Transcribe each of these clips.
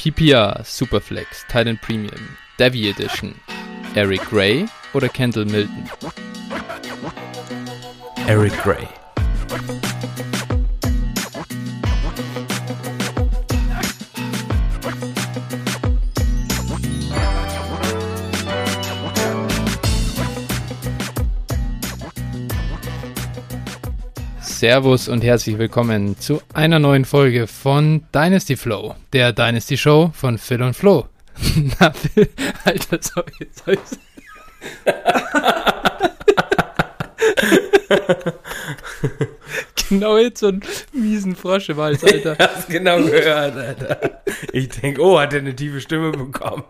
PPR, Superflex, Titan Premium, Devi Edition, Eric Gray oder Kendall Milton? Eric Gray. Servus und herzlich willkommen zu einer neuen Folge von Dynasty Flow, der Dynasty Show von Phil und Flo. Na, Phil, Alter, sorry, sorry. genau jetzt so einen miesen Frosch im Hals, Alter. Ich hab's genau gehört, Alter. Ich denk, oh, hat er eine tiefe Stimme bekommen.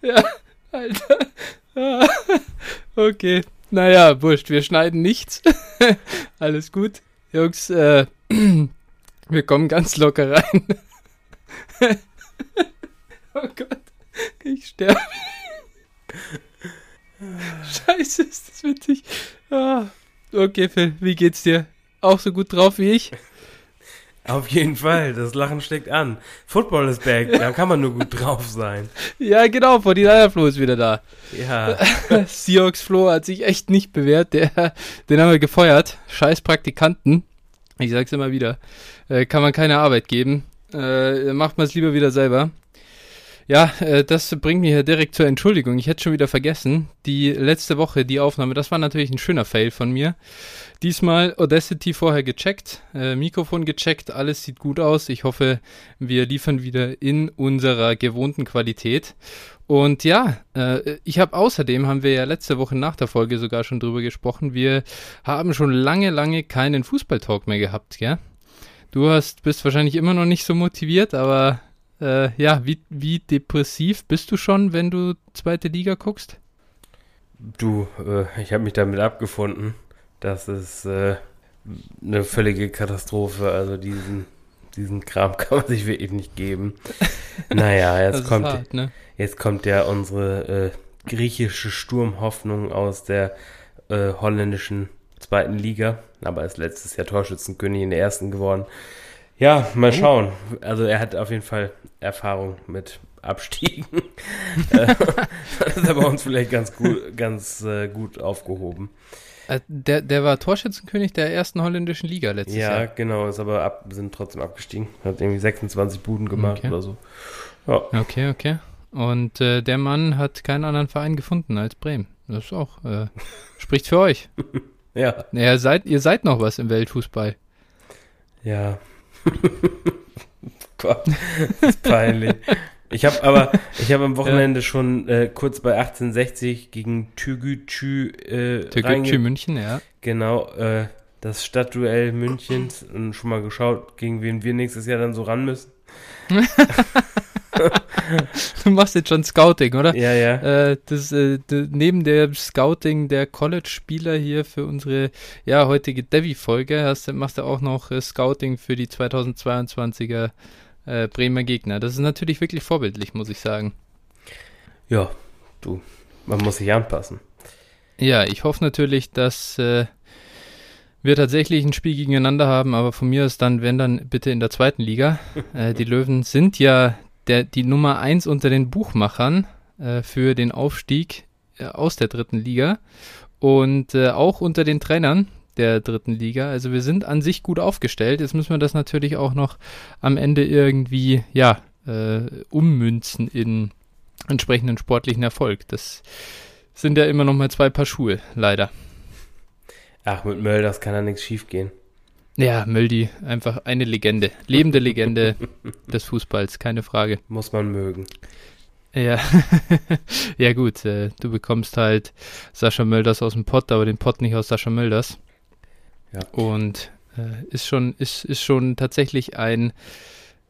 ja, Alter. Ah, okay. Naja, wurscht, wir schneiden nichts. Alles gut. Jungs, äh, wir kommen ganz locker rein. oh Gott, ich sterbe. Scheiße, ist das witzig. Ah. Okay, Phil, wie geht's dir? Auch so gut drauf wie ich? Auf jeden Fall, das Lachen steckt an. Football ist back, da kann man nur gut drauf sein. Ja, genau, vor die Flo ist wieder da. Ja. Seahawks Flo hat sich echt nicht bewährt, der, den haben wir gefeuert. Scheiß Praktikanten. Ich sag's immer wieder. Äh, kann man keine Arbeit geben. Äh, macht man es lieber wieder selber. Ja, äh, das bringt mich ja direkt zur Entschuldigung. Ich hätte schon wieder vergessen. Die letzte Woche, die Aufnahme, das war natürlich ein schöner Fail von mir. Diesmal Audacity vorher gecheckt, äh, Mikrofon gecheckt, alles sieht gut aus. Ich hoffe, wir liefern wieder in unserer gewohnten Qualität. Und ja, äh, ich habe außerdem, haben wir ja letzte Woche nach der Folge sogar schon drüber gesprochen, wir haben schon lange, lange keinen Fußballtalk mehr gehabt, gell? Du hast, bist wahrscheinlich immer noch nicht so motiviert, aber äh, ja, wie, wie depressiv bist du schon, wenn du zweite Liga guckst? Du, äh, ich habe mich damit abgefunden. Das ist äh, eine völlige Katastrophe. Also diesen, diesen Kram kann man sich wirklich nicht geben. Naja, jetzt kommt, hart, ne? jetzt kommt ja unsere äh, griechische Sturmhoffnung aus der äh, holländischen zweiten Liga, aber ist letztes Jahr Torschützenkönig in der ersten geworden. Ja, mal schauen. Also er hat auf jeden Fall Erfahrung mit Abstiegen. Äh, das ist aber uns vielleicht ganz gut, ganz äh, gut aufgehoben. Äh, der, der war Torschützenkönig der ersten holländischen Liga letztes ja, Jahr. Ja, genau, ist aber ab, sind trotzdem abgestiegen. Hat irgendwie 26 Buden gemacht okay. oder so. Ja. Okay, okay. Und äh, der Mann hat keinen anderen Verein gefunden als Bremen. Das ist auch, äh, spricht für euch. ja. Naja, seid, ihr seid noch was im Weltfußball. Ja, Gott, das ist peinlich. Ich habe aber, ich habe am Wochenende ja. schon äh, kurz bei 1860 gegen Türgütschü äh, Türgütschü München, ja. Genau, äh, das Stadtduell Münchens und schon mal geschaut, gegen wen wir nächstes Jahr dann so ran müssen. du machst jetzt schon Scouting, oder? Ja, ja. Äh, das, äh, neben der Scouting der College-Spieler hier für unsere ja, heutige Devi-Folge machst du auch noch äh, Scouting für die 2022er äh, Bremer Gegner. Das ist natürlich wirklich vorbildlich, muss ich sagen. Ja, du, man muss sich anpassen. Ja, ich hoffe natürlich, dass wir tatsächlich ein Spiel gegeneinander haben, aber von mir ist dann, wenn dann bitte in der zweiten Liga. Äh, die Löwen sind ja der, die Nummer 1 unter den Buchmachern äh, für den Aufstieg äh, aus der dritten Liga und äh, auch unter den Trainern der dritten Liga. Also wir sind an sich gut aufgestellt. Jetzt müssen wir das natürlich auch noch am Ende irgendwie, ja, äh, ummünzen in entsprechenden sportlichen Erfolg. Das sind ja immer noch mal zwei Paar Schuhe, leider. Ach, mit Mölders kann da nichts schief gehen. Ja, Möldi, einfach eine Legende. Lebende Legende des Fußballs, keine Frage. Muss man mögen. Ja, ja gut, äh, du bekommst halt Sascha Mölders aus dem Pott, aber den Pott nicht aus Sascha Mölders. Ja. Und äh, ist schon, ist, ist schon tatsächlich ein,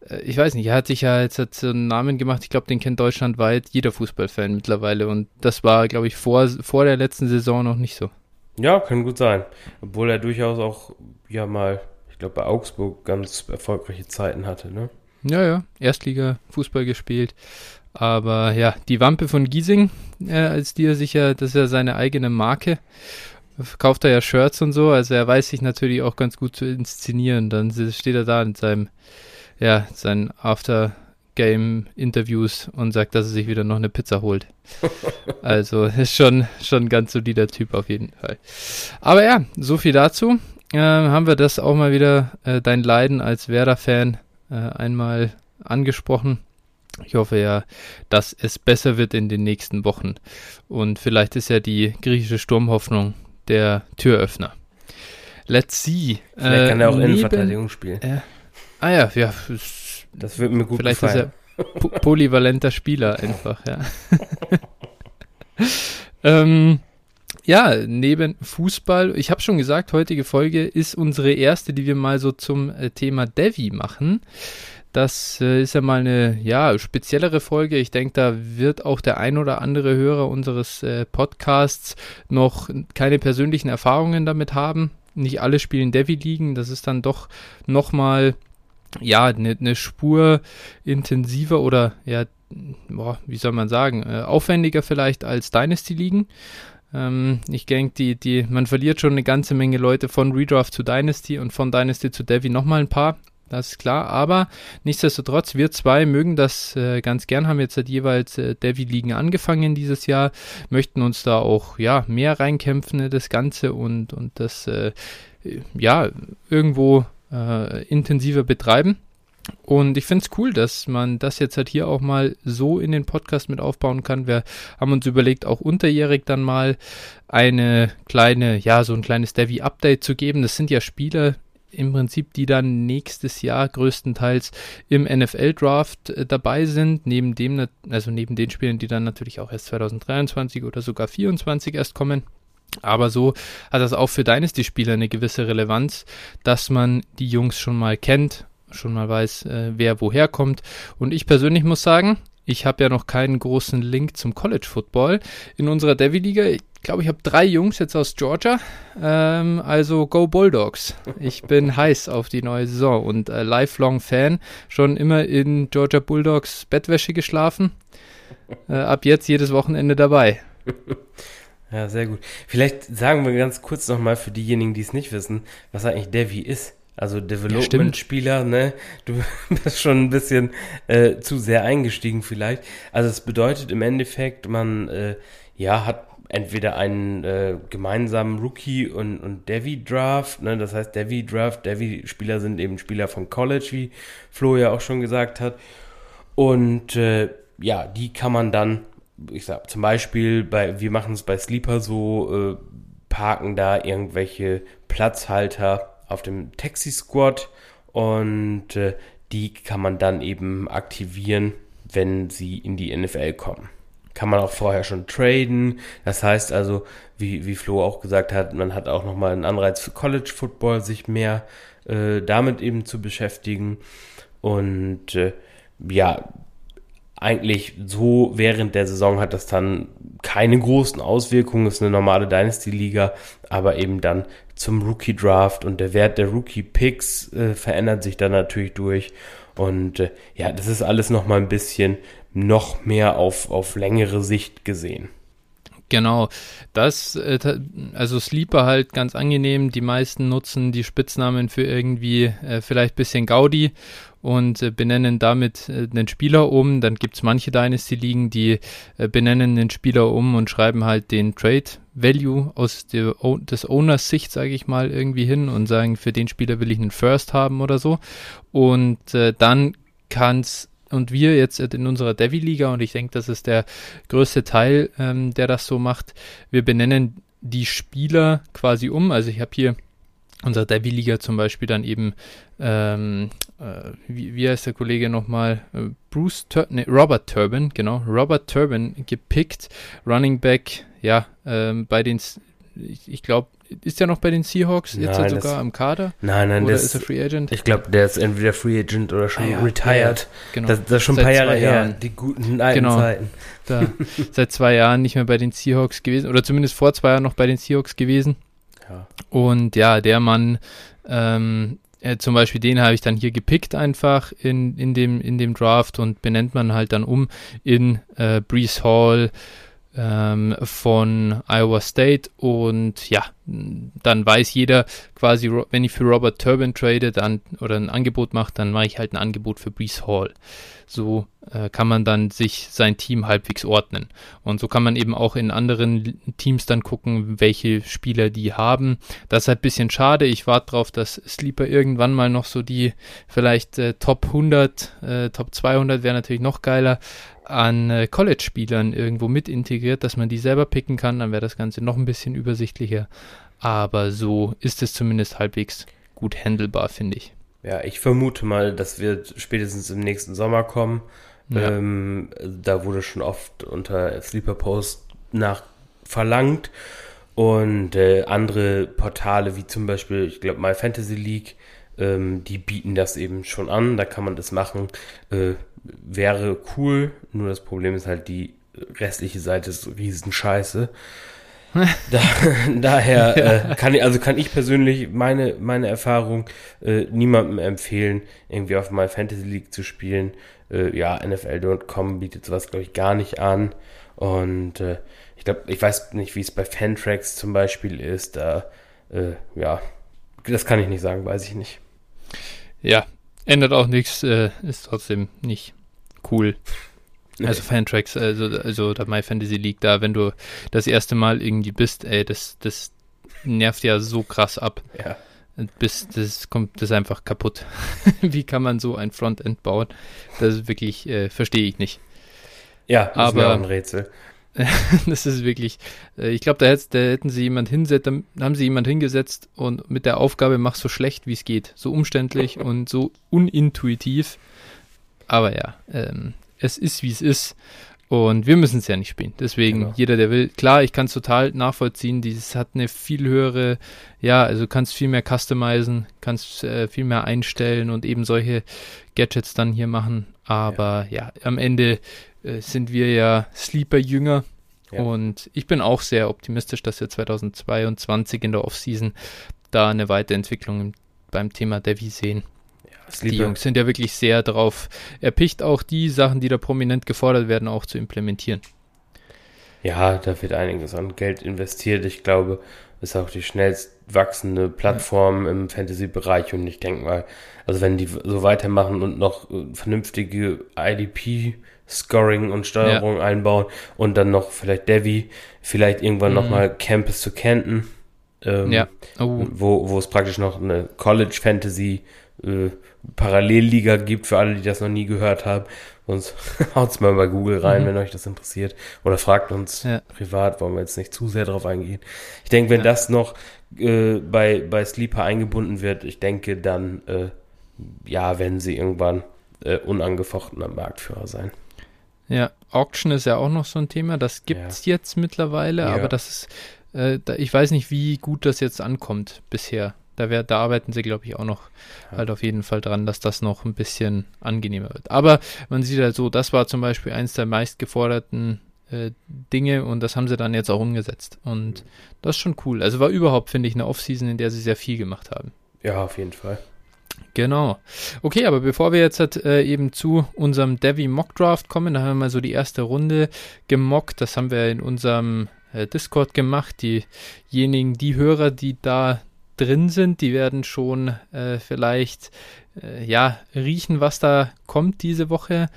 äh, ich weiß nicht, er hat sich ja jetzt hat so einen Namen gemacht, ich glaube, den kennt deutschlandweit jeder Fußballfan mittlerweile. Und das war, glaube ich, vor, vor der letzten Saison noch nicht so. Ja, kann gut sein. Obwohl er durchaus auch ja mal, ich glaube, bei Augsburg ganz erfolgreiche Zeiten hatte, ne? Ja, ja, Erstliga Fußball gespielt. Aber ja, die Wampe von Giesing, äh, als die er sich ja, das ist ja seine eigene Marke. Verkauft er ja Shirts und so, also er weiß sich natürlich auch ganz gut zu inszenieren. Dann steht er da in seinem, ja, sein After Postgame-Interviews und sagt, dass er sich wieder noch eine Pizza holt. also ist schon, schon ein ganz solider Typ auf jeden Fall. Aber ja, so viel dazu. Äh, haben wir das auch mal wieder, äh, dein Leiden als Werder-Fan, äh, einmal angesprochen. Ich hoffe ja, dass es besser wird in den nächsten Wochen. Und vielleicht ist ja die griechische Sturmhoffnung der Türöffner. Let's see. Vielleicht äh, kann er auch neben, Innenverteidigung spielen. Äh, ah ja, ja. Das wird mir gut vielleicht gefallen. Vielleicht ist er polyvalenter Spieler einfach, ja. ähm, ja, neben Fußball, ich habe schon gesagt, heutige Folge ist unsere erste, die wir mal so zum äh, Thema Devi machen. Das äh, ist ja mal eine ja, speziellere Folge. Ich denke, da wird auch der ein oder andere Hörer unseres äh, Podcasts noch keine persönlichen Erfahrungen damit haben. Nicht alle spielen Devi-Ligen. Das ist dann doch nochmal ja, eine ne Spur intensiver oder ja, boah, wie soll man sagen, äh, aufwendiger vielleicht als Dynasty-Ligen. Ähm, ich denke, die, die, man verliert schon eine ganze Menge Leute von Redraft zu Dynasty und von Dynasty zu Devi nochmal ein paar das ist klar. Aber nichtsdestotrotz, wir zwei mögen das äh, ganz gern, haben jetzt halt jeweils äh, Devi-Ligen angefangen dieses Jahr, möchten uns da auch ja mehr reinkämpfen in das Ganze und, und das äh, ja irgendwo äh, intensiver betreiben. Und ich finde es cool, dass man das jetzt halt hier auch mal so in den Podcast mit aufbauen kann. Wir haben uns überlegt, auch unterjährig dann mal eine kleine, ja, so ein kleines Devi-Update zu geben. Das sind ja Spiele, im Prinzip, die dann nächstes Jahr größtenteils im NFL-Draft äh, dabei sind, neben dem, also neben den Spielen, die dann natürlich auch erst 2023 oder sogar 2024 erst kommen. Aber so hat das auch für Dynasty-Spieler eine gewisse Relevanz, dass man die Jungs schon mal kennt, schon mal weiß, äh, wer woher kommt. Und ich persönlich muss sagen, ich habe ja noch keinen großen Link zum College Football in unserer Devi-Liga glaube, ich habe drei Jungs jetzt aus Georgia. Ähm, also Go Bulldogs. Ich bin heiß auf die neue Saison und äh, lifelong Fan. Schon immer in Georgia Bulldogs Bettwäsche geschlafen. Äh, ab jetzt jedes Wochenende dabei. Ja, sehr gut. Vielleicht sagen wir ganz kurz nochmal für diejenigen, die es nicht wissen, was eigentlich Devi ist. Also Development-Spieler, ja, ne? Du bist schon ein bisschen äh, zu sehr eingestiegen vielleicht. Also es bedeutet im Endeffekt, man äh, ja hat entweder einen äh, gemeinsamen Rookie- und, und Devi-Draft. Ne? Das heißt, Devi-Draft, Devi-Spieler sind eben Spieler von College, wie Flo ja auch schon gesagt hat. Und äh, ja, die kann man dann, ich sag zum Beispiel, bei, wir machen es bei Sleeper so, äh, parken da irgendwelche Platzhalter auf dem Taxi-Squad und äh, die kann man dann eben aktivieren, wenn sie in die NFL kommen kann man auch vorher schon traden. Das heißt also, wie, wie Flo auch gesagt hat, man hat auch nochmal einen Anreiz für College Football, sich mehr äh, damit eben zu beschäftigen. Und äh, ja, eigentlich so während der Saison hat das dann keine großen Auswirkungen, ist eine normale Dynasty-Liga, aber eben dann zum Rookie-Draft und der Wert der Rookie-Picks äh, verändert sich dann natürlich durch. Und äh, ja, das ist alles nochmal ein bisschen noch mehr auf, auf längere Sicht gesehen. Genau, das, äh, also Sleeper halt ganz angenehm. Die meisten nutzen die Spitznamen für irgendwie äh, vielleicht bisschen Gaudi und äh, benennen damit äh, einen Spieler um. Dann gibt es manche Dynasty-Ligen, die äh, benennen den Spieler um und schreiben halt den Trade Value aus der, des Owners Sicht, sage ich mal, irgendwie hin und sagen, für den Spieler will ich einen First haben oder so. Und äh, dann kann es und wir jetzt in unserer Devi-Liga, und ich denke, das ist der größte Teil, ähm, der das so macht, wir benennen die Spieler quasi um. Also ich habe hier unsere Devi-Liga zum Beispiel dann eben, ähm, äh, wie, wie heißt der Kollege nochmal? Äh, Bruce Tur nee, Robert Turbin, genau, Robert Turbin gepickt, Running Back, ja, ähm, bei den, ich, ich glaube, ist er noch bei den Seahawks jetzt nein, sogar am Kader? Nein, nein, oder ist er Free Agent? Ich glaube, der ist entweder Free Agent oder schon ah, ja, retired. Ja, genau. Das, das ist schon ein paar Jahre her, die guten alten genau. Zeiten. Da, seit zwei Jahren nicht mehr bei den Seahawks gewesen oder zumindest vor zwei Jahren noch bei den Seahawks gewesen. Ja. Und ja, der Mann, ähm, äh, zum Beispiel den habe ich dann hier gepickt einfach in, in, dem, in dem Draft und benennt man halt dann um in äh, Brees Hall ähm, von Iowa State und ja, dann weiß jeder quasi, wenn ich für Robert Turbin trade dann, oder ein Angebot mache, dann mache ich halt ein Angebot für Brees Hall. So äh, kann man dann sich sein Team halbwegs ordnen. Und so kann man eben auch in anderen Teams dann gucken, welche Spieler die haben. Das ist halt ein bisschen schade. Ich warte darauf, dass Sleeper irgendwann mal noch so die vielleicht äh, Top 100, äh, Top 200 wäre natürlich noch geiler an äh, College-Spielern irgendwo mit integriert, dass man die selber picken kann. Dann wäre das Ganze noch ein bisschen übersichtlicher. Aber so ist es zumindest halbwegs gut handelbar, finde ich. Ja, ich vermute mal, das wird spätestens im nächsten Sommer kommen. Ja. Ähm, da wurde schon oft unter Sleeper Post nach verlangt. Und äh, andere Portale, wie zum Beispiel, ich glaube, My Fantasy League, ähm, die bieten das eben schon an. Da kann man das machen. Äh, wäre cool. Nur das Problem ist halt, die restliche Seite ist riesen Scheiße. Da, daher ja. äh, kann ich, also kann ich persönlich meine, meine Erfahrung äh, niemandem empfehlen, irgendwie auf My Fantasy League zu spielen. Äh, ja, NFL.com bietet sowas, glaube ich, gar nicht an. Und äh, ich glaube, ich weiß nicht, wie es bei Fantrax zum Beispiel ist. Da, äh, ja, das kann ich nicht sagen, weiß ich nicht. Ja, ändert auch nichts, äh, ist trotzdem nicht cool. Nee. Also Fantracks, also, also der My Fantasy League da, wenn du das erste Mal irgendwie bist, ey, das, das nervt ja so krass ab. Ja. Bis das kommt das einfach kaputt. Wie kann man so ein Frontend bauen? Das ist wirklich, äh, verstehe ich nicht. Ja, das aber, ist mir ein Rätsel. das ist wirklich, äh, ich glaube, da, da, hätten sie jemand hinsetzt, haben sie jemand hingesetzt und mit der Aufgabe mach so schlecht wie es geht. So umständlich und so unintuitiv. Aber ja, ähm, es ist, wie es ist. Und wir müssen es ja nicht spielen. Deswegen, genau. jeder, der will, klar, ich kann es total nachvollziehen. Dieses hat eine viel höhere, ja, also kannst viel mehr customizen, kannst äh, viel mehr einstellen und eben solche Gadgets dann hier machen. Aber ja, ja am Ende äh, sind wir ja Sleeper-Jünger. Ja. Und ich bin auch sehr optimistisch, dass wir 2022 in der Offseason da eine Weiterentwicklung beim Thema Devi sehen. Die Jungs sind ja wirklich sehr darauf erpicht, auch die Sachen, die da prominent gefordert werden, auch zu implementieren. Ja, da wird einiges an Geld investiert. Ich glaube, ist auch die schnellst wachsende Plattform ja. im Fantasy-Bereich und ich denke mal, also wenn die so weitermachen und noch äh, vernünftige IDP-Scoring und Steuerung ja. einbauen und dann noch vielleicht Devi, vielleicht irgendwann mhm. nochmal Campus zu Kenton, ähm, ja. Oh. wo, wo es praktisch noch eine College-Fantasy äh, Parallelliga gibt, für alle, die das noch nie gehört haben. Sonst haut's mal bei Google rein, mhm. wenn euch das interessiert. Oder fragt uns ja. privat, wollen wir jetzt nicht zu sehr drauf eingehen. Ich denke, wenn ja. das noch äh, bei, bei Sleeper eingebunden wird, ich denke, dann äh, ja, werden sie irgendwann äh, unangefochtener Marktführer sein. Ja, Auction ist ja auch noch so ein Thema, das gibt's ja. jetzt mittlerweile, aber das ist, äh, ich weiß nicht, wie gut das jetzt ankommt bisher. Da, wär, da arbeiten sie, glaube ich, auch noch ja. halt auf jeden Fall dran, dass das noch ein bisschen angenehmer wird. Aber man sieht halt so, das war zum Beispiel eins der meistgeforderten äh, Dinge und das haben sie dann jetzt auch umgesetzt. Und mhm. das ist schon cool. Also war überhaupt, finde ich, eine Offseason, in der sie sehr viel gemacht haben. Ja, auf jeden Fall. Genau. Okay, aber bevor wir jetzt halt, äh, eben zu unserem Devi Mock Draft kommen, da haben wir mal so die erste Runde gemockt. Das haben wir in unserem äh, Discord gemacht. Diejenigen, die Hörer, die da drin sind. Die werden schon äh, vielleicht äh, ja riechen, was da kommt diese Woche.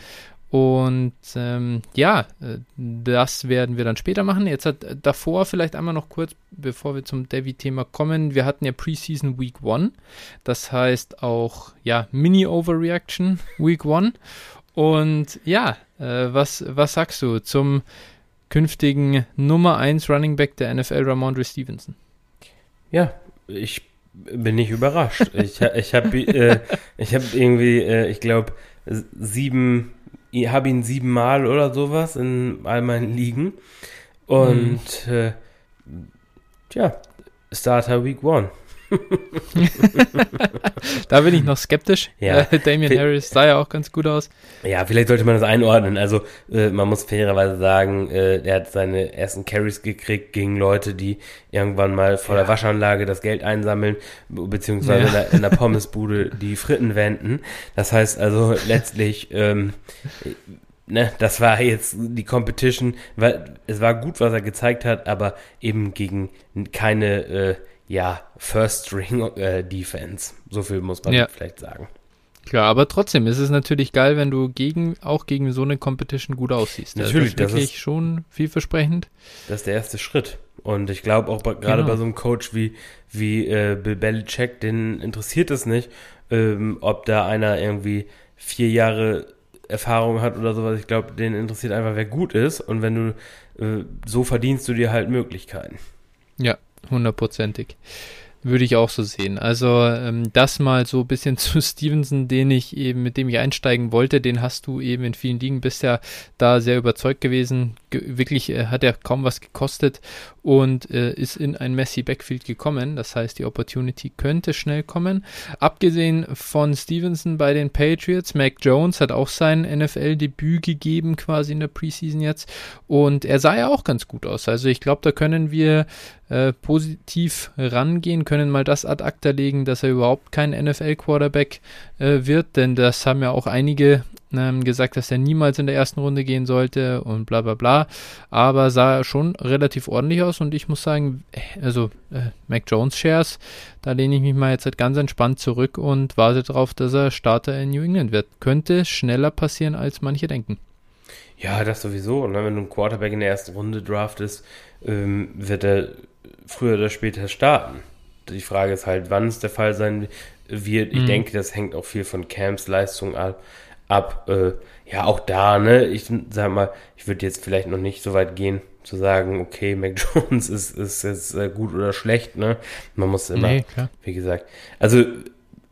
Und ähm, ja, äh, das werden wir dann später machen. Jetzt hat äh, davor vielleicht einmal noch kurz, bevor wir zum Devi-Thema kommen. Wir hatten ja Preseason Week 1. Das heißt auch ja Mini-Overreaction Week 1. Und ja, äh, was, was sagst du zum künftigen Nummer 1 Running Back der NFL, Ramondre Stevenson? Ja, ich bin nicht überrascht. ich ich habe äh, hab irgendwie, äh, ich glaube, sieben, ich habe ihn siebenmal oder sowas in all meinen Ligen. Und mhm. äh, tja, Starter Week One. da bin ich noch skeptisch. Ja. Äh, Damian Harris sah ja auch ganz gut aus. Ja, vielleicht sollte man das einordnen. Also äh, man muss fairerweise sagen, äh, er hat seine ersten Carries gekriegt gegen Leute, die irgendwann mal vor ja. der Waschanlage das Geld einsammeln, beziehungsweise ja. in, der, in, der, Pommesbude die Fritten wenden. Das heißt also letztlich ähm, ne, das war jetzt die Competition, weil es war gut, was er gezeigt hat, aber eben gegen keine, äh, ja, First String äh, Defense. So viel muss man ja. vielleicht sagen. Klar, aber trotzdem ist es natürlich geil, wenn du gegen, auch gegen so eine Competition gut aussiehst. Natürlich, das ist wirklich das ist, schon vielversprechend. Das ist der erste Schritt. Und ich glaube auch gerade genau. bei so einem Coach wie, wie äh, Bill Belichick, den interessiert es nicht, ähm, ob da einer irgendwie vier Jahre Erfahrung hat oder sowas. Ich glaube, den interessiert einfach, wer gut ist. Und wenn du, äh, so verdienst du dir halt Möglichkeiten. Ja, hundertprozentig. Würde ich auch so sehen. Also ähm, das mal so ein bisschen zu Stevenson, den ich eben, mit dem ich einsteigen wollte, den hast du eben in vielen Ligen bisher da sehr überzeugt gewesen. Wirklich äh, hat er kaum was gekostet und äh, ist in ein Messi Backfield gekommen. Das heißt, die Opportunity könnte schnell kommen. Abgesehen von Stevenson bei den Patriots, Mac Jones hat auch sein NFL-Debüt gegeben, quasi in der Preseason jetzt. Und er sah ja auch ganz gut aus. Also ich glaube, da können wir äh, positiv rangehen, können mal das ad acta legen, dass er überhaupt kein NFL-Quarterback äh, wird, denn das haben ja auch einige ähm, gesagt, dass er niemals in der ersten Runde gehen sollte und bla bla bla. Aber sah schon relativ ordentlich aus und ich muss sagen, also äh, Mac Jones Shares, da lehne ich mich mal jetzt halt ganz entspannt zurück und warte darauf, dass er Starter in New England wird. Könnte schneller passieren, als manche denken. Ja, das sowieso. Ne? Wenn du einen Quarterback in der ersten Runde draftest, ähm, wird er früher oder später starten. Die Frage ist halt, wann es der Fall sein wird. Ich mhm. denke, das hängt auch viel von Camps Leistung ab ab. Äh, ja, auch da, ne, ich sag mal, ich würde jetzt vielleicht noch nicht so weit gehen, zu sagen, okay, Mac Jones ist, ist jetzt äh, gut oder schlecht, ne? Man muss immer, nee, wie gesagt, also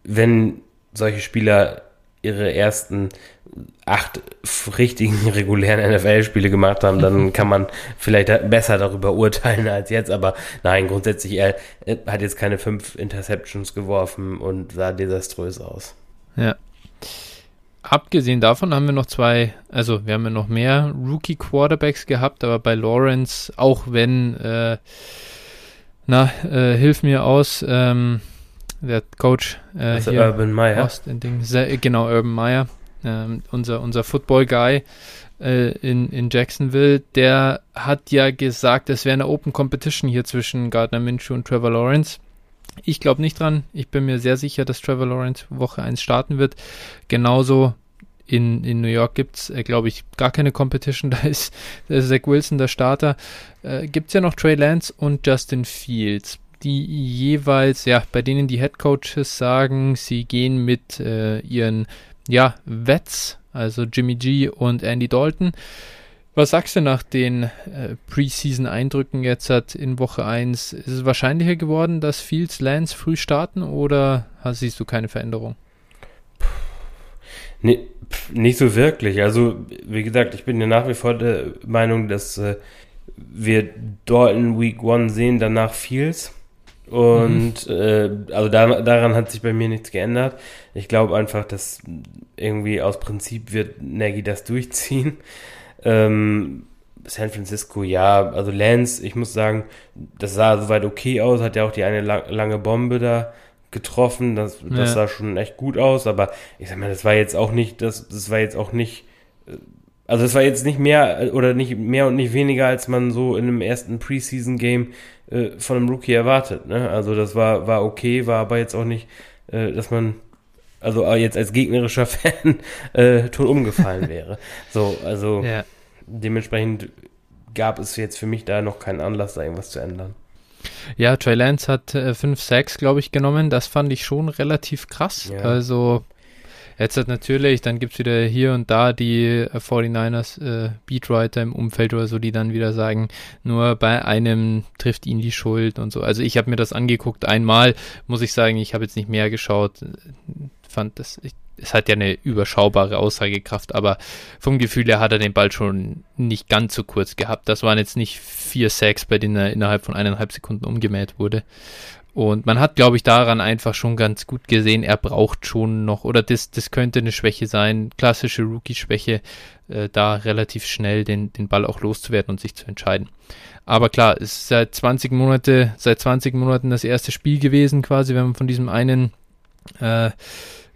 wenn solche Spieler ihre ersten acht richtigen regulären NFL-Spiele gemacht haben, dann kann man vielleicht besser darüber urteilen als jetzt. Aber nein, grundsätzlich, er, er hat jetzt keine fünf Interceptions geworfen und sah desaströs aus. Ja abgesehen davon haben wir noch zwei, also wir haben ja noch mehr Rookie-Quarterbacks gehabt, aber bei Lawrence, auch wenn, äh, na, äh, hilf mir aus, ähm, der Coach äh, also hier, Urban Meyer. Ding, genau, Urban Meyer, ähm, unser, unser Football-Guy äh, in, in Jacksonville, der hat ja gesagt, es wäre eine Open Competition hier zwischen Gardner Minshew und Trevor Lawrence. Ich glaube nicht dran. Ich bin mir sehr sicher, dass Trevor Lawrence Woche 1 starten wird. Genauso in, in New York gibt es, äh, glaube ich, gar keine Competition. Da ist, da ist Zach Wilson der Starter. Äh, gibt es ja noch Trey Lance und Justin Fields, die jeweils, ja, bei denen die Head Coaches sagen, sie gehen mit äh, ihren, ja, Vets, also Jimmy G und Andy Dalton. Was sagst du nach den äh, Preseason-Eindrücken jetzt hat in Woche 1? Ist es wahrscheinlicher geworden, dass Fields Lance früh starten oder siehst du keine Veränderung? Nee, nicht so wirklich. Also, wie gesagt, ich bin ja nach wie vor der Meinung, dass äh, wir Dalton Week 1 sehen, danach Fields. Und mhm. äh, also da, daran hat sich bei mir nichts geändert. Ich glaube einfach, dass irgendwie aus Prinzip wird Nagy das durchziehen. Ähm, San Francisco, ja, also Lance, ich muss sagen, das sah soweit okay aus, hat ja auch die eine lange Bombe da getroffen, das, das ja. sah schon echt gut aus, aber ich sag mal, das war jetzt auch nicht, das, das war jetzt auch nicht, äh, also das war jetzt nicht mehr äh, oder nicht mehr und nicht weniger, als man so in einem ersten Preseason-Game äh, von einem Rookie erwartet, ne? Also das war, war okay, war aber jetzt auch nicht, äh, dass man also jetzt als gegnerischer Fan äh, tot umgefallen wäre. So, also ja dementsprechend gab es jetzt für mich da noch keinen Anlass, da irgendwas zu ändern. Ja, Trey Lance hat 5 äh, Sacks, glaube ich, genommen. Das fand ich schon relativ krass. Ja. Also, jetzt hat natürlich, dann gibt es wieder hier und da die 49ers äh, Beatwriter im Umfeld oder so, die dann wieder sagen, nur bei einem trifft ihn die Schuld und so. Also, ich habe mir das angeguckt. Einmal muss ich sagen, ich habe jetzt nicht mehr geschaut. Fand das, ich es hat ja eine überschaubare Aussagekraft, aber vom Gefühl her hat er den Ball schon nicht ganz so kurz gehabt. Das waren jetzt nicht vier Sacks, bei denen er innerhalb von eineinhalb Sekunden umgemäht wurde. Und man hat, glaube ich, daran einfach schon ganz gut gesehen, er braucht schon noch, oder das, das könnte eine Schwäche sein, klassische Rookie-Schwäche, äh, da relativ schnell den, den Ball auch loszuwerden und sich zu entscheiden. Aber klar, es ist seit 20 Monate, seit 20 Monaten das erste Spiel gewesen, quasi, wenn man von diesem einen äh,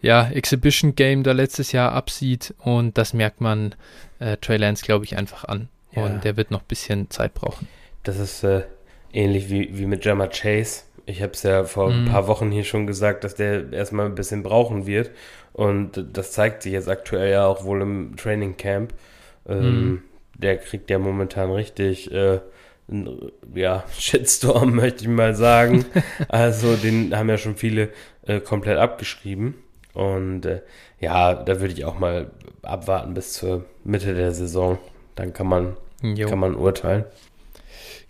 ja, Exhibition-Game da letztes Jahr absieht und das merkt man äh, Trey Lance, glaube ich, einfach an. Ja. Und der wird noch ein bisschen Zeit brauchen. Das ist äh, ähnlich wie, wie mit Jammer Chase. Ich habe es ja vor mm. ein paar Wochen hier schon gesagt, dass der erstmal ein bisschen brauchen wird. Und das zeigt sich jetzt aktuell ja auch wohl im Training Camp. Ähm, mm. Der kriegt ja momentan richtig äh, ja, Shitstorm, möchte ich mal sagen. also den haben ja schon viele äh, komplett abgeschrieben. Und äh, ja, da würde ich auch mal abwarten bis zur Mitte der Saison. Dann kann man, kann man urteilen.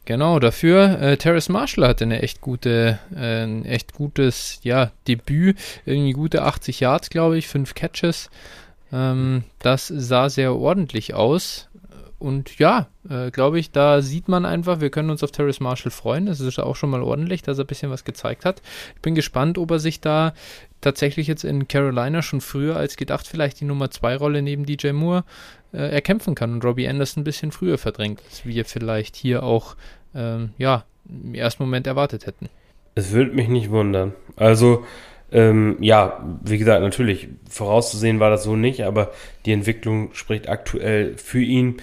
Genau, dafür äh, Terrace Marshall hatte eine echt gute, äh, ein echt gutes, ja, Debüt, irgendwie gute 80 Yards, glaube ich, fünf Catches. Ähm, das sah sehr ordentlich aus. Und ja, äh, glaube ich, da sieht man einfach, wir können uns auf Terrace Marshall freuen. Das ist auch schon mal ordentlich, dass er ein bisschen was gezeigt hat. Ich bin gespannt, ob er sich da tatsächlich jetzt in Carolina schon früher als gedacht vielleicht die Nummer 2 Rolle neben DJ Moore äh, erkämpfen kann und Robbie Anderson ein bisschen früher verdrängt, als wir vielleicht hier auch ähm, ja, im ersten Moment erwartet hätten. Es würde mich nicht wundern. Also, ähm, ja, wie gesagt, natürlich, vorauszusehen war das so nicht, aber die Entwicklung spricht aktuell für ihn.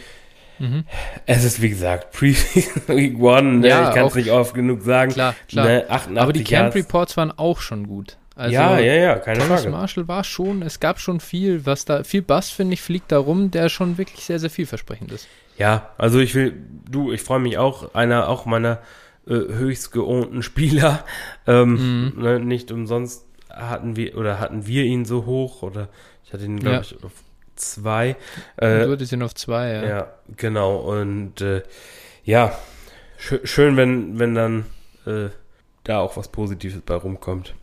Mhm. Es ist wie gesagt Preseason Week One, ne? ja, ich kann es nicht oft genug sagen. Klar, klar. Ne? Aber die Camp Reports waren auch schon gut. Also, ja, ja, ja, keine Thomas Frage. Marshall war schon, es gab schon viel, was da, viel Bass, finde ich, fliegt da rum, der schon wirklich sehr, sehr vielversprechend ist. Ja, also ich will, du, ich freue mich auch, einer auch meiner äh, höchst geohnten Spieler. Ähm, mhm. ne, nicht umsonst hatten wir, oder hatten wir ihn so hoch, oder ich hatte ihn, glaube ja. ich, auf zwei. Äh, hattest ihn auf zwei, ja. Ja, genau. Und äh, ja, sch schön, wenn, wenn dann äh, da auch was Positives bei rumkommt.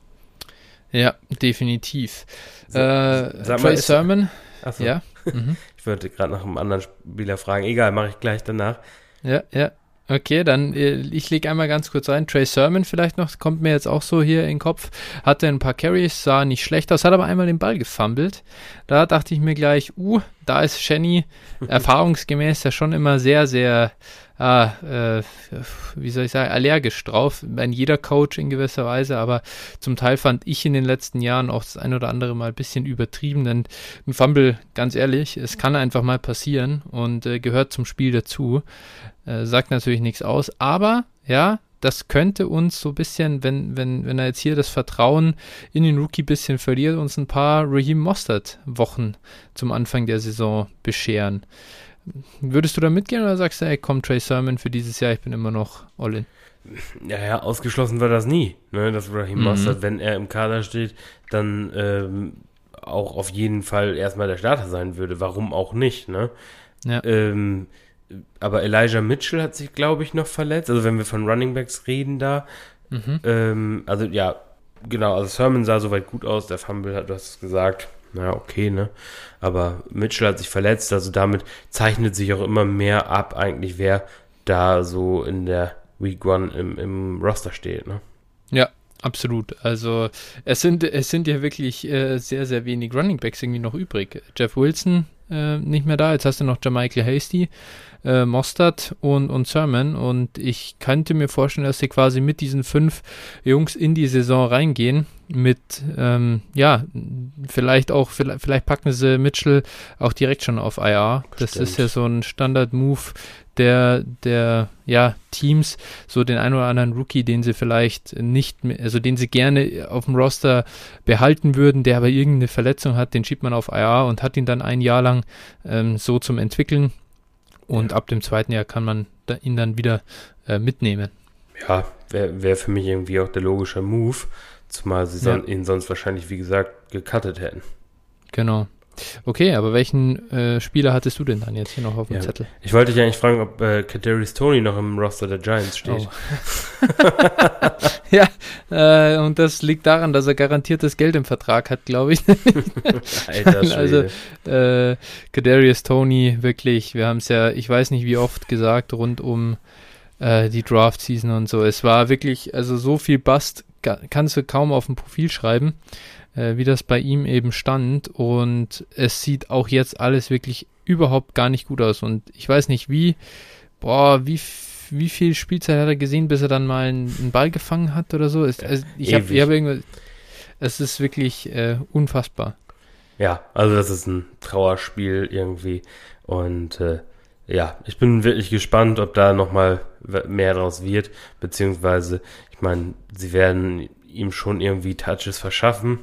Ja, definitiv. Sa äh, Trey mal, Sermon. Achso. Ja. Mhm. ich wollte gerade nach einem anderen Spieler fragen. Egal, mache ich gleich danach. Ja, ja. Okay, dann äh, ich lege einmal ganz kurz rein. Trey Sermon vielleicht noch, kommt mir jetzt auch so hier in den Kopf. Hatte ein paar Carries, sah nicht schlecht aus, hat aber einmal den Ball gefummelt. Da dachte ich mir gleich, uh, da ist Shenny erfahrungsgemäß ja schon immer sehr, sehr ah, äh, wie soll ich sagen, allergisch drauf. Ein jeder Coach in gewisser Weise, aber zum Teil fand ich in den letzten Jahren auch das ein oder andere mal ein bisschen übertrieben, denn ein Fumble, ganz ehrlich, es kann einfach mal passieren und äh, gehört zum Spiel dazu. Äh, sagt natürlich nichts aus, aber ja, das könnte uns so ein bisschen, wenn, wenn, wenn er jetzt hier das Vertrauen in den Rookie ein bisschen verliert, uns ein paar Raheem Mostert Wochen zum Anfang der Saison bescheren. Würdest du da mitgehen oder sagst du, ey, komm, Trey Sermon für dieses Jahr, ich bin immer noch all in? Ja, ja, ausgeschlossen war das nie, ne, dass Raheem mhm. Mostert, wenn er im Kader steht, dann ähm, auch auf jeden Fall erstmal der Starter sein würde. Warum auch nicht, ne? Ja. Ähm, aber Elijah Mitchell hat sich, glaube ich, noch verletzt. Also wenn wir von Running Backs reden da. Mhm. Ähm, also ja, genau, also Sermon sah soweit gut aus, der Fumble hat, du hast es gesagt, na okay, ne? Aber Mitchell hat sich verletzt, also damit zeichnet sich auch immer mehr ab, eigentlich, wer da so in der Week One im, im Roster steht, ne? Ja, absolut. Also es sind, es sind ja wirklich äh, sehr, sehr wenig Running Backs irgendwie noch übrig. Jeff Wilson äh, nicht mehr da, jetzt hast du noch Jamichael Hasty äh, Mostert und, und Sermon. Und ich könnte mir vorstellen, dass sie quasi mit diesen fünf Jungs in die Saison reingehen. Mit, ähm, ja, vielleicht auch, vielleicht, vielleicht, packen sie Mitchell auch direkt schon auf IR. Das Stimmt. ist ja so ein Standard-Move der, der, ja, Teams, so den einen oder anderen Rookie, den sie vielleicht nicht mehr, also den sie gerne auf dem Roster behalten würden, der aber irgendeine Verletzung hat, den schiebt man auf IR und hat ihn dann ein Jahr lang ähm, so zum Entwickeln und ja. ab dem zweiten Jahr kann man da, ihn dann wieder äh, mitnehmen. Ja, wäre wär für mich irgendwie auch der logische Move, zumal sie ja. ihn sonst wahrscheinlich, wie gesagt, gecuttet hätten. Genau. Okay, aber welchen äh, Spieler hattest du denn dann jetzt hier noch auf dem ja. Zettel? Ich wollte dich eigentlich fragen, ob äh, Kadarius Tony noch im Roster der Giants steht. Oh. ja, äh, und das liegt daran, dass er garantiertes Geld im Vertrag hat, glaube ich. Alter also äh, Kadarius Tony, wirklich, wir haben es ja, ich weiß nicht wie oft gesagt, rund um äh, die Draft-Season und so. Es war wirklich, also so viel Bust kannst du kaum auf dem Profil schreiben äh, wie das bei ihm eben stand. Und es sieht auch jetzt alles wirklich überhaupt gar nicht gut aus. Und ich weiß nicht, wie, boah, wie, wie viel Spielzeit hat er gesehen, bis er dann mal einen, einen Ball gefangen hat oder so. Es, also ich habe hab irgendwas. Es ist wirklich äh, unfassbar. Ja, also das ist ein Trauerspiel irgendwie. Und äh, ja, ich bin wirklich gespannt, ob da nochmal mehr draus wird. Beziehungsweise, ich meine, sie werden ihm schon irgendwie Touches verschaffen.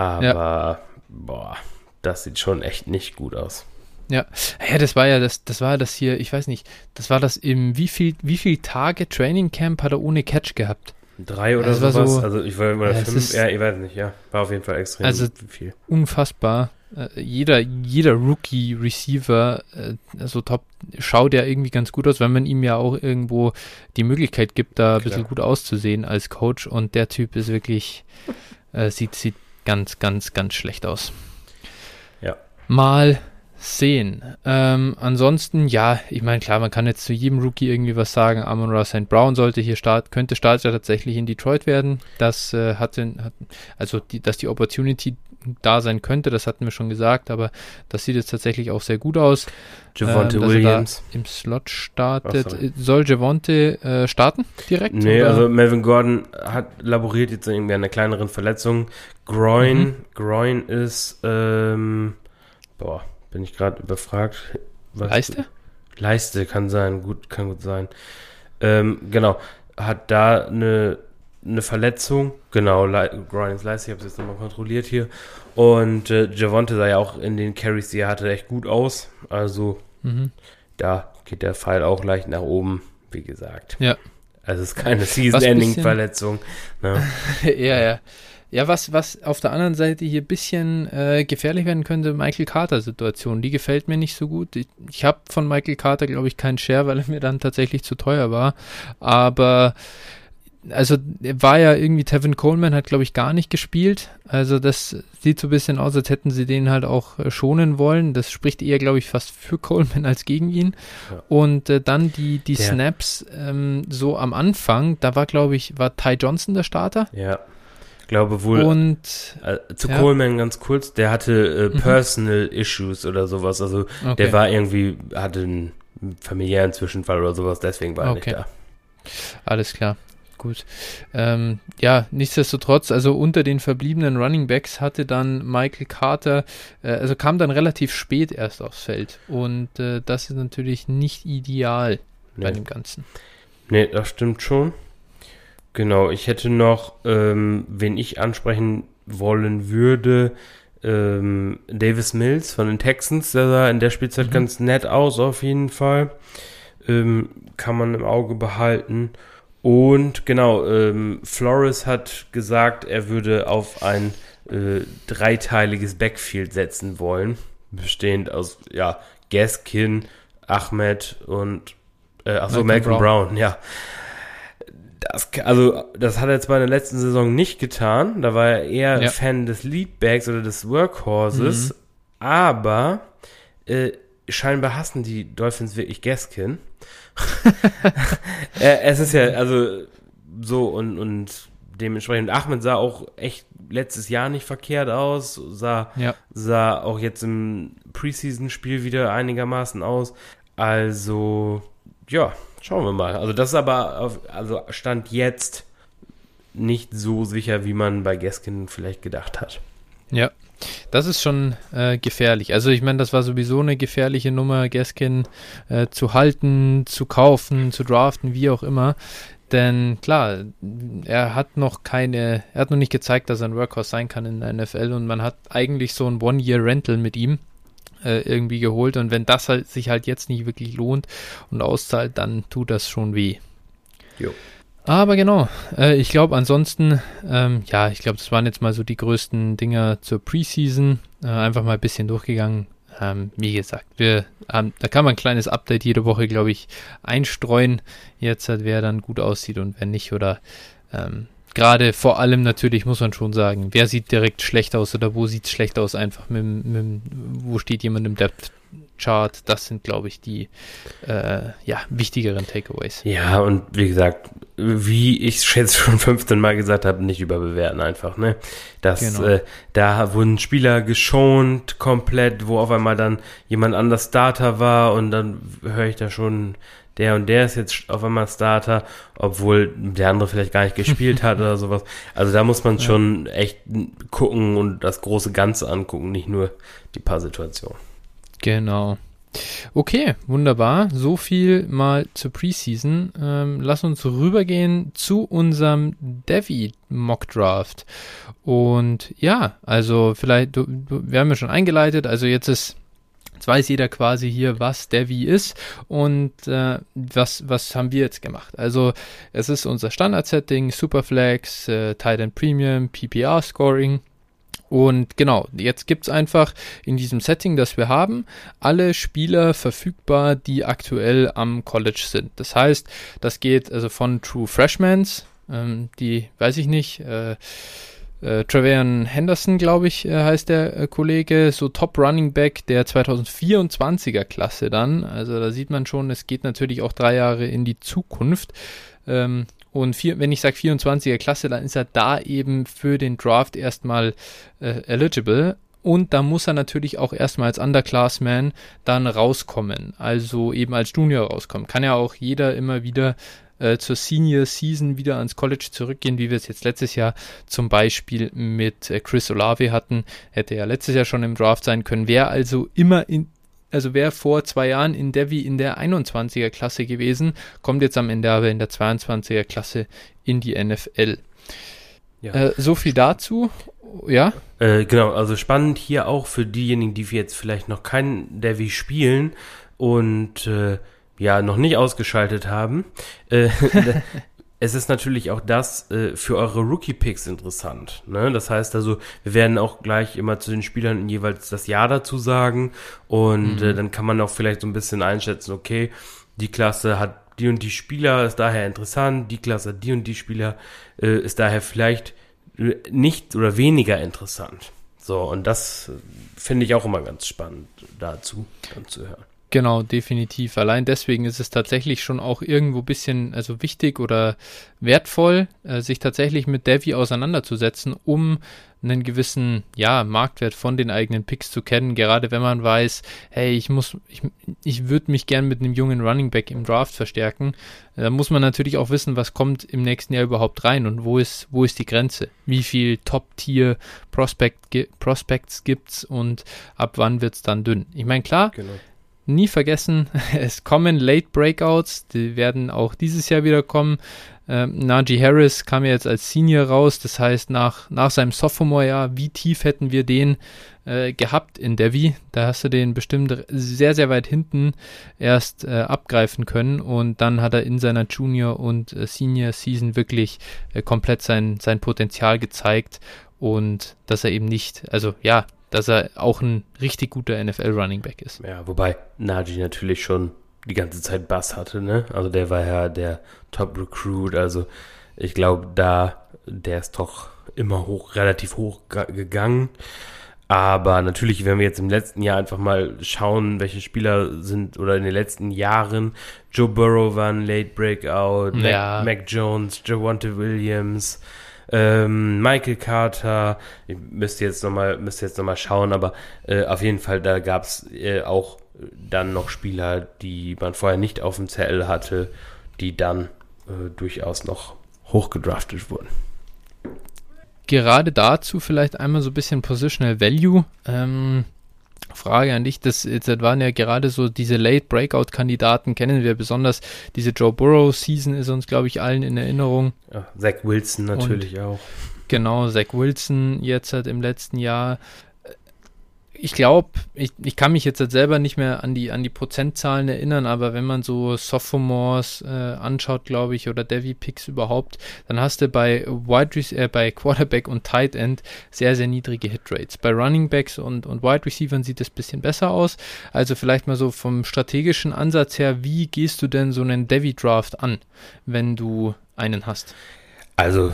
Aber, ja. boah, das sieht schon echt nicht gut aus. Ja, ja, das war ja das, das war das hier, ich weiß nicht, das war das im, wie viel, wie viel Tage Training Camp hat er ohne Catch gehabt? Drei oder sowas. So, also ich war immer ja, fünf, ja, ich weiß nicht, ja. War auf jeden Fall extrem also viel. Unfassbar. Äh, jeder, jeder Rookie-Receiver, äh, also top, schaut ja irgendwie ganz gut aus, wenn man ihm ja auch irgendwo die Möglichkeit gibt, da ein bisschen gut auszusehen als Coach. Und der Typ ist wirklich, äh, sieht, sieht ganz, ganz, ganz schlecht aus. Ja. Mal sehen. Ähm, ansonsten, ja, ich meine, klar, man kann jetzt zu jedem Rookie irgendwie was sagen. Amon Ross St. Brown sollte hier start, könnte Starter tatsächlich in Detroit werden. Das äh, hatte, hat, also die, dass die Opportunity da sein könnte, das hatten wir schon gesagt, aber das sieht jetzt tatsächlich auch sehr gut aus. Javonte ähm, Williams. im Slot startet. Oh, Soll Javonte äh, starten direkt? Nee, oder? also Melvin Gordon hat laboriert jetzt irgendwie an einer kleineren Verletzung. Groin, mhm. Groin ist, ähm, boah, bin ich gerade überfragt. Was? Leiste? Leiste kann sein, gut, kann gut sein. Ähm, genau, hat da eine, eine Verletzung. Genau, Le Grimes Leiste, ich habe es jetzt nochmal kontrolliert hier. Und äh, Javonte sah ja auch in den Carries, die er hatte, echt gut aus. Also mhm. da geht der Pfeil auch leicht nach oben, wie gesagt. Ja. Also es ist keine Season-Ending-Verletzung. Ne? ja, ja. Ja, was, was auf der anderen Seite hier ein bisschen äh, gefährlich werden könnte, Michael Carter-Situation. Die gefällt mir nicht so gut. Ich, ich habe von Michael Carter, glaube ich, keinen Share, weil er mir dann tatsächlich zu teuer war. Aber also war ja irgendwie, Tevin Coleman hat, glaube ich, gar nicht gespielt. Also das sieht so ein bisschen aus, als hätten sie den halt auch äh, schonen wollen. Das spricht eher, glaube ich, fast für Coleman als gegen ihn. Ja. Und äh, dann die, die Snaps ähm, so am Anfang, da war, glaube ich, war Ty Johnson der Starter. Ja glaube wohl und äh, zu ja. Coleman ganz kurz, der hatte äh, mhm. Personal mhm. Issues oder sowas, also okay. der war irgendwie, hatte einen familiären Zwischenfall oder sowas, deswegen war er okay. nicht da. Alles klar. Gut. Ähm, ja, nichtsdestotrotz, also unter den verbliebenen Running Backs hatte dann Michael Carter, äh, also kam dann relativ spät erst aufs Feld. Und äh, das ist natürlich nicht ideal nee. bei dem Ganzen. Nee, das stimmt schon. Genau, ich hätte noch, ähm, wen ich ansprechen wollen würde, ähm, Davis Mills von den Texans, der sah in der Spielzeit mhm. ganz nett aus, auf jeden Fall. Ähm, kann man im Auge behalten. Und genau, ähm, Flores hat gesagt, er würde auf ein äh, dreiteiliges Backfield setzen wollen, bestehend aus, ja, Gaskin, Ahmed und, äh, achso, Malcolm, Malcolm Brown. Brown, ja. Das, also, das hat er zwar in der letzten Saison nicht getan, da war er eher ja. Fan des Leadbacks oder des Workhorses, mhm. aber äh, scheinbar hassen die Dolphins wirklich Gaskin. äh, es ist ja, also so und, und dementsprechend Ahmed sah auch echt letztes Jahr nicht verkehrt aus, sah, ja. sah auch jetzt im Preseason-Spiel wieder einigermaßen aus. Also, ja, Schauen wir mal. Also das ist aber, auf, also Stand jetzt nicht so sicher, wie man bei Gaskin vielleicht gedacht hat. Ja, das ist schon äh, gefährlich. Also ich meine, das war sowieso eine gefährliche Nummer, Gaskin äh, zu halten, zu kaufen, zu draften, wie auch immer. Denn klar, er hat noch keine, er hat noch nicht gezeigt, dass er ein Workhorse sein kann in der NFL und man hat eigentlich so ein One-Year-Rental mit ihm äh, irgendwie geholt. Und wenn das halt sich halt jetzt nicht wirklich lohnt und auszahlt, dann tut das schon weh. Jo. Aber genau, äh, ich glaube ansonsten, ähm, ja, ich glaube, das waren jetzt mal so die größten Dinger zur Preseason. Äh, einfach mal ein bisschen durchgegangen. Ähm, wie gesagt, wir, ähm, da kann man ein kleines Update jede Woche, glaube ich, einstreuen. Jetzt, halt, wer dann gut aussieht und wer nicht. Oder ähm, gerade vor allem natürlich muss man schon sagen, wer sieht direkt schlecht aus oder wo sieht es schlecht aus, einfach mit, mit, wo steht jemand im Depth Chart, das sind, glaube ich, die äh, ja, wichtigeren Takeaways. Ja, und wie gesagt, wie ich jetzt schon 15 Mal gesagt habe, nicht überbewerten einfach, ne? Das, genau. äh, da wurden Spieler geschont komplett, wo auf einmal dann jemand anders Starter war und dann höre ich da schon der und der ist jetzt auf einmal Starter, obwohl der andere vielleicht gar nicht gespielt hat oder sowas. Also da muss man schon echt gucken und das große Ganze angucken, nicht nur die paar Situationen. Genau. Okay, wunderbar. So viel mal zur Preseason. Ähm, lass uns rübergehen zu unserem Devi Mock Draft. Und ja, also vielleicht, du, du, wir haben ja schon eingeleitet, also jetzt ist Jetzt weiß jeder quasi hier, was Devi ist und äh, was, was haben wir jetzt gemacht. Also es ist unser Standard-Setting, Superflex, äh, Titan Premium, PPR-Scoring und genau, jetzt gibt es einfach in diesem Setting, das wir haben, alle Spieler verfügbar, die aktuell am College sind. Das heißt, das geht also von True Freshmans, ähm, die weiß ich nicht, äh, äh, Trevian Henderson, glaube ich, äh, heißt der äh, Kollege, so Top Running Back der 2024er Klasse dann. Also da sieht man schon, es geht natürlich auch drei Jahre in die Zukunft. Ähm, und vier, wenn ich sage 24er Klasse, dann ist er da eben für den Draft erstmal äh, eligible. Und da muss er natürlich auch erstmal als Underclassman dann rauskommen, also eben als Junior rauskommen. Kann ja auch jeder immer wieder äh, zur Senior Season wieder ans College zurückgehen, wie wir es jetzt letztes Jahr zum Beispiel mit äh, Chris Olave hatten. Hätte ja letztes Jahr schon im Draft sein können. Wer also immer in also wäre vor zwei Jahren in Devi in der 21er Klasse gewesen, kommt jetzt am Ende aber in der 22er Klasse in die NFL. Ja. Äh, so viel dazu. Ja. Äh, genau, also spannend hier auch für diejenigen, die jetzt vielleicht noch keinen Devi spielen und äh, ja noch nicht ausgeschaltet haben. Äh, es ist natürlich auch das äh, für eure Rookie-Picks interessant. Ne? Das heißt also, wir werden auch gleich immer zu den Spielern jeweils das Jahr dazu sagen und mhm. äh, dann kann man auch vielleicht so ein bisschen einschätzen, okay, die Klasse hat die und die Spieler, ist daher interessant, die Klasse hat die und die Spieler, äh, ist daher vielleicht äh, nicht oder weniger interessant. So, und das äh, finde ich auch immer ganz spannend dazu dann zu hören. Genau, definitiv. Allein deswegen ist es tatsächlich schon auch irgendwo ein bisschen also wichtig oder wertvoll, äh, sich tatsächlich mit Devi auseinanderzusetzen, um einen gewissen ja, Marktwert von den eigenen Picks zu kennen, gerade wenn man weiß, hey, ich muss, ich, ich würde mich gern mit einem jungen Running Back im Draft verstärken. Da muss man natürlich auch wissen, was kommt im nächsten Jahr überhaupt rein und wo ist, wo ist die Grenze? Wie viel Top-Tier Prospect, Prospects gibt's und ab wann wird's dann dünn? Ich meine, klar, genau nie vergessen, es kommen Late Breakouts, die werden auch dieses Jahr wieder kommen. Ähm, Najee Harris kam ja jetzt als Senior raus, das heißt nach, nach seinem Sophomore-Jahr, wie tief hätten wir den äh, gehabt in Devi? Da hast du den bestimmt sehr, sehr weit hinten erst äh, abgreifen können und dann hat er in seiner Junior- und äh, Senior-Season wirklich äh, komplett sein, sein Potenzial gezeigt und dass er eben nicht, also ja, dass er auch ein richtig guter NFL-Running Back ist. Ja, wobei Najee natürlich schon die ganze Zeit Bass hatte, ne? Also der war ja der Top-Recruit, also ich glaube, da, der ist doch immer hoch, relativ hoch gegangen. Aber natürlich, wenn wir jetzt im letzten Jahr einfach mal schauen, welche Spieler sind oder in den letzten Jahren, Joe Burrow war ein Late Breakout, ja. Mac, Mac Jones, Javonte Williams, ähm, Michael Carter, ich müsste jetzt nochmal, nochmal schauen, aber äh, auf jeden Fall, da gab es äh, auch dann noch Spieler, die man vorher nicht auf dem Zettel hatte, die dann äh, durchaus noch hochgedraftet wurden. Gerade dazu vielleicht einmal so ein bisschen Positional Value. Ähm, Frage an dich, das, das waren ja gerade so diese Late Breakout-Kandidaten, kennen wir besonders. Diese Joe Burrow-Season ist uns, glaube ich, allen in Erinnerung. Ja, Zach Wilson natürlich Und, auch. Genau, Zach Wilson jetzt halt im letzten Jahr ich glaube, ich, ich kann mich jetzt halt selber nicht mehr an die, an die Prozentzahlen erinnern, aber wenn man so Sophomores äh, anschaut, glaube ich, oder Devi Picks überhaupt, dann hast du bei Wide äh, bei Quarterback und Tight End sehr, sehr niedrige Hitrates. Bei Running Backs und, und Wide Receivers sieht es ein bisschen besser aus. Also vielleicht mal so vom strategischen Ansatz her, wie gehst du denn so einen Devi Draft an, wenn du einen hast? Also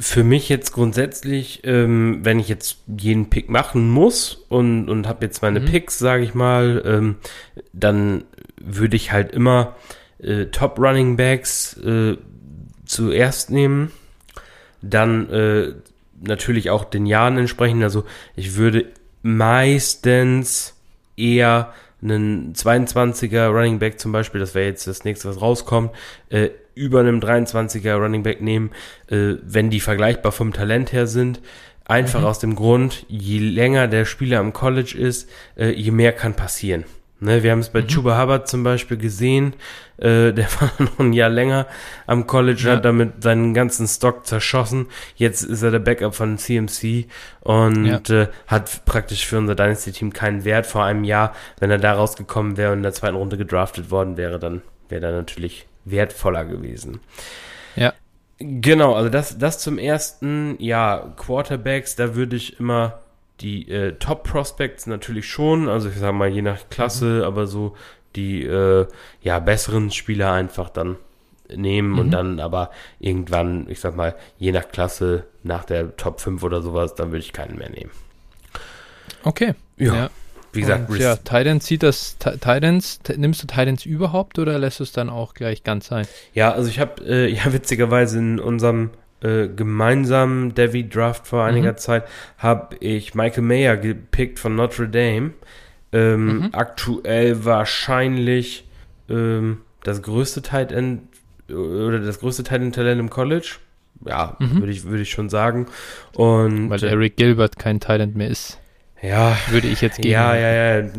für mich jetzt grundsätzlich, ähm, wenn ich jetzt jeden Pick machen muss und, und habe jetzt meine mhm. Picks, sage ich mal, ähm, dann würde ich halt immer äh, Top Running Backs äh, zuerst nehmen, dann äh, natürlich auch den Jahren entsprechend. Also ich würde meistens eher einen 22er Running Back zum Beispiel, das wäre jetzt das nächste, was rauskommt, äh, über einem 23er Running Back nehmen, äh, wenn die vergleichbar vom Talent her sind. Einfach mhm. aus dem Grund, je länger der Spieler am College ist, äh, je mehr kann passieren. Ne, wir haben es bei mhm. Chuba Hubbard zum Beispiel gesehen, äh, der war noch ein Jahr länger am College, ja. hat damit seinen ganzen Stock zerschossen. Jetzt ist er der Backup von CMC und ja. äh, hat praktisch für unser Dynasty-Team keinen Wert. Vor einem Jahr, wenn er da rausgekommen wäre und in der zweiten Runde gedraftet worden wäre, dann wäre er natürlich wertvoller gewesen. Ja. Genau, also das, das zum ersten, ja, Quarterbacks, da würde ich immer die äh, Top Prospects natürlich schon, also ich sag mal je nach Klasse, mhm. aber so die äh, ja besseren Spieler einfach dann nehmen mhm. und dann aber irgendwann, ich sag mal, je nach Klasse nach der Top 5 oder sowas, dann würde ich keinen mehr nehmen. Okay. Ja. ja. Wie gesagt, und, ja, Titans sieht das Titans, nimmst du Titans überhaupt oder lässt du es dann auch gleich ganz sein? Ja, also ich habe äh, ja witzigerweise in unserem äh, gemeinsamen Devi Draft vor einiger mhm. Zeit habe ich Michael Mayer gepickt von Notre Dame. Ähm, mhm. Aktuell wahrscheinlich ähm, das größte Tight End oder das größte Tight End Talent im College. Ja, mhm. würde ich, würde ich schon sagen. Und, Weil Eric Gilbert kein End mehr ist. Ja. Würde ich jetzt gehen. Ja, ja, ja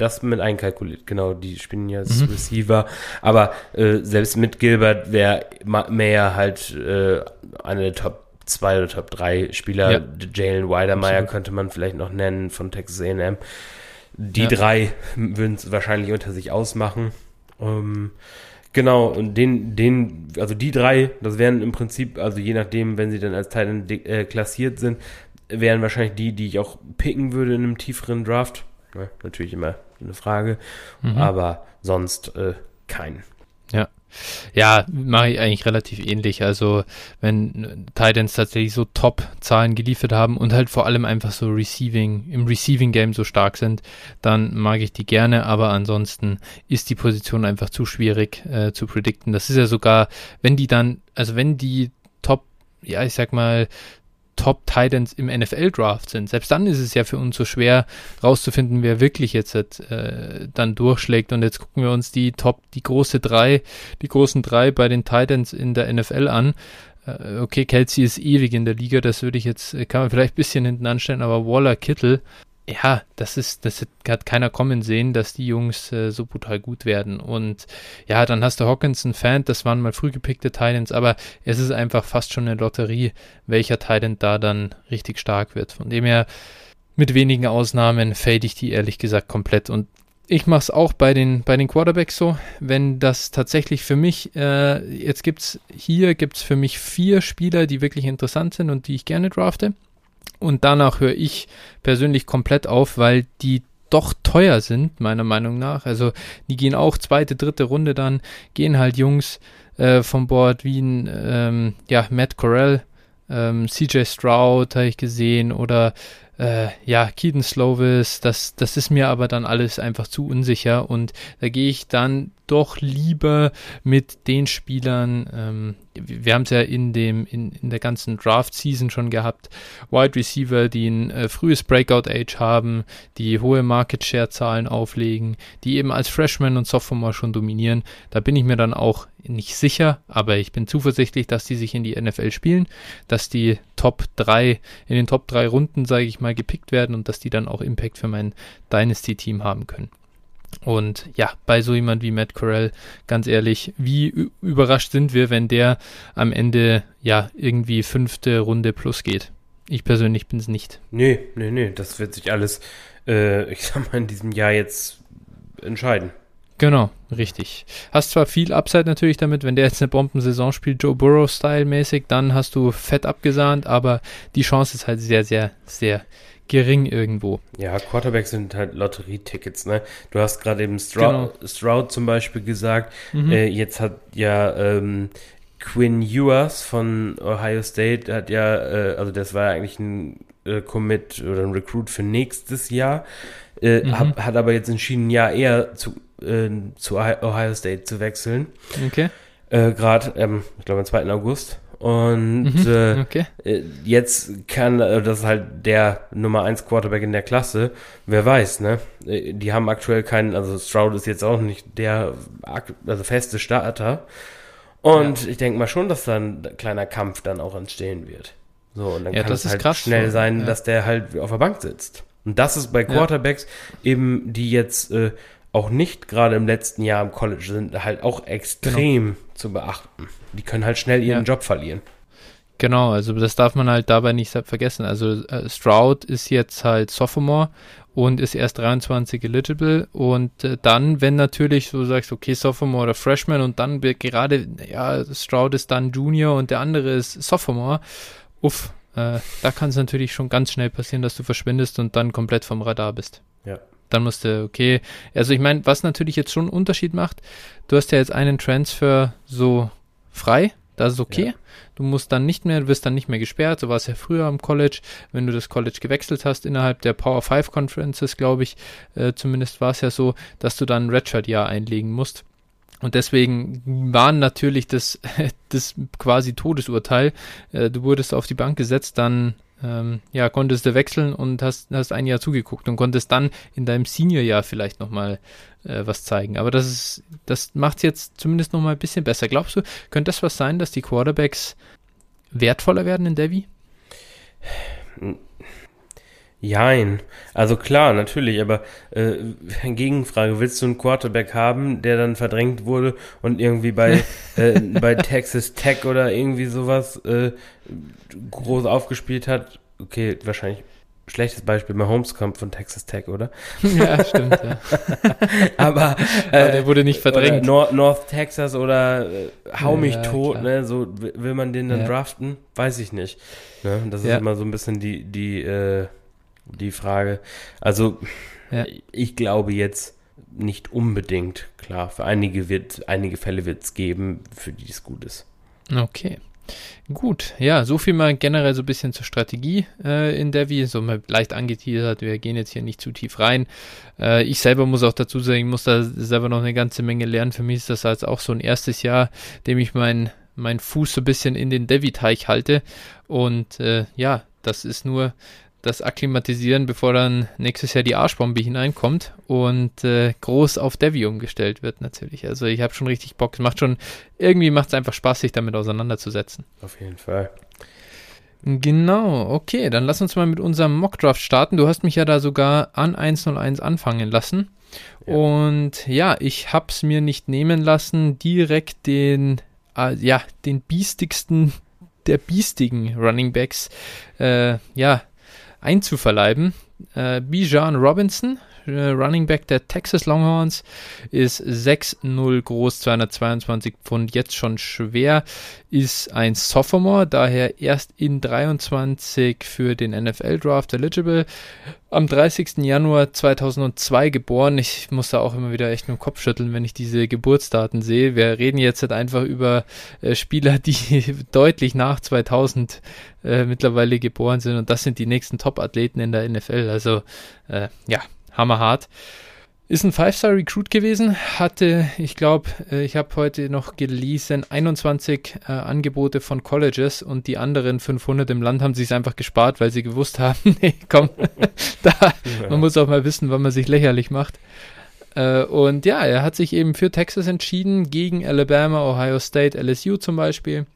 das mit einkalkuliert. Genau, die spielen ja als mhm. Receiver. Aber äh, selbst mit Gilbert wäre mehr halt äh, eine der Top 2 oder Top 3 Spieler. Ja. Jalen Weidermeyer könnte man vielleicht noch nennen von Texas A&M. Die ja. drei würden es wahrscheinlich unter sich ausmachen. Ähm, genau, und den, den, also die drei, das wären im Prinzip, also je nachdem, wenn sie dann als Teil äh, klassiert sind, wären wahrscheinlich die, die ich auch picken würde in einem tieferen Draft. Ja, natürlich immer eine Frage, mhm. aber sonst äh, kein. Ja. Ja, mache ich eigentlich relativ ähnlich. Also, wenn Titans tatsächlich so Top-Zahlen geliefert haben und halt vor allem einfach so Receiving, im Receiving-Game so stark sind, dann mag ich die gerne, aber ansonsten ist die Position einfach zu schwierig äh, zu predikten. Das ist ja sogar, wenn die dann, also wenn die Top, ja, ich sag mal, Top Titans im NFL Draft sind. Selbst dann ist es ja für uns so schwer rauszufinden, wer wirklich jetzt äh, dann durchschlägt. Und jetzt gucken wir uns die Top, die große drei, die großen drei bei den Titans in der NFL an. Äh, okay, Kelsey ist ewig in der Liga, das würde ich jetzt, kann man vielleicht ein bisschen hinten anstellen, aber Waller Kittle ja, das ist, das hat keiner kommen sehen, dass die Jungs äh, so brutal gut werden. Und ja, dann hast du Hawkinson Fan, das waren mal früh gepickte Titans, aber es ist einfach fast schon eine Lotterie, welcher Titan da dann richtig stark wird. Von dem her, mit wenigen Ausnahmen fade ich die ehrlich gesagt komplett. Und ich mache es auch bei den, bei den Quarterbacks so, wenn das tatsächlich für mich, äh, jetzt gibt's hier gibt's für mich vier Spieler, die wirklich interessant sind und die ich gerne drafte. Und danach höre ich persönlich komplett auf, weil die doch teuer sind, meiner Meinung nach. Also die gehen auch zweite, dritte Runde dann, gehen halt Jungs äh, vom Board wie ein ähm, ja, Matt Corell, ähm, CJ Stroud habe ich gesehen oder äh, ja, Keaton Slovis, das, das ist mir aber dann alles einfach zu unsicher und da gehe ich dann doch lieber mit den Spielern, ähm, wir haben es ja in dem, in, in der ganzen Draft-Season schon gehabt, Wide Receiver, die ein äh, frühes Breakout-Age haben, die hohe Market-Share-Zahlen auflegen, die eben als Freshman und Sophomore schon dominieren. Da bin ich mir dann auch nicht sicher, aber ich bin zuversichtlich, dass die sich in die NFL spielen, dass die Top 3, in den Top 3 Runden, sage ich mal, gepickt werden und dass die dann auch Impact für mein Dynasty-Team haben können. Und ja, bei so jemand wie Matt Corell, ganz ehrlich, wie überrascht sind wir, wenn der am Ende ja irgendwie fünfte Runde plus geht? Ich persönlich bin es nicht. Nee, nee, nee, das wird sich alles, äh, ich sag mal, in diesem Jahr jetzt entscheiden. Genau, richtig. Hast zwar viel Upside natürlich damit, wenn der jetzt eine Bombensaison spielt, Joe Burrow-Style mäßig, dann hast du fett abgesahnt, aber die Chance ist halt sehr, sehr, sehr gering irgendwo. Ja, Quarterbacks sind halt Lotterietickets, ne? Du hast gerade eben Stroud, genau. Stroud, zum Beispiel gesagt. Mhm. Äh, jetzt hat ja ähm, Quinn Ewers von Ohio State hat ja, äh, also das war ja eigentlich ein äh, Commit oder ein Recruit für nächstes Jahr, äh, mhm. hat, hat, aber jetzt entschieden, Jahr eher zu, äh, zu Ohio State zu wechseln. Okay. Äh, gerade, ähm, ich glaube, am 2. August. Und Mhm, äh, okay. äh, jetzt kann, das ist halt der Nummer 1 Quarterback in der Klasse. Wer weiß, ne? Die haben aktuell keinen, also Stroud ist jetzt auch nicht der also feste Starter. Und ich denke mal schon, dass da ein kleiner Kampf dann auch entstehen wird. So, und dann Ja, kann das es halt krass, schnell so, sein, ja. dass der halt auf der Bank sitzt. Und das ist bei Quarterbacks eben, die jetzt äh, auch nicht gerade im letzten Jahr im College sind, halt auch extrem zu beachten. Die können halt schnell ihren Ja. Job verlieren. Genau, also das darf man halt dabei nicht vergessen. Also äh, Stroud ist jetzt halt Sophomore und ist erst 23 eligible und äh, dann, wenn natürlich so sagst, okay, Sophomore oder Freshman und dann gerade, ja, Stroud ist dann Junior und der andere ist Sophomore, uff, äh, da kann es natürlich schon ganz schnell passieren, dass du verschwindest und dann komplett vom Radar bist. Ja. Dann musst du, okay, also ich meine, was natürlich jetzt schon einen Unterschied macht, du hast ja jetzt einen Transfer so frei, das ist okay. Ja. Du musst dann nicht mehr, du wirst dann nicht mehr gesperrt, so war es ja früher am College, wenn du das College gewechselt hast, innerhalb der Power 5 Conferences, glaube ich, äh, zumindest war es ja so, dass du dann ein Redshirt-Jahr einlegen musst. Und deswegen war natürlich das, das quasi Todesurteil. Äh, du wurdest auf die Bank gesetzt, dann ähm, ja, konntest du wechseln und hast, hast ein Jahr zugeguckt und konntest dann in deinem Senior-Jahr vielleicht nochmal äh, was zeigen. Aber das ist, das macht jetzt zumindest nochmal ein bisschen besser. Glaubst du, könnte das was sein, dass die Quarterbacks wertvoller werden in Devi? Jein. Also klar, natürlich, aber äh, Gegenfrage, willst du einen Quarterback haben, der dann verdrängt wurde und irgendwie bei, äh, bei Texas Tech oder irgendwie sowas äh, groß aufgespielt hat? Okay, wahrscheinlich schlechtes Beispiel, Mahomes kommt von Texas Tech, oder? ja, stimmt. Ja. Aber, Aber äh, der wurde nicht verdrängt. Nor North Texas oder äh, hau mich Ja, tot, klar. ne? So will man den dann Ja. draften? Weiß ich nicht. Ne? Das ist immer so ein bisschen die, die, äh, die Frage. Also Ja. ich glaube jetzt nicht unbedingt. Klar, für einige wird, einige Fälle wird es geben, für die es gut ist. Okay. Gut, ja, so viel mal generell so ein bisschen zur Strategie äh, in Devi, so mal leicht angeteasert, wir gehen jetzt hier nicht zu tief rein. Äh, ich selber muss auch dazu sagen, ich muss da selber noch eine ganze Menge lernen. Für mich ist das als auch so ein erstes Jahr, dem ich mein, mein Fuß so ein bisschen in den Devi-Teich halte. Und äh, ja, das ist nur das Akklimatisieren, bevor dann nächstes Jahr die Arschbombe hineinkommt und äh, groß auf Devi umgestellt wird natürlich. Also ich habe schon richtig Bock. Es macht schon, irgendwie macht es einfach Spaß, sich damit auseinanderzusetzen. Auf jeden Fall. Genau, okay, dann lass uns mal mit unserem Mockdraft starten. Du hast mich ja da sogar an 101 anfangen lassen. Ja. Und ja, ich hab's mir nicht nehmen lassen, direkt den, äh, ja, den biestigsten der biestigen Running Backs, äh, ja, einzuverleiben. Äh, Bijan Robinson, äh, Running Back der Texas Longhorns, ist 6'0 groß, 222 Pfund, jetzt schon schwer, ist ein Sophomore, daher erst in 23 für den NFL-Draft eligible. Am 30. Januar 2002 geboren. Ich muss da auch immer wieder echt dem Kopf schütteln, wenn ich diese Geburtsdaten sehe. Wir reden jetzt halt einfach über äh, Spieler, die deutlich nach 2000 äh, mittlerweile geboren sind und das sind die nächsten Top-Athleten in der NFL. Also äh, ja, hammerhart. Ist ein Five-Star-Recruit gewesen, hatte, ich glaube, äh, ich habe heute noch gelesen, 21 äh, Angebote von Colleges und die anderen 500 im Land haben sich einfach gespart, weil sie gewusst haben, nee, komm, da, man muss auch mal wissen, wann man sich lächerlich macht. Äh, und ja, er hat sich eben für Texas entschieden, gegen Alabama, Ohio State, LSU zum Beispiel.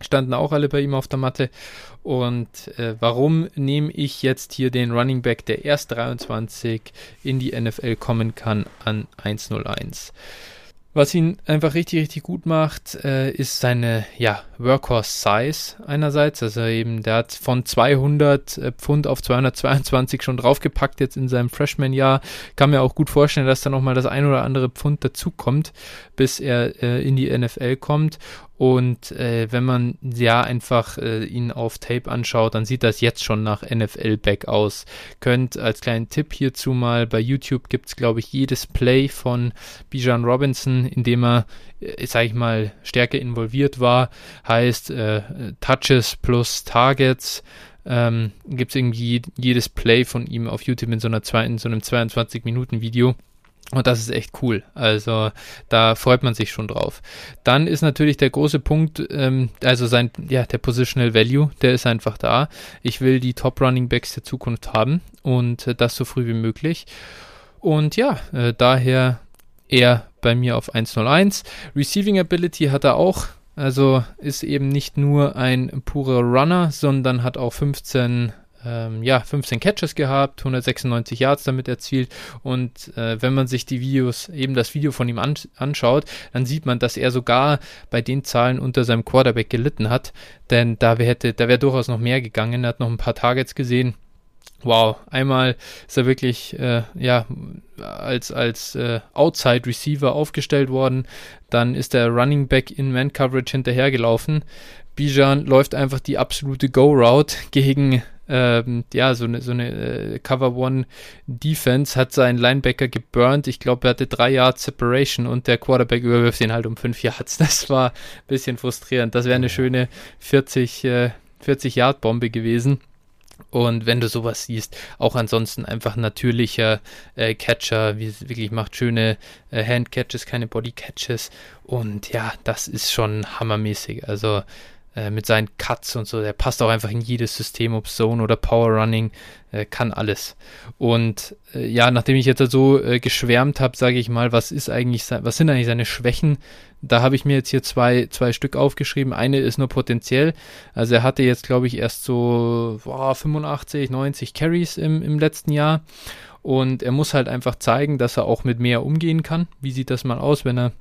Standen auch alle bei ihm auf der Matte. Und äh, warum nehme ich jetzt hier den Running Back, der erst 23 in die NFL kommen kann, an 101? Was ihn einfach richtig, richtig gut macht, äh, ist seine ja, Workhorse-Size einerseits. Also eben, der hat von 200 äh, Pfund auf 222 schon draufgepackt jetzt in seinem Freshman-Jahr. Kann mir auch gut vorstellen, dass da nochmal das ein oder andere Pfund dazukommt, bis er äh, in die NFL kommt. Und äh, wenn man ja einfach äh, ihn auf Tape anschaut, dann sieht das jetzt schon nach NFL-Back aus. Könnt als kleinen Tipp hierzu mal bei YouTube gibt es, glaube ich, jedes Play von Bijan Robinson, in dem er, äh, sag ich mal, stärker involviert war. Heißt äh, Touches plus Targets. Ähm, gibt es irgendwie jedes Play von ihm auf YouTube in so, einer zwei, in so einem 22-Minuten-Video. Und das ist echt cool. Also da freut man sich schon drauf. Dann ist natürlich der große Punkt, ähm, also sein, ja, der Positional Value, der ist einfach da. Ich will die Top Running Backs der Zukunft haben und äh, das so früh wie möglich. Und ja, äh, daher er bei mir auf 101. Receiving Ability hat er auch. Also ist eben nicht nur ein purer Runner, sondern hat auch 15 ähm, ja, 15 Catches gehabt, 196 Yards damit erzielt. Und äh, wenn man sich die Videos, eben das Video von ihm an, anschaut, dann sieht man, dass er sogar bei den Zahlen unter seinem Quarterback gelitten hat. Denn da wäre da wäre durchaus noch mehr gegangen. Er hat noch ein paar Targets gesehen. Wow, einmal ist er wirklich äh, ja als als äh, Outside Receiver aufgestellt worden, dann ist der Running Back in Man Coverage hinterhergelaufen. Bijan läuft einfach die absolute Go Route gegen ähm, ja, so eine, so eine äh, Cover One Defense hat seinen Linebacker geburnt. Ich glaube, er hatte drei Yards Separation und der Quarterback überwirft ihn halt um fünf Yards. Das war ein bisschen frustrierend. Das wäre eine schöne 40, äh, 40 Yard Bombe gewesen. Und wenn du sowas siehst, auch ansonsten einfach natürlicher äh, Catcher, wie wirklich macht, schöne äh, Hand Catches, keine Body Catches. Und ja, das ist schon hammermäßig. Also äh, mit seinen Cuts und so. Der passt auch einfach in jedes System, ob Zone oder Power Running, äh, kann alles. Und äh, ja, nachdem ich jetzt so äh, geschwärmt habe, sage ich mal, was ist eigentlich, was sind eigentlich seine Schwächen? Da habe ich mir jetzt hier zwei, zwei Stück aufgeschrieben. Eine ist nur potenziell. Also er hatte jetzt, glaube ich, erst so boah, 85, 90 Carries im, im letzten Jahr. Und er muss halt einfach zeigen, dass er auch mit mehr umgehen kann. Wie sieht das mal aus, wenn er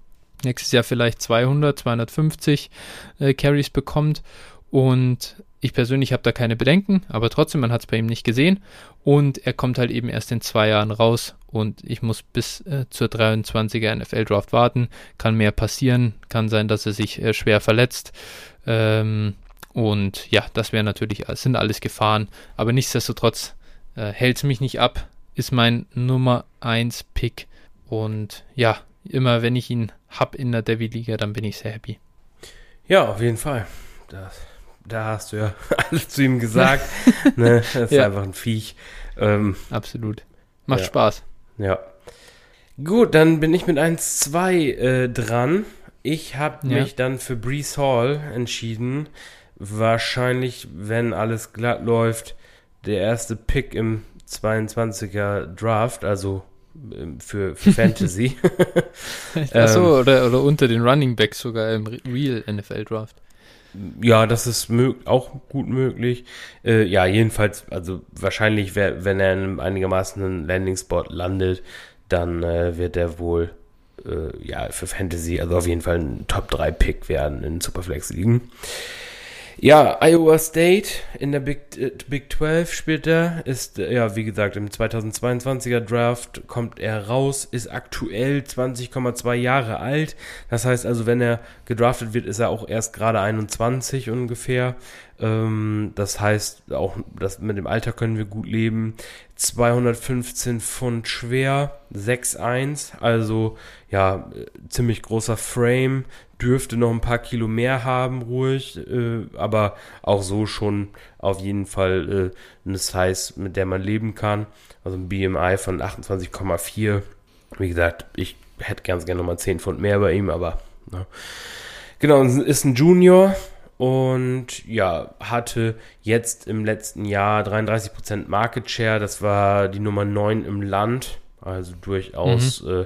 nächstes Jahr vielleicht 200, 250 äh, Carries bekommt. Und ich persönlich habe da keine Bedenken, aber trotzdem, man hat es bei ihm nicht gesehen. Und er kommt halt eben erst in zwei Jahren raus und ich muss bis äh, zur 23er NFL Draft warten. Kann mehr passieren, kann sein, dass er sich äh, schwer verletzt. Ähm, und ja, das wäre natürlich, sind alles Gefahren. Aber nichtsdestotrotz äh, hält es mich nicht ab. Ist mein Nummer 1 Pick. Und ja, immer wenn ich ihn habe in der Devi-Liga, dann bin ich sehr happy. Ja, auf jeden Fall. Das, da hast du ja alles zu ihm gesagt. ne? Das ist ja. einfach ein Viech. Ähm, Absolut. Macht ja. Spaß. Ja. Gut, dann bin ich mit 1-2 äh, dran. Ich habe ja. mich dann für Brees Hall entschieden. Wahrscheinlich, wenn alles glatt läuft, der erste Pick im 22er Draft, also für, für Fantasy. Achso, ähm, oder, oder unter den Running Backs sogar im Real NFL Draft. Ja, das ist auch gut möglich. Äh, ja, jedenfalls, also wahrscheinlich, wär, wenn er in einigermaßen einen Landing-Spot landet, dann äh, wird er wohl äh, ja für Fantasy, also auf jeden Fall ein Top 3 Pick werden in Superflex liegen. Ja, Iowa State in der Big, äh, Big 12 spielt er, ist, äh, ja, wie gesagt, im 2022er Draft kommt er raus, ist aktuell 20,2 Jahre alt. Das heißt also, wenn er gedraftet wird, ist er auch erst gerade 21 ungefähr. Ähm, das heißt, auch das, mit dem Alter können wir gut leben. 215 Pfund schwer, 6'1, also ja, äh, ziemlich großer Frame, dürfte noch ein paar Kilo mehr haben, ruhig, äh, aber auch so schon auf jeden Fall äh, eine Size, mit der man leben kann. Also ein BMI von 28,4. Wie gesagt, ich hätte ganz gerne nochmal 10 Pfund mehr bei ihm, aber ne. genau, ist ein Junior und ja, hatte jetzt im letzten Jahr 33% Market Share. Das war die Nummer 9 im Land, also durchaus mhm. äh,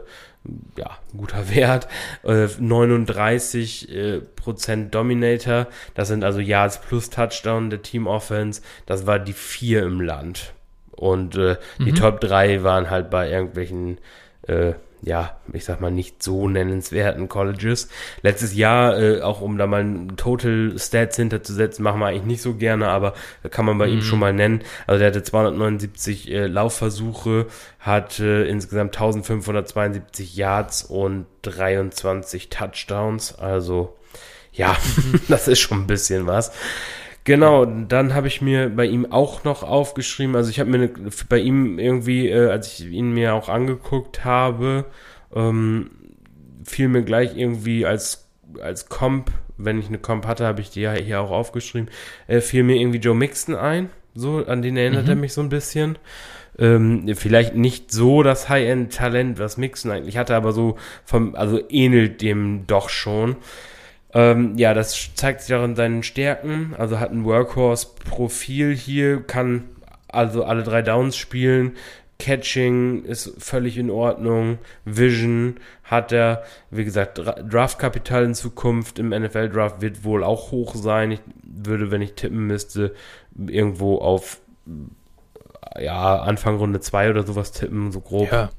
ja, guter Wert. Äh, 39 äh, Prozent Dominator, das sind also Yards plus Touchdown der Team Offense. Das war die vier im Land. Und äh, mhm. die Top 3 waren halt bei irgendwelchen äh, ja, ich sag mal, nicht so nennenswerten Colleges. Letztes Jahr, äh, auch um da mal ein Total Stats hinterzusetzen, machen wir eigentlich nicht so gerne, aber kann man bei mhm. ihm schon mal nennen. Also der hatte 279 äh, Laufversuche, hat äh, insgesamt 1572 Yards und 23 Touchdowns. Also ja, das ist schon ein bisschen was. Genau, dann habe ich mir bei ihm auch noch aufgeschrieben, also ich habe mir ne, bei ihm irgendwie, äh, als ich ihn mir auch angeguckt habe, ähm, fiel mir gleich irgendwie als, als Comp, wenn ich eine Comp hatte, habe ich die ja hier auch aufgeschrieben, äh, fiel mir irgendwie Joe Mixon ein, so, an den erinnert mhm. er mich so ein bisschen. Ähm, vielleicht nicht so das High-End-Talent, was Mixon eigentlich hatte, aber so vom, also ähnelt dem doch schon. Ähm, ja, das zeigt sich auch in seinen Stärken. Also hat ein Workhorse-Profil hier, kann also alle drei Downs spielen. Catching ist völlig in Ordnung. Vision hat er. Wie gesagt, Draftkapital in Zukunft im NFL-Draft wird wohl auch hoch sein. Ich würde, wenn ich tippen müsste, irgendwo auf ja, Anfang Runde 2 oder sowas tippen, so grob. Ja.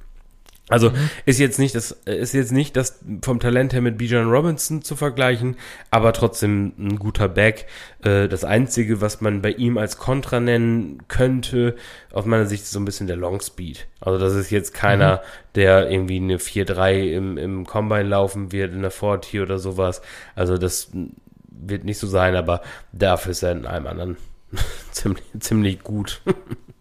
Also mhm. ist jetzt nicht das ist jetzt nicht das vom Talent her mit Bijan Robinson zu vergleichen, aber trotzdem ein guter Back. Äh, das einzige, was man bei ihm als Kontra nennen könnte, aus meiner Sicht ist so ein bisschen der Long Speed. Also das ist jetzt keiner, mhm. der irgendwie eine 4-3 im, im Combine laufen wird in der 40 oder sowas. Also das wird nicht so sein, aber dafür ist er in einem anderen ziemlich, ziemlich gut.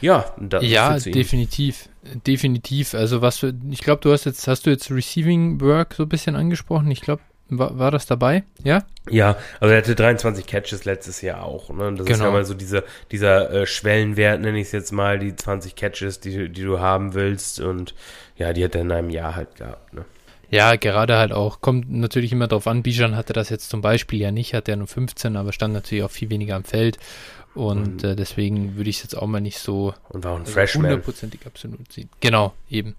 ja, ja, definitiv definitiv. Also was für, ich glaube, du hast jetzt, hast du jetzt Receiving Work so ein bisschen angesprochen? Ich glaube, war, war das dabei? Ja? Ja, also er hatte 23 Catches letztes Jahr auch. Ne? Das genau. ist ja mal so dieser, dieser äh, Schwellenwert, nenne ich es jetzt mal, die 20 Catches, die, die du haben willst. Und ja, die hat er in einem Jahr halt gehabt. Ne? Ja, gerade halt auch, kommt natürlich immer darauf an, Bijan hatte das jetzt zum Beispiel ja nicht, hat er nur 15, aber stand natürlich auch viel weniger am Feld. Und äh, deswegen würde ich es jetzt auch mal nicht so und war ein also Freshman. hundertprozentig absolut sehen. Genau, eben.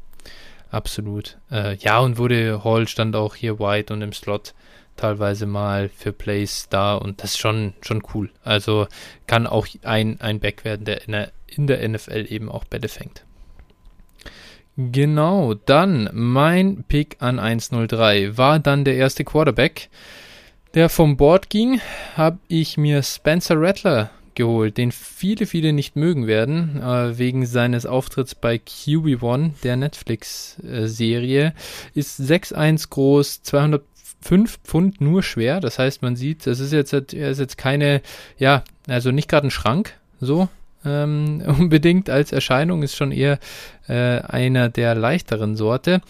Absolut. Äh, ja, und wurde Hall stand auch hier White und im Slot teilweise mal für Plays da und das ist schon, schon cool. Also kann auch ein, ein Back werden, der in der, in der NFL eben auch Bälle fängt. Genau, dann mein Pick an 103 war dann der erste Quarterback, der vom Board ging, habe ich mir Spencer Rattler geholt, den viele, viele nicht mögen werden, äh, wegen seines Auftritts bei QB1, der Netflix-Serie. Ist 6'1 groß, 205 Pfund nur schwer. Das heißt, man sieht, das ist jetzt, er ist jetzt keine, ja, also nicht gerade ein Schrank, so, ähm, unbedingt als Erscheinung, ist schon eher äh, einer der leichteren Sorte.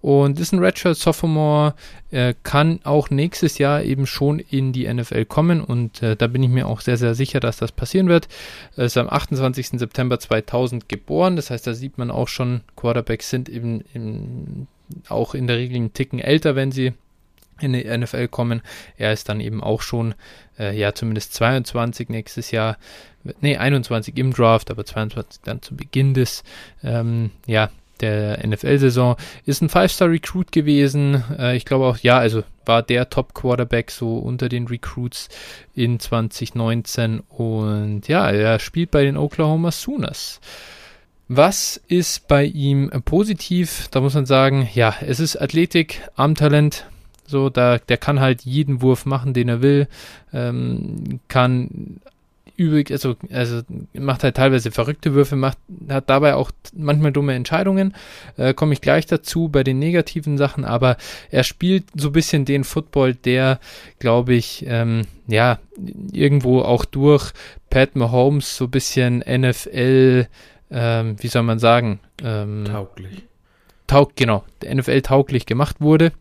Und ist ein Redshirt Sophomore, äh, kann auch nächstes Jahr eben schon in die NFL kommen und äh, da bin ich mir auch sehr, sehr sicher, dass das passieren wird. Er ist am 28. September 2000 geboren, das heißt, da sieht man auch schon, Quarterbacks sind eben in, auch in der Regel einen Ticken älter, wenn sie in die NFL kommen. Er ist dann eben auch schon, äh, ja, zumindest 22 nächstes Jahr nee, 21 im Draft, aber 22 dann zu Beginn des, ähm, ja, der NFL-Saison. Ist ein Five-Star-Recruit gewesen. Äh, ich glaube auch, ja, also war der Top-Quarterback so unter den Recruits in 2019. Und ja, er spielt bei den Oklahoma Sooners. Was ist bei ihm positiv? Da muss man sagen, ja, es ist Athletik, Armtalent. So, da, der kann halt jeden Wurf machen, den er will, ähm, kann übrig, also, also macht halt teilweise verrückte Würfe, macht, hat dabei auch manchmal dumme Entscheidungen. Äh, Komme ich gleich dazu bei den negativen Sachen, aber er spielt so ein bisschen den Football, der, glaube ich, ähm, ja, irgendwo auch durch Pat Mahomes so ein bisschen NFL, ähm, wie soll man sagen? Ähm, tauglich. Taug, genau, NFL tauglich gemacht wurde.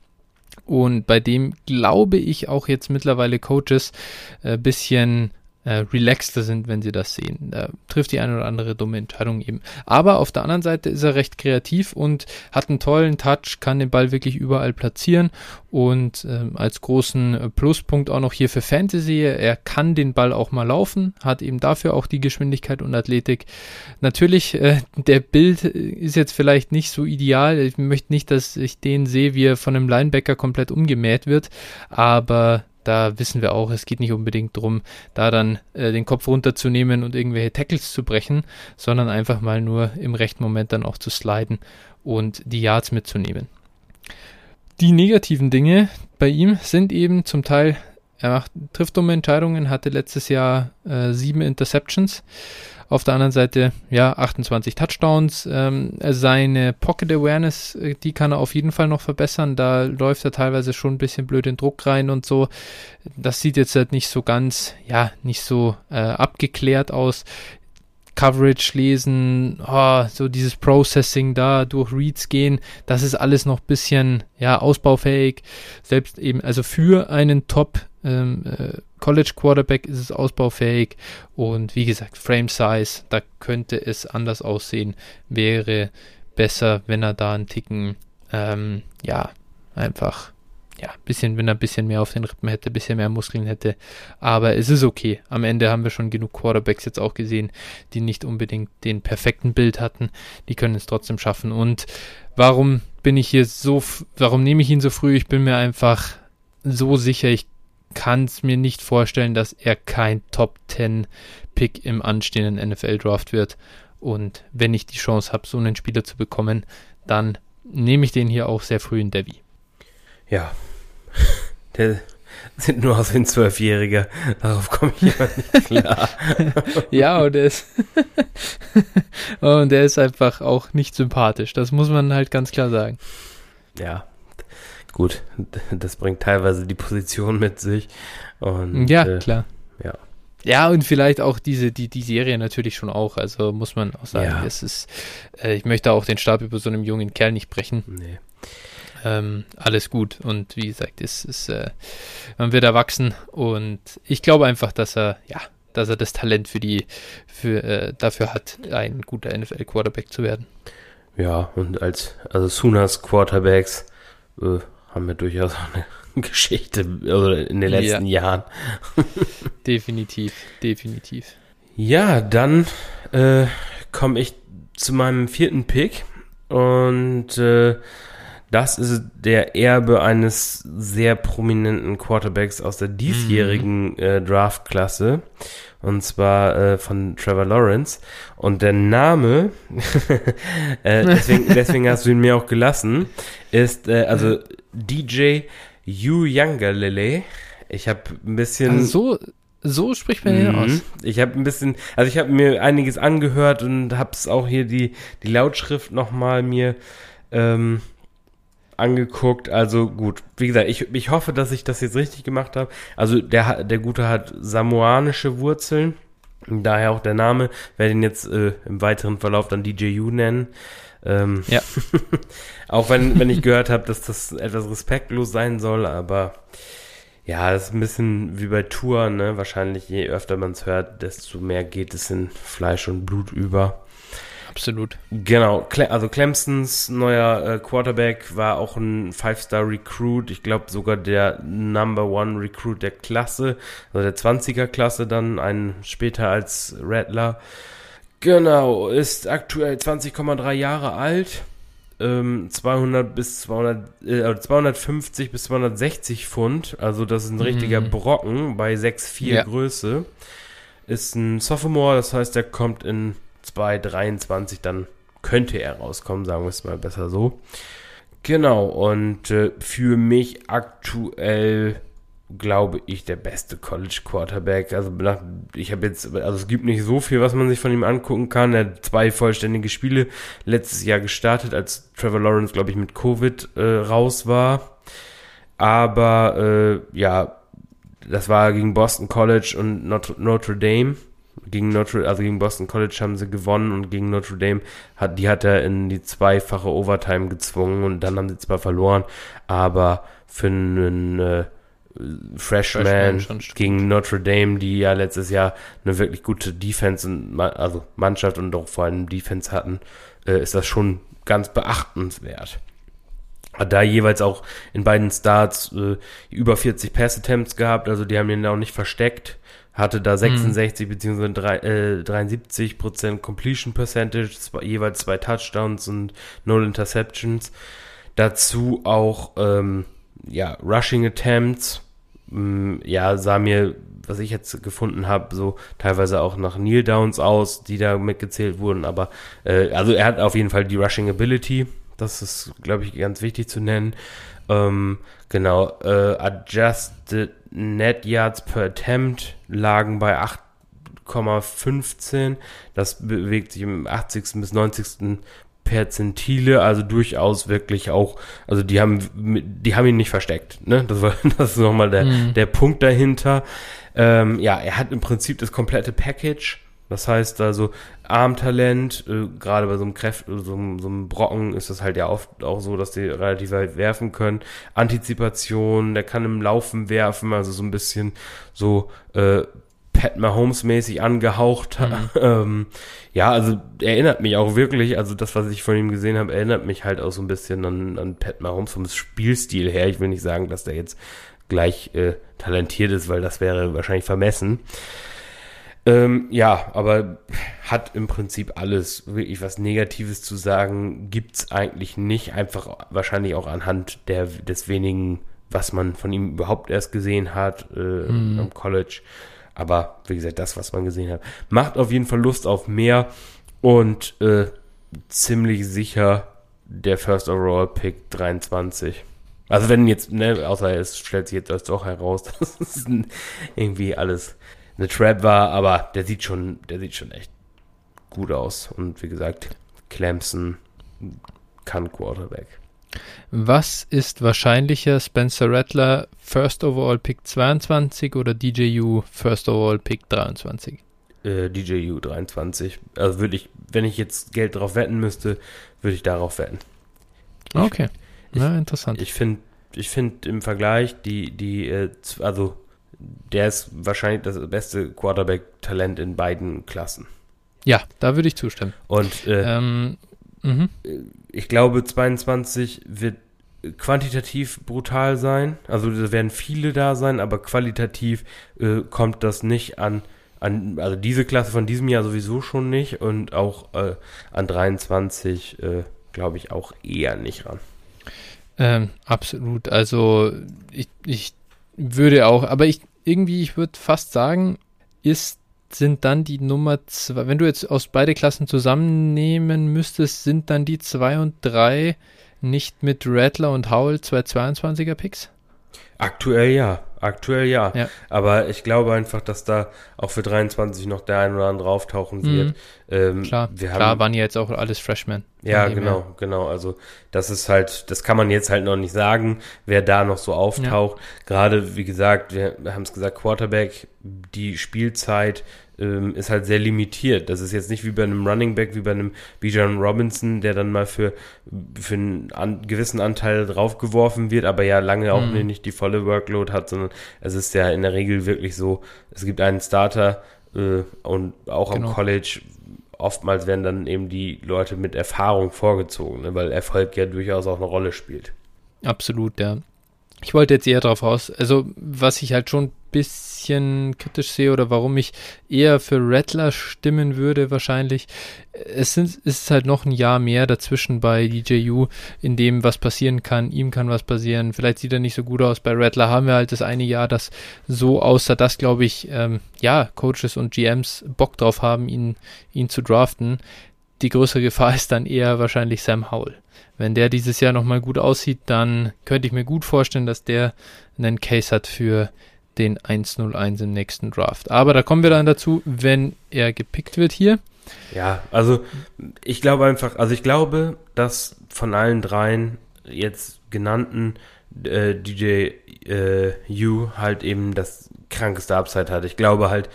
Und bei dem glaube ich auch jetzt mittlerweile Coaches ein äh, bisschen äh, relaxter sind, wenn sie das sehen. Da trifft die eine oder andere dumme Entscheidung eben. Aber auf der anderen Seite ist er recht kreativ und hat einen tollen Touch, kann den Ball wirklich überall platzieren und äh, als großen äh, Pluspunkt auch noch hier für Fantasy, er kann den Ball auch mal laufen, hat eben dafür auch die Geschwindigkeit und Athletik. Natürlich, äh, der Bild ist jetzt vielleicht nicht so ideal. Ich möchte nicht, dass ich den sehe, wie er von einem Linebacker komplett umgemäht wird, aber da wissen wir auch, es geht nicht unbedingt darum, da dann äh, den Kopf runterzunehmen und irgendwelche Tackles zu brechen, sondern einfach mal nur im rechten Moment dann auch zu sliden und die Yards mitzunehmen. Die negativen Dinge bei ihm sind eben zum Teil, er macht, trifft dumme Entscheidungen, hatte letztes Jahr äh, sieben Interceptions. Auf der anderen Seite, ja, 28 Touchdowns. Ähm, seine Pocket Awareness, äh, die kann er auf jeden Fall noch verbessern. Da läuft er teilweise schon ein bisschen blöd in Druck rein und so. Das sieht jetzt halt nicht so ganz, ja, nicht so äh, abgeklärt aus. Coverage lesen, oh, so dieses Processing da durch Reads gehen, das ist alles noch ein bisschen ja ausbaufähig. Selbst eben, also für einen Top ähm, äh, College Quarterback ist es ausbaufähig und wie gesagt, Frame Size, da könnte es anders aussehen, wäre besser, wenn er da einen Ticken, ähm, ja, einfach, ja, bisschen, wenn er ein bisschen mehr auf den Rippen hätte, ein bisschen mehr Muskeln hätte. Aber es ist okay. Am Ende haben wir schon genug Quarterbacks jetzt auch gesehen, die nicht unbedingt den perfekten Bild hatten. Die können es trotzdem schaffen. Und warum bin ich hier so, warum nehme ich ihn so früh? Ich bin mir einfach so sicher, ich kann es mir nicht vorstellen, dass er kein Top 10 Pick im anstehenden NFL Draft wird. Und wenn ich die Chance habe, so einen Spieler zu bekommen, dann nehme ich den hier auch sehr früh in Devi. Ja, der sieht nur aus wie ein Zwölfjähriger. Darauf komme ich immer nicht klar. ja, und der ist und der ist einfach auch nicht sympathisch. Das muss man halt ganz klar sagen. Ja, gut. Das bringt teilweise die Position mit sich. Und, ja, äh, klar. Ja. Ja, und vielleicht auch diese, die, die Serie natürlich schon auch. Also muss man auch sagen, Ja. es ist, äh, ich möchte auch den Stab über so einem jungen Kerl nicht brechen. Nee. Ähm, alles gut. Und wie gesagt, es ist, äh, man wird erwachsen und ich glaube einfach, dass er, ja, dass er das Talent für die, für, äh, dafür hat, ein guter NFL-Quarterback zu werden. Ja, und als, also Sooners Quarterbacks äh, haben wir durchaus auch eine Geschichte also in den letzten Jahren. Definitiv, definitiv. Ja, dann äh, komme ich zu meinem vierten Pick und äh, das ist der Erbe eines sehr prominenten Quarterbacks aus der diesjährigen äh, Draftklasse und zwar äh, von Trevor Lawrence und der Name äh, deswegen, deswegen hast du ihn mir auch gelassen ist äh, also DJ Uyangalele ich habe ein bisschen Also so, so spricht man ihn Mhm. aus. Ich habe ein bisschen, also ich habe mir einiges angehört und habe es auch hier die, die Lautschrift nochmal mir ähm, angeguckt. Also gut, wie gesagt, ich, ich hoffe, dass ich das jetzt richtig gemacht habe. Also der, der Gute hat samoanische Wurzeln. Daher auch der Name. Werde ihn jetzt äh, im weiteren Verlauf dann DJU nennen. Ähm, Ja. auch wenn, wenn ich gehört habe, dass das etwas respektlos sein soll, aber ja, das ist ein bisschen wie bei Touren, ne? Wahrscheinlich je öfter man es hört, desto mehr geht es in Fleisch und Blut über. Absolut. Genau, also Clemsons neuer äh, Quarterback war auch ein Five-Star-Recruit. Ich glaube sogar der Number One Recruit der Klasse, also der 20er-Klasse dann, ein später als Rattler. Genau, ist aktuell 20,3 Jahre alt. Ähm, 200 bis 200, äh, 250 bis 260 Pfund. Also das ist ein richtiger Mhm. Brocken bei 6,4 Ja. Größe. Ist ein Sophomore, das heißt, er kommt in 2,23, dann könnte er rauskommen, sagen wir es mal besser so. Genau, und äh, für mich aktuell glaube ich, der beste College Quarterback. Also ich habe jetzt, also es gibt nicht so viel, was man sich von ihm angucken kann. Er hat zwei vollständige Spiele letztes Jahr gestartet, als Trevor Lawrence, glaube ich, mit Covid äh, raus war. Aber äh, ja, das war gegen Boston College und Notre Dame. Gegen Notre, also gegen Boston College haben sie gewonnen und gegen Notre Dame hat, die hat er in die zweifache Overtime gezwungen und dann haben sie zwar verloren, aber für einen äh, Freshman, Freshman gegen Notre Dame, die ja letztes Jahr eine wirklich gute Defense und also Mannschaft und auch vor allem Defense hatten, äh, ist das schon ganz beachtenswert. Hat da jeweils auch in beiden Starts äh, über 40 Pass Attempts gehabt, also die haben ihn auch nicht versteckt. Hatte da 66 beziehungsweise drei- äh, 73 Prozent Completion Percentage, zwei, jeweils zwei Touchdowns und null Interceptions. Dazu auch ähm, ja Rushing Attempts. Mm, Ja, sah mir, was ich jetzt gefunden habe, so teilweise auch nach Kneel Downs aus, die da mitgezählt wurden. Aber äh, also er hat auf jeden Fall die Rushing Ability. Das ist, glaube ich, ganz wichtig zu nennen. Ähm, genau, äh, Adjusted Net Yards per Attempt lagen bei 8,15. Das bewegt sich im 80. bis 90. Perzentile, also durchaus wirklich auch, also die haben, die haben ihn nicht versteckt, ne? Das war, das ist nochmal der, Mhm. der Punkt dahinter. Ähm, ja, er hat im Prinzip das komplette Package. Das heißt also, Armtalent, äh, gerade bei so einem Kräft, so, so einem Brocken ist das halt ja oft auch so, dass die relativ weit werfen können. Antizipation, der kann im Laufen werfen, also so ein bisschen so äh, Pat Mahomes-mäßig angehaucht. Mhm. ähm, ja, also erinnert mich auch wirklich, also das, was ich von ihm gesehen habe, erinnert mich halt auch so ein bisschen an, an Pat Mahomes vom Spielstil her. Ich will nicht sagen, dass der jetzt gleich äh, talentiert ist, weil das wäre wahrscheinlich vermessen. Ähm, ja, aber hat im Prinzip alles wirklich was Negatives zu sagen, gibt's eigentlich nicht. Einfach wahrscheinlich auch anhand der, des wenigen, was man von ihm überhaupt erst gesehen hat äh, mhm. am College. Aber wie gesagt, das, was man gesehen hat, macht auf jeden Fall Lust auf mehr und äh, ziemlich sicher der First Overall Pick 23. Also wenn jetzt, ne, außer es stellt sich jetzt das doch heraus, dass es irgendwie alles eine Trap war, aber der sieht schon, der sieht schon echt gut aus. Und wie gesagt, Clemson kann Quarterback. Was ist wahrscheinlicher, Spencer Rattler First Overall Pick 22 oder DJU First Overall Pick 23? Äh, DJU 23. Also würde ich, wenn ich jetzt Geld drauf wetten müsste, würde ich darauf wetten. Ich, okay. Ja, interessant. Ich finde, ich finde im Vergleich die, die, äh, also der ist wahrscheinlich das beste Quarterback-Talent in beiden Klassen. Ja, da würde ich zustimmen. Und äh, ähm, mhm. Äh, ich glaube, 22 wird quantitativ brutal sein. Also da werden viele da sein, aber qualitativ äh, kommt das nicht an, an, also diese Klasse von diesem Jahr sowieso schon nicht und auch äh, an 23 äh, glaube ich auch eher nicht ran. Ähm, absolut. Also ich, ich würde auch, aber ich irgendwie, ich würde fast sagen, ist, sind dann die Nummer zwei, wenn du jetzt aus beide Klassen zusammennehmen müsstest, sind dann die zwei und drei nicht mit Rattler und Howell zwei 22er Picks? Aktuell ja, aktuell ja. ja. Aber ich glaube einfach, dass da auch für 23 noch der ein oder andere auftauchen wird. Mhm. Ähm, klar, wir haben, klar, waren ja jetzt auch alles Freshmen. Ja, genau, her. genau. Also das ist halt, das kann man jetzt halt noch nicht sagen, wer da noch so auftaucht. Ja. Gerade, wie gesagt, wir haben es gesagt, Quarterback, die Spielzeit ähm, ist halt sehr limitiert. Das ist jetzt nicht wie bei einem Running Back, wie bei einem Bijan Robinson, der dann mal für, für einen an, gewissen Anteil draufgeworfen wird, aber ja lange auch mhm. nicht die volle Workload hat, sondern es ist ja in der Regel wirklich so, es gibt einen Starter äh, und auch genau. am College oftmals werden dann eben die Leute mit Erfahrung vorgezogen, ne, weil Erfolg ja durchaus auch eine Rolle spielt. Absolut, ja. Ich wollte jetzt eher darauf raus, also was ich halt schon ein bisschen kritisch sehe oder warum ich eher für Rattler stimmen würde wahrscheinlich, es sind, ist halt noch ein Jahr mehr dazwischen bei DJU, in dem was passieren kann, ihm kann was passieren, vielleicht sieht er nicht so gut aus, bei Rattler haben wir halt das eine Jahr, das so aussah, dass glaube ich, ähm, ja, Coaches und GMs Bock drauf haben, ihn, ihn zu draften. Die größere Gefahr ist dann eher wahrscheinlich Sam Howell. Wenn der dieses Jahr nochmal gut aussieht, dann könnte ich mir gut vorstellen, dass der einen Case hat für den 101 im nächsten Draft. Aber da kommen wir dann dazu, wenn er gepickt wird hier. Ja, also ich glaube einfach, also ich glaube, dass von allen dreien jetzt genannten äh, DJ äh, U halt eben das krankeste Upside hat. Ich glaube halt,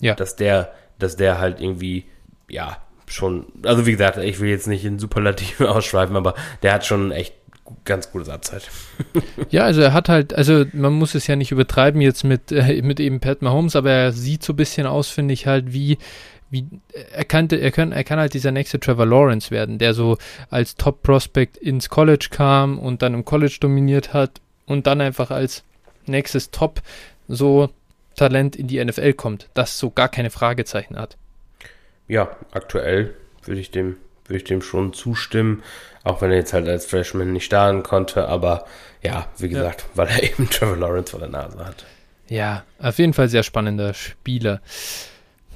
ja. dass der, dass der halt irgendwie, ja, schon, also wie gesagt, ich will jetzt nicht in Superlativen ausschweifen, aber der hat schon echt ganz gutes Upside. ja, also er hat halt, also man muss es ja nicht übertreiben jetzt mit, äh, mit eben Pat Mahomes, aber er sieht so ein bisschen aus, finde ich halt, wie, wie, er kannte, er kann, er kann halt dieser nächste Trevor Lawrence werden, der so als Top-Prospect ins College kam und dann im College dominiert hat und dann einfach als nächstes Top so Talent in die NFL kommt, das so gar keine Fragezeichen hat ja, aktuell würde ich dem, würde ich dem schon zustimmen, auch wenn er jetzt halt als Freshman nicht starten konnte, aber ja, wie gesagt, ja. weil er eben Trevor Lawrence vor der Nase hat. Ja, auf jeden Fall sehr spannender Spieler.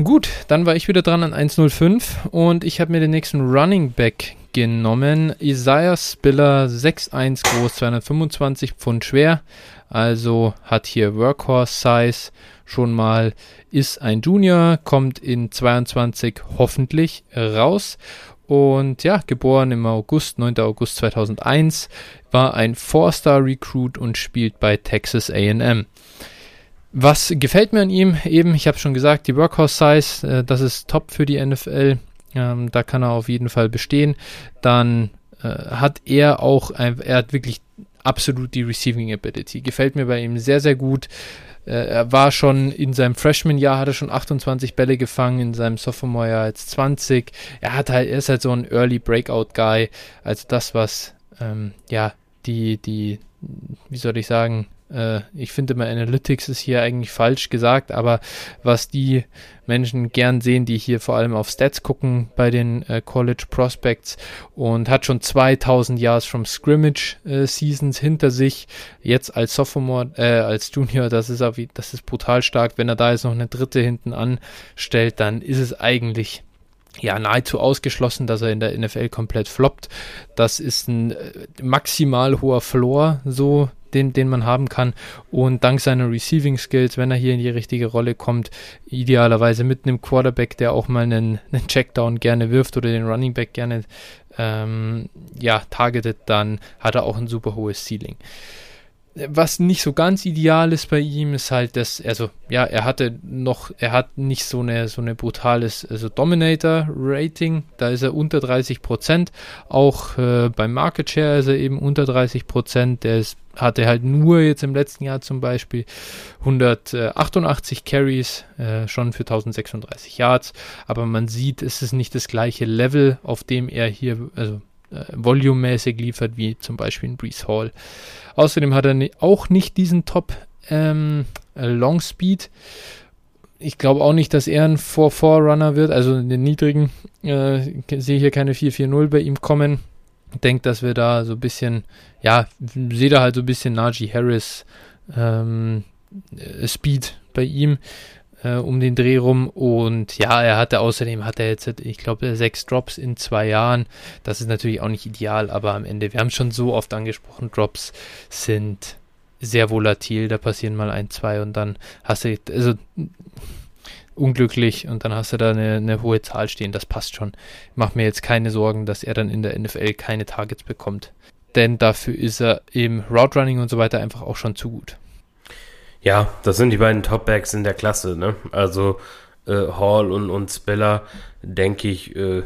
Gut, dann war ich wieder dran an 1.05 und ich habe mir den nächsten Running Back genommen. Isaiah Spiller, 6'1 groß, 225 Pfund schwer. Also hat hier Workhorse Size schon mal, ist ein Junior, kommt in 22 hoffentlich raus. Und ja, geboren im August, 9. August 2001, war ein Four-Star-Recruit und spielt bei Texas AM. Was gefällt mir an ihm? Eben, ich habe schon gesagt, die Workhorse-Size, äh, das ist top für die NFL. Ähm, da kann er auf jeden Fall bestehen. Dann äh, hat er auch, ein, er hat wirklich absolut die Receiving Ability. Gefällt mir bei ihm sehr, sehr gut. Äh, er war schon in seinem Freshman-Jahr, hat er schon 28 Bälle gefangen, in seinem Sophomore-Jahr jetzt 20. Er hat halt, er ist halt so ein Early Breakout-Guy. Also das, was, ähm, ja, die, die, wie soll ich sagen, äh, ich finde immer Analytics ist hier eigentlich falsch gesagt, aber was die Menschen gern sehen, die hier vor allem auf Stats gucken bei den äh, College Prospects und hat schon 2000 Yards from Scrimmage äh, Seasons hinter sich. Jetzt als Sophomore, äh, als Junior, das ist, auch, das ist brutal stark. Wenn er da jetzt noch eine dritte hinten anstellt, dann ist es eigentlich ja, nahezu ausgeschlossen, dass er in der NFL komplett floppt. Das ist ein äh, maximal hoher Floor, so den, den man haben kann. Und dank seiner Receiving Skills, wenn er hier in die richtige Rolle kommt, idealerweise mit einem Quarterback, der auch mal einen, einen Checkdown gerne wirft oder den Running Back gerne ähm, ja, targetet, dann hat er auch ein super hohes Ceiling was nicht so ganz ideal ist bei ihm, ist halt, dass, also, ja, er hatte noch, er hat nicht so eine, so eine brutales, also Dominator-Rating, da ist er unter 30 Prozent, auch äh, beim Market Share ist er eben unter 30 Prozent, der ist, hatte halt nur jetzt im letzten Jahr zum Beispiel 188 Carries, äh, schon für 1036 Yards, aber man sieht, es ist nicht das gleiche Level, auf dem er hier, also äh, volumemäßig liefert, wie zum Beispiel in Brees Hall. Außerdem hat er auch nicht diesen Top ähm, äh, Long Speed. Ich glaube auch nicht, dass er ein 4-4-Runner wird, also in den niedrigen äh, sehe hier keine 4-4-0 bei ihm kommen. Ich denke, dass wir da so ein bisschen, ja, sehe da halt so ein bisschen Najee Harris ähm, äh, Speed bei ihm äh, um den Dreh rum. Und ja, er hatte außerdem, hat er jetzt, ich glaube, sechs Drops in zwei Jahren. Das ist natürlich auch nicht ideal, aber am Ende, wir haben schon so oft angesprochen, Drops sind sehr volatil, da passieren mal ein, zwei und dann hast du, also unglücklich und dann hast du da eine, eine, hohe Zahl stehen, das passt schon. Mach mir jetzt keine Sorgen, dass er dann in der NFL keine Targets bekommt. Denn dafür ist er im Route Running und so weiter einfach auch schon zu gut. Ja, das sind die beiden Topbacks in der Klasse, ne? Also äh, Hall und, und Spiller, denke ich, äh,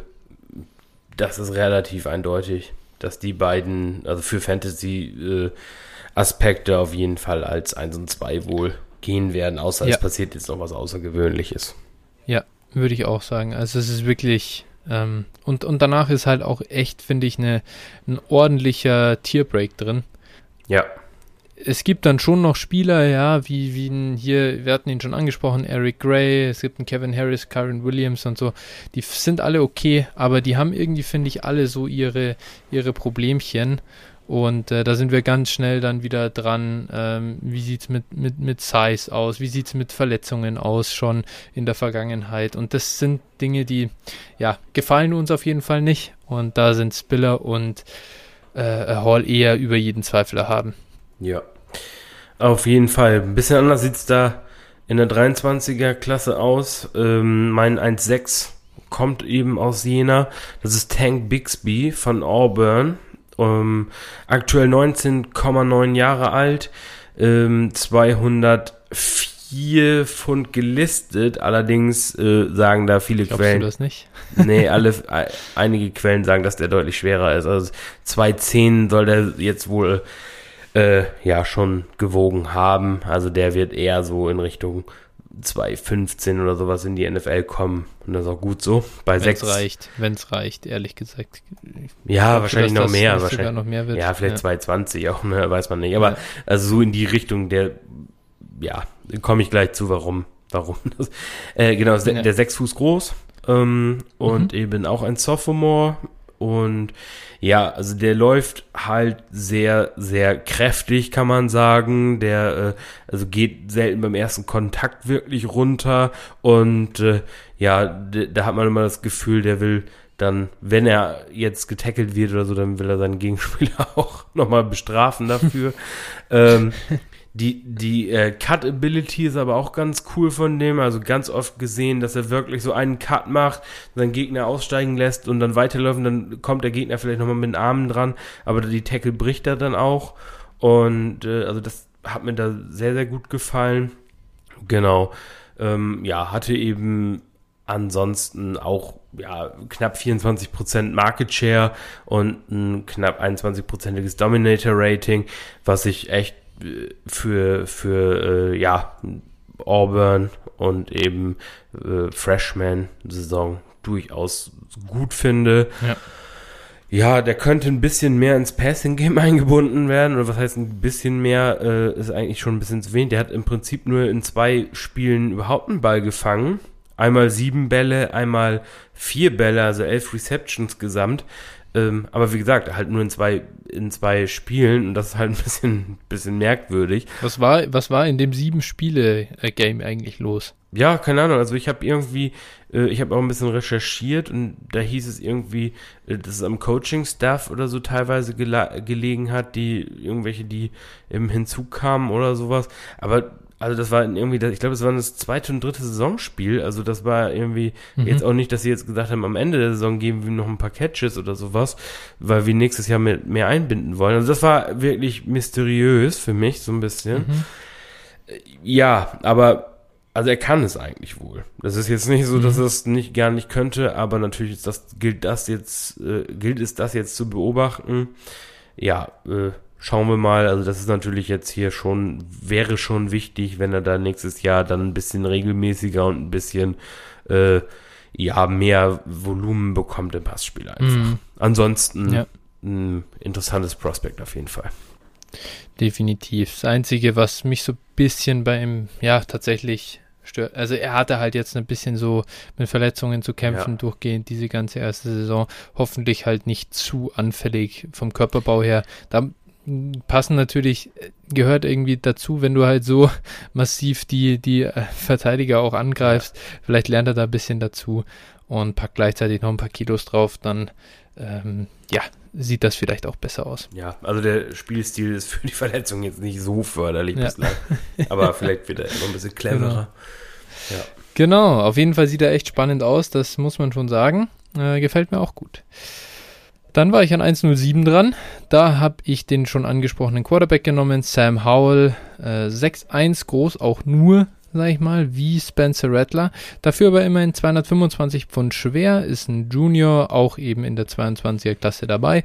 das ist relativ eindeutig, dass die beiden, also für Fantasy-Aspekte äh, auf jeden Fall als 1 und 2 wohl gehen werden, außer ja. es passiert jetzt noch was Außergewöhnliches. Ja, würde ich auch sagen. Also es ist wirklich, ähm, und, und danach ist halt auch echt, finde ich, eine, ein ordentlicher Tierbreak drin. Ja es gibt dann schon noch Spieler, ja, wie, wie hier, wir hatten ihn schon angesprochen, Eric Gray, es gibt einen Kevin Harris, Karen Williams und so, die sind alle okay, aber die haben irgendwie, finde ich, alle so ihre, ihre Problemchen. Und äh, da sind wir ganz schnell dann wieder dran, ähm, wie sieht es mit, mit, mit Size aus, wie sieht es mit Verletzungen aus schon in der Vergangenheit. Und das sind Dinge, die, ja, gefallen uns auf jeden Fall nicht. Und da sind Spiller und äh, Hall eher über jeden Zweifel haben. Ja, auf jeden Fall. Ein bisschen anders sieht es da in der 23er Klasse aus. Ähm, mein 1.6 kommt eben aus Jena. Das ist Tank Bixby von Auburn. Ähm, aktuell 19,9 Jahre alt. Ähm, 204 Pfund gelistet. Allerdings äh, sagen da viele Glaubst Quellen. Du das nicht? nee, alle, einige Quellen sagen, dass der deutlich schwerer ist. Also 210 soll der jetzt wohl äh, ja schon gewogen haben. Also der wird eher so in Richtung 2,15 oder sowas in die NFL kommen. Und das ist auch gut so. Bei wenn's 6. reicht, wenn es reicht, ehrlich gesagt. Ja, wahrscheinlich noch mehr. Wahrscheinlich, noch mehr wird. Ja, vielleicht ja. 2,20 auch, ne, weiß man nicht. Aber ja. also so in die Richtung der, ja, komme ich gleich zu, warum. Warum das? Äh, genau, ja. der 6 Fuß groß ähm, und mhm. eben auch ein Sophomore und ja, also der läuft halt sehr, sehr kräftig, kann man sagen. Der äh, also geht selten beim ersten Kontakt wirklich runter. Und äh, ja, da hat man immer das Gefühl, der will dann, wenn er jetzt getackelt wird oder so, dann will er seinen Gegenspieler auch nochmal bestrafen dafür. ähm, die, die äh, Cut-Ability ist aber auch ganz cool von dem. Also ganz oft gesehen, dass er wirklich so einen Cut macht, seinen Gegner aussteigen lässt und dann weiterläuft. Dann kommt der Gegner vielleicht nochmal mit den Armen dran, aber die Tackle bricht er dann auch. Und äh, also das hat mir da sehr, sehr gut gefallen. Genau. Ähm, ja, hatte eben ansonsten auch ja, knapp 24% Market Share und ein knapp 21%iges Dominator Rating, was ich echt für, für äh, ja, Auburn und eben äh, Freshman-Saison durchaus gut finde. Ja. Ja, der könnte ein bisschen mehr ins Passing-Game eingebunden werden. Oder was heißt ein bisschen mehr, äh, ist eigentlich schon ein bisschen zu wenig. Der hat im Prinzip nur in zwei Spielen überhaupt einen Ball gefangen. Einmal sieben Bälle, einmal vier Bälle, also elf Receptions gesamt. Ähm, aber wie gesagt, halt nur in zwei, in zwei Spielen und das ist halt ein bisschen, bisschen merkwürdig. Was war, was war in dem sieben Spiele-Game eigentlich los? Ja, keine Ahnung. Also ich habe irgendwie, äh, ich habe auch ein bisschen recherchiert und da hieß es irgendwie, äh, dass es am Coaching-Staff oder so teilweise gelegen hat, die irgendwelche, die eben hinzukamen oder sowas. Aber also das war irgendwie, ich glaube, das war das zweite und dritte Saisonspiel. Also das war irgendwie mhm. jetzt auch nicht, dass sie jetzt gesagt haben, am Ende der Saison geben wir noch ein paar Catches oder sowas, weil wir nächstes Jahr mehr, mehr einbinden wollen. Also das war wirklich mysteriös für mich so ein bisschen. Mhm. Ja, aber also er kann es eigentlich wohl. Das ist jetzt nicht so, dass mhm. er es nicht gar nicht könnte, aber natürlich ist das, gilt das jetzt, äh, gilt es das jetzt zu beobachten. Ja, äh, schauen wir mal. Also das ist natürlich jetzt hier schon, wäre schon wichtig, wenn er da nächstes Jahr dann ein bisschen regelmäßiger und ein bisschen äh, ja mehr Volumen bekommt im Passspiel einfach. Mhm. Ansonsten ja. ein interessantes Prospekt auf jeden Fall. Definitiv. Das Einzige, was mich so ein bisschen bei ihm, ja, tatsächlich stört. Also er hatte halt jetzt ein bisschen so mit Verletzungen zu kämpfen, ja. durchgehend diese ganze erste Saison. Hoffentlich halt nicht zu anfällig vom Körperbau her. Da passen natürlich, gehört irgendwie dazu, wenn du halt so massiv die, die äh, Verteidiger auch angreifst. Vielleicht lernt er da ein bisschen dazu und packt gleichzeitig noch ein paar Kilos drauf, dann ähm, ja, sieht das vielleicht auch besser aus. Ja, also der Spielstil ist für die Verletzung jetzt nicht so förderlich ja. bislang. Aber vielleicht wird er noch ein bisschen cleverer. Genau. Ja. genau, auf jeden Fall sieht er echt spannend aus, das muss man schon sagen. Äh, gefällt mir auch gut. Dann war ich an 1.07 dran. Da habe ich den schon angesprochenen Quarterback genommen, Sam Howell. Äh, 6'1 groß, auch nur, sag ich mal, wie Spencer Rattler. Dafür aber immerhin 225 Pfund schwer, ist ein Junior, auch eben in der 22er Klasse dabei.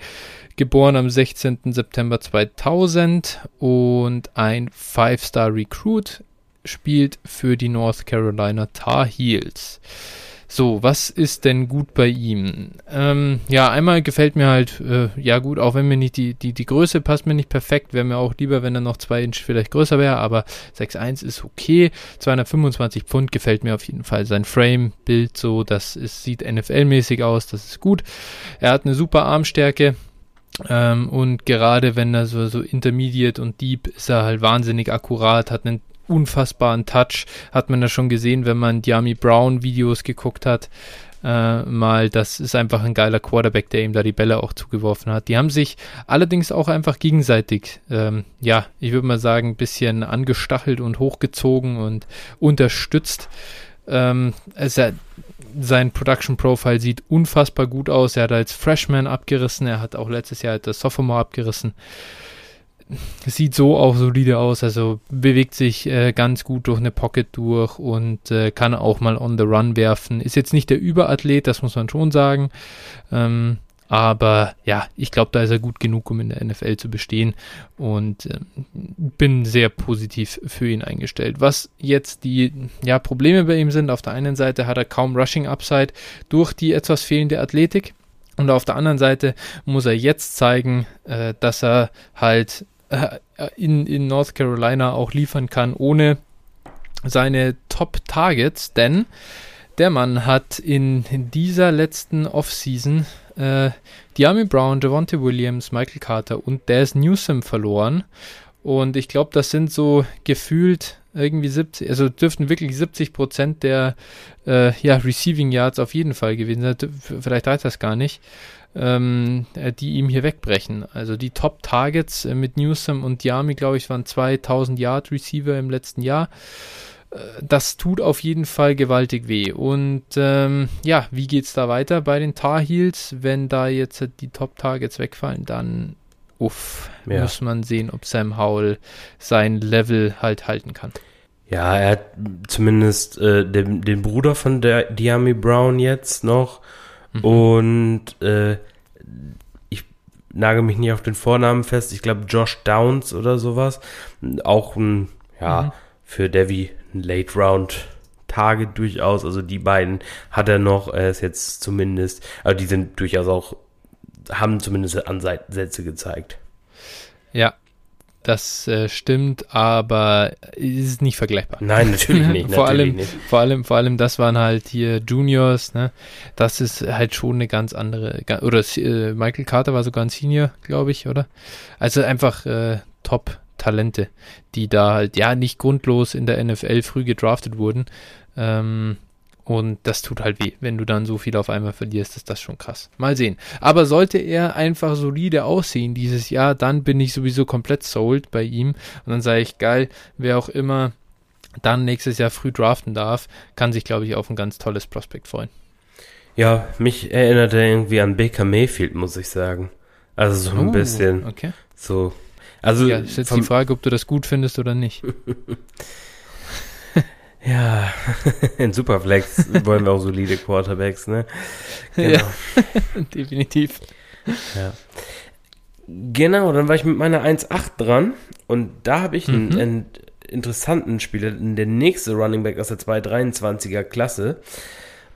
Geboren am 16. September 2000 und ein Five-Star Recruit, spielt für die North Carolina Tar Heels. So, was ist denn gut bei ihm? Ähm, ja, einmal gefällt mir halt, äh, ja gut, auch wenn mir nicht die, die, die Größe passt mir nicht perfekt, wäre mir auch lieber, wenn er noch 2 Inch vielleicht größer wäre, aber 6'1 ist okay. 225 Pfund gefällt mir auf jeden Fall. Sein Frame-Bild so, das ist, sieht NFL-mäßig aus, das ist gut. Er hat eine super Armstärke. Ähm, und gerade wenn er so, so intermediate und deep ist er halt wahnsinnig akkurat, hat einen unfassbaren Touch. Hat man ja schon gesehen, wenn man Diami Brown Videos geguckt hat. Äh, mal, das ist einfach ein geiler Quarterback, der ihm da die Bälle auch zugeworfen hat. Die haben sich allerdings auch einfach gegenseitig, ähm, ja, ich würde mal sagen, ein bisschen angestachelt und hochgezogen und unterstützt. Ähm, es, sein Production Profile sieht unfassbar gut aus. Er hat als Freshman abgerissen, er hat auch letztes Jahr das Sophomore abgerissen sieht so auch solide aus, also bewegt sich äh, ganz gut durch eine Pocket durch und äh, kann auch mal on the run werfen. Ist jetzt nicht der Überathlet, das muss man schon sagen. Ähm, aber ja, ich glaube, da ist er gut genug, um in der NFL zu bestehen und äh, bin sehr positiv für ihn eingestellt. Was jetzt die ja, Probleme bei ihm sind, auf der einen Seite hat er kaum Rushing Upside durch die etwas fehlende Athletik. Und auf der anderen Seite muss er jetzt zeigen, äh, dass er halt äh, in, in North Carolina auch liefern kann, ohne seine Top-Targets, denn der Mann hat in, in dieser letzten Offseason äh, Diami Brown, Javonte Williams, Michael Carter und Daz Newsom verloren. Und ich glaube, das sind so gefühlt irgendwie 70, also dürften wirklich 70 Prozent der äh, ja, Receiving Yards auf jeden Fall gewesen sein. Vielleicht reicht das gar nicht ähm, äh, die ihm hier wegbrechen. Also die Top-Targets äh, mit Newsom und Diami, glaube ich, waren 2000 Yard Receiver im letzten Jahr. Äh, das tut auf jeden Fall gewaltig weh. Und ähm, ja, wie geht es da weiter bei den Tar Heels? Wenn da jetzt die Top-Targets wegfallen, dann uff, ja. muss man sehen, ob Sam Howell sein Level halt halten kann. Ja, er hat zumindest äh, den, den Bruder von der Diami Brown jetzt noch. Mhm. Und äh, ich nage mich nicht auf den Vornamen fest. Ich glaube Josh Downs oder sowas. Auch ein, ja, mhm. für Devi ein Late Round Target durchaus. Also die beiden hat er noch. Er ist jetzt zumindest, also die sind durchaus auch, haben zumindest Ansätze gezeigt. Ja, das äh, stimmt, aber ist nicht vergleichbar. Nein, natürlich nicht. vor, natürlich allem, nicht. vor allem, vor allem, das waren halt hier Juniors, ne? Das ist halt schon eine ganz andere. Oder äh, Michael Carter war sogar ein Senior, glaube ich, oder? Also einfach äh, Top-Talente, die da halt ja nicht grundlos in der NFL früh gedraftet wurden. Ähm, und das tut halt weh. Wenn du dann so viel auf einmal verlierst, ist das schon krass. Mal sehen. Aber sollte er einfach solide aussehen dieses Jahr, dann bin ich sowieso komplett sold bei ihm. Und dann sage ich, geil, wer auch immer dann nächstes Jahr früh draften darf, kann sich, glaube ich, auf ein ganz tolles Prospekt freuen. Ja, mich erinnert er irgendwie an Baker Mayfield, muss ich sagen. Also so ein oh, bisschen. Okay. So. Also ja, ist jetzt die Frage, ob du das gut findest oder nicht. Ja, in Superflex wollen wir auch solide Quarterbacks, ne? Genau. Ja, definitiv. Ja. Genau, dann war ich mit meiner 1.8 dran und da habe ich einen, mhm. einen, interessanten Spieler, der nächste Running Back aus der 223er Klasse,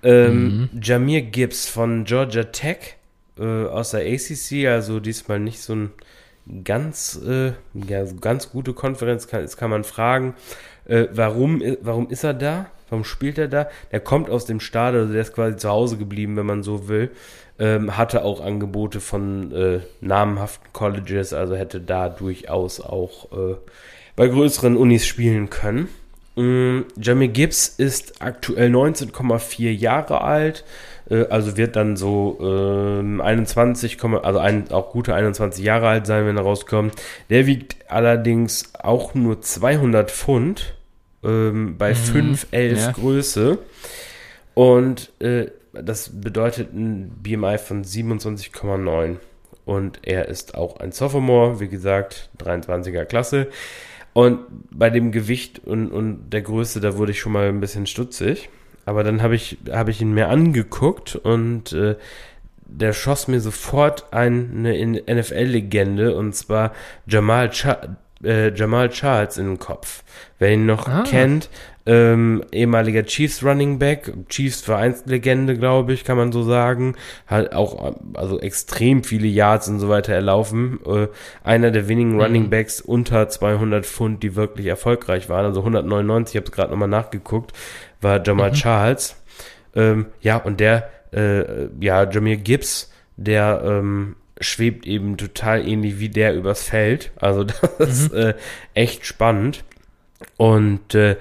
ähm, mhm. Jamir Gibbs von Georgia Tech äh, aus der ACC, also diesmal nicht so ein ganz, äh, ja, ganz gute Konferenz, kann, das kann man fragen. Äh, warum, warum ist er da? Warum spielt er da? Der kommt aus dem Stadion, also der ist quasi zu Hause geblieben, wenn man so will. Ähm, hatte auch Angebote von äh, namenhaften Colleges, also hätte da durchaus auch äh, bei größeren Unis spielen können. Ähm, Jamie Gibbs ist aktuell 19,4 Jahre alt, äh, also wird dann so äh, 21, also ein, auch gute 21 Jahre alt sein, wenn er rauskommt. Der wiegt allerdings auch nur 200 Pfund ähm, bei mhm. 5,11 ja. Größe. Und äh, das bedeutet ein BMI von 27,9. Und er ist auch ein Sophomore, wie gesagt, 23er Klasse. Und bei dem Gewicht und, und der Größe, da wurde ich schon mal ein bisschen stutzig. Aber dann habe ich, hab ich ihn mir angeguckt und äh, der schoss mir sofort eine NFL-Legende und zwar Jamal, Cha äh, Jamal Charles in den Kopf. Wer ihn noch ah. kennt, ähm, ehemaliger Chiefs Running Back, Chiefs Vereinslegende, glaube ich, kann man so sagen. Hat auch also extrem viele Yards und so weiter erlaufen. Äh, einer der wenigen mhm. Running Backs unter 200 Pfund, die wirklich erfolgreich waren. Also 199, ich habe es gerade nochmal nachgeguckt, war Jamal mhm. Charles. Ähm, ja, und der, äh, ja, Jameer Gibbs, der ähm, schwebt eben total ähnlich wie der übers Feld. Also das mhm. ist äh, echt spannend. Und äh,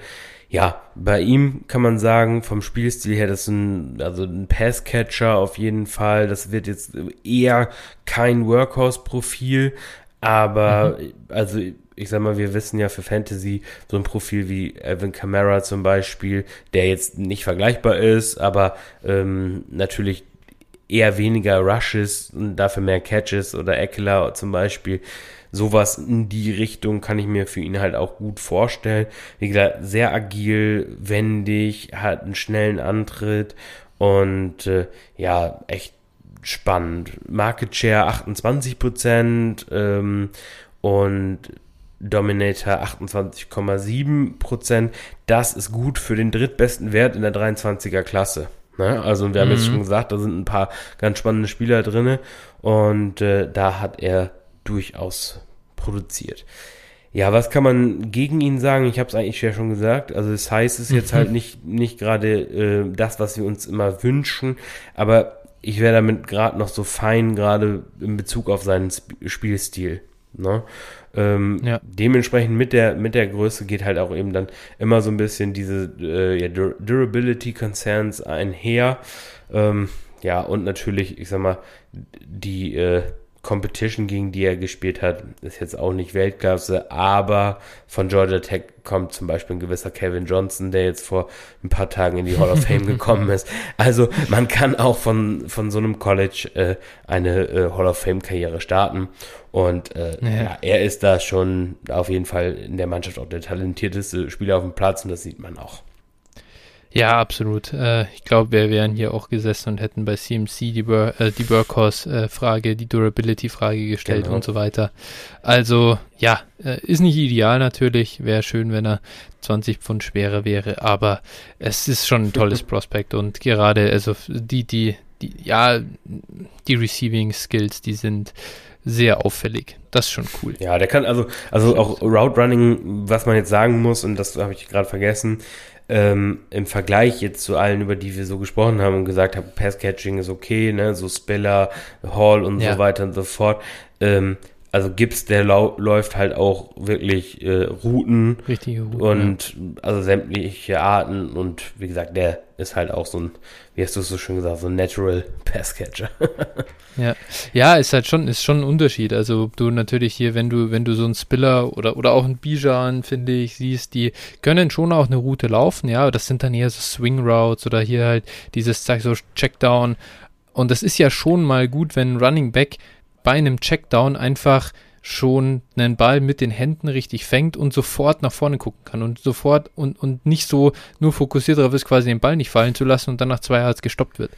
ja, bei ihm kann man sagen, vom Spielstil her, das ist ein, also ein Passcatcher auf jeden Fall. Das wird jetzt eher kein Workhorse-Profil, aber mhm. also ich sag mal, wir wissen ja für Fantasy so ein Profil wie Evan Kamara zum Beispiel, der jetzt nicht vergleichbar ist, aber ähm, natürlich eher weniger Rushes und dafür mehr Catches oder Eckler zum Beispiel sowas in die Richtung kann ich mir für ihn halt auch gut vorstellen. Wie gesagt, sehr agil, wendig, hat einen schnellen Antritt und äh, ja, echt spannend. Market Share 28% ähm, und Dominator 28,7%. Das ist gut für den drittbesten Wert in der 23er Klasse. Ne? Also wir haben mhm. jetzt schon gesagt, da sind ein paar ganz spannende Spieler drinne und äh, da hat er durchaus produziert. Ja, was kann man gegen ihn sagen? Ich habe es eigentlich ja schon gesagt. Also das heißt, es ist jetzt halt nicht, nicht gerade äh, das, was wir uns immer wünschen, aber ich wäre damit gerade noch so fein, gerade in Bezug auf seinen Sp Spielstil. Ne? Ähm, ja. Dementsprechend mit der, mit der Größe geht halt auch eben dann immer so ein bisschen diese äh, ja, Dur Durability Concerns einher. Ähm, ja, und natürlich, ich sag mal, die äh, Competition, gegen die er gespielt hat, ist jetzt auch nicht Weltklasse, aber von Georgia Tech kommt zum Beispiel ein gewisser Kevin Johnson, der jetzt vor ein paar Tagen in die Hall of Fame gekommen ist. Also man kann auch von, von so einem College äh, eine äh, Hall of Fame-Karriere starten. Und äh, ja. ja. er ist da schon auf jeden Fall in der Mannschaft auch der talentierteste Spieler auf dem Platz und das sieht man auch. Ja, absolut. Äh, ich glaube, wir wären hier auch gesessen und hätten bei CMC die, Bur äh, die Workhorse-Frage, die Durability-Frage gestellt genau. und so weiter. Also, ja, äh, ist nicht ideal natürlich. Wäre schön, wenn er 20 Pfund schwerer wäre, aber es ist schon ein tolles Prospekt und gerade, also die, die, die, ja, die Receiving Skills, die sind sehr auffällig. Das ist schon cool. Ja, der kann also, also auch Route Running, was man jetzt sagen muss, und das habe ich gerade vergessen, ähm, im Vergleich jetzt zu allen, über die wir so gesprochen haben und gesagt haben, Passcatching ist okay, ne, so Spiller, Hall und ja. so weiter und so fort. Ähm, also Gibbs, der läuft halt auch wirklich äh, Routen. Richtige Routen. Und ja. also sämtliche Arten. Und wie gesagt, der ist halt auch so ein, wie hast du es so schön gesagt, so ein Natural Passcatcher. ja. Ja, ist halt schon, ist schon ein Unterschied. Also du natürlich hier, wenn du, wenn du so einen Spiller oder, oder auch einen Bijan, finde ich, siehst, die können schon auch eine Route laufen, ja, aber das sind dann eher so Swing Routes oder hier halt dieses, sag so, Checkdown. Und das ist ja schon mal gut, wenn ein Running Back bei einem Checkdown einfach schon einen Ball mit den Händen richtig fängt und sofort nach vorne gucken kann und sofort und, und nicht so nur fokussiert darauf ist, quasi den Ball nicht fallen zu lassen und dann nach zwei Yards gestoppt wird.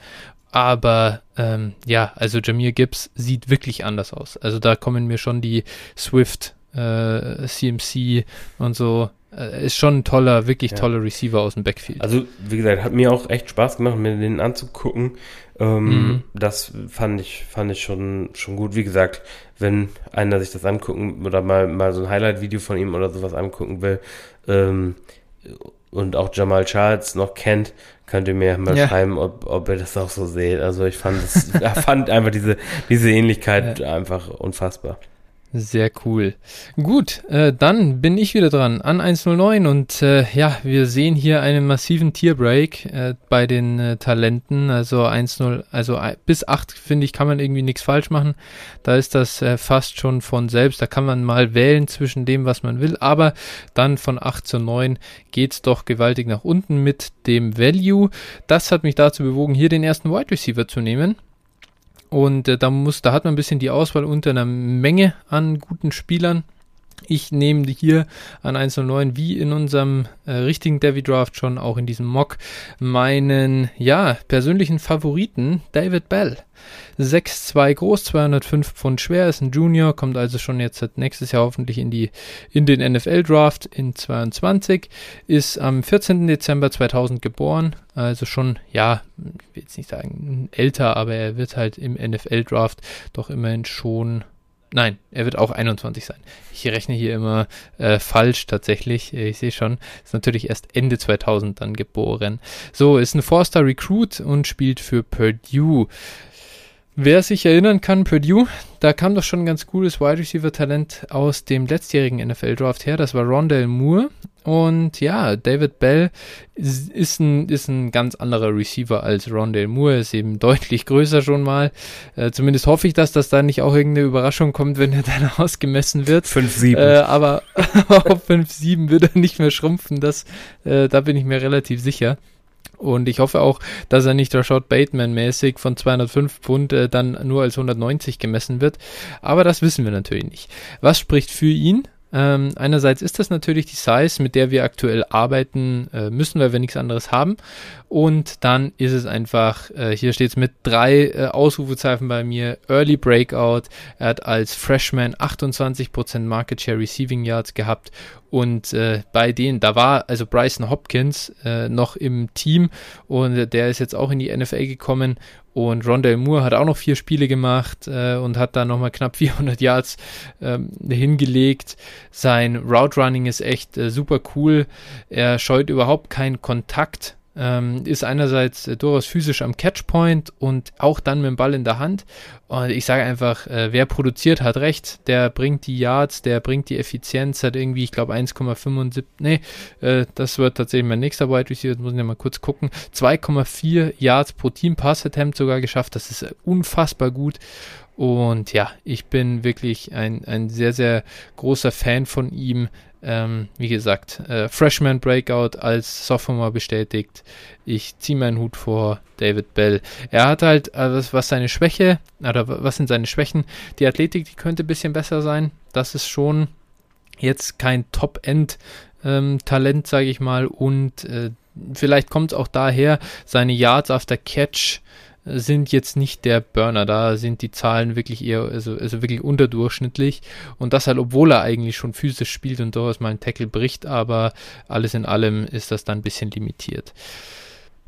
Aber ähm, ja, also Jamir Gibbs sieht wirklich anders aus. Also da kommen mir schon die Swift, äh, CMC und so. Äh, ist schon ein toller, wirklich ja. toller Receiver aus dem Backfield. Also, wie gesagt, hat mir auch echt Spaß gemacht, mir den anzugucken. Ähm, mhm. Das fand ich, fand ich schon, schon gut. Wie gesagt, wenn einer sich das angucken oder mal, mal so ein Highlight-Video von ihm oder sowas angucken will ähm, und auch Jamal Charles noch kennt, könnt ihr mir mal ja. schreiben, ob, ob ihr das auch so seht. Also ich fand, das, fand einfach diese, diese Ähnlichkeit ja. einfach unfassbar. Sehr cool. Gut, äh, dann bin ich wieder dran an 109 und äh, ja, wir sehen hier einen massiven Tierbreak äh, bei den äh, Talenten. Also 1-0, also bis 8 finde ich, kann man irgendwie nichts falsch machen. Da ist das äh, fast schon von selbst. Da kann man mal wählen zwischen dem, was man will. Aber dann von 8 zu 9 geht's doch gewaltig nach unten mit dem Value. Das hat mich dazu bewogen, hier den ersten Wide Receiver zu nehmen. Und äh, da muss, da hat man ein bisschen die Auswahl unter einer Menge an guten Spielern. Ich nehme hier an 109 wie in unserem äh, richtigen Devi Draft schon auch in diesem Mock meinen ja persönlichen Favoriten David Bell. 6'2 groß, 205 Pfund schwer, ist ein Junior, kommt also schon jetzt nächstes Jahr hoffentlich in die in den NFL Draft in 22, ist am 14. Dezember 2000 geboren, also schon ja, ich will jetzt nicht sagen älter, aber er wird halt im NFL Draft doch immerhin schon Nein, er wird auch 21 sein. Ich rechne hier immer äh, falsch tatsächlich. Ich sehe schon, ist natürlich erst Ende 2000 dann geboren. So, ist ein Four-Star Recruit und spielt für Purdue. Wer sich erinnern kann, Purdue, da kam doch schon ein ganz cooles Wide Receiver Talent aus dem letztjährigen NFL Draft her. Das war Rondell Moore. Und ja, David Bell ist ein, ist ein ganz anderer Receiver als Rondell Moore, ist eben deutlich größer schon mal. Äh, zumindest hoffe ich, dass das da nicht auch irgendeine Überraschung kommt, wenn er dann ausgemessen wird. 5-7. Äh, aber auf 5-7 wird er nicht mehr schrumpfen, das, äh, da bin ich mir relativ sicher. Und ich hoffe auch, dass er nicht Rashad Bateman-mäßig von 205 Pfund äh, dann nur als 190 gemessen wird. Aber das wissen wir natürlich nicht. Was spricht für ihn? Ähm, einerseits ist das natürlich die Size, mit der wir aktuell arbeiten äh, müssen, weil wir nichts anderes haben. Und dann ist es einfach, äh, hier steht es mit drei äh, Ausrufezeichen bei mir, Early Breakout. Er hat als Freshman 28% Market Share Receiving Yards gehabt und äh, bei denen, da war also Bryson Hopkins äh, noch im Team und der ist jetzt auch in die NFL gekommen und Rondell Moore hat auch noch vier Spiele gemacht äh, und hat da nochmal knapp 400 Yards ähm, hingelegt. Sein Route Running ist echt äh, super cool. Er scheut überhaupt keinen Kontakt ähm, ist einerseits äh, durchaus physisch am Catchpoint und auch dann mit dem Ball in der Hand. Und ich sage einfach, äh, wer produziert, hat recht. Der bringt die Yards, der bringt die Effizienz, hat irgendwie, ich glaube, 1,75. Nee, äh, das wird tatsächlich mein nächster Wide Receiver. Jetzt muss ich mal kurz gucken. 2,4 Yards pro Team Pass Attempt sogar geschafft. Das ist äh, unfassbar gut. Und ja, ich bin wirklich ein, ein sehr, sehr großer Fan von ihm. Ähm, wie gesagt, äh, Freshman Breakout als Sophomore bestätigt. Ich ziehe meinen Hut vor David Bell. Er hat halt, was, was seine Schwäche, oder was sind seine Schwächen? Die Athletik, die könnte ein bisschen besser sein. Das ist schon jetzt kein Top-End-Talent, ähm, sage ich mal. Und äh, vielleicht kommt es auch daher, seine Yards after Catch sind jetzt nicht der Burner. Da sind die Zahlen wirklich eher, also, also wirklich unterdurchschnittlich. Und das halt, obwohl er eigentlich schon physisch spielt und durchaus mal einen Tackle bricht, aber alles in allem ist das dann ein bisschen limitiert.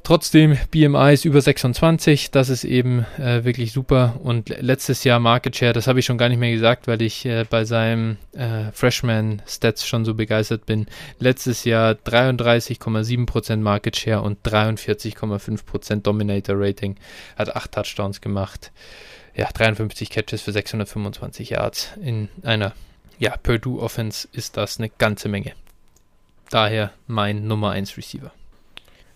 Trotzdem, BMI ist über 26, das ist eben äh, wirklich super. Und letztes Jahr Market Share, das habe ich schon gar nicht mehr gesagt, weil ich äh, bei seinem äh, Freshman Stats schon so begeistert bin. Letztes Jahr 33,7% Market Share und 43,5% Dominator Rating. Hat 8 Touchdowns gemacht. Ja, 53 Catches für 625 Yards. In einer ja, Purdue Offense ist das eine ganze Menge. Daher mein Nummer 1 Receiver.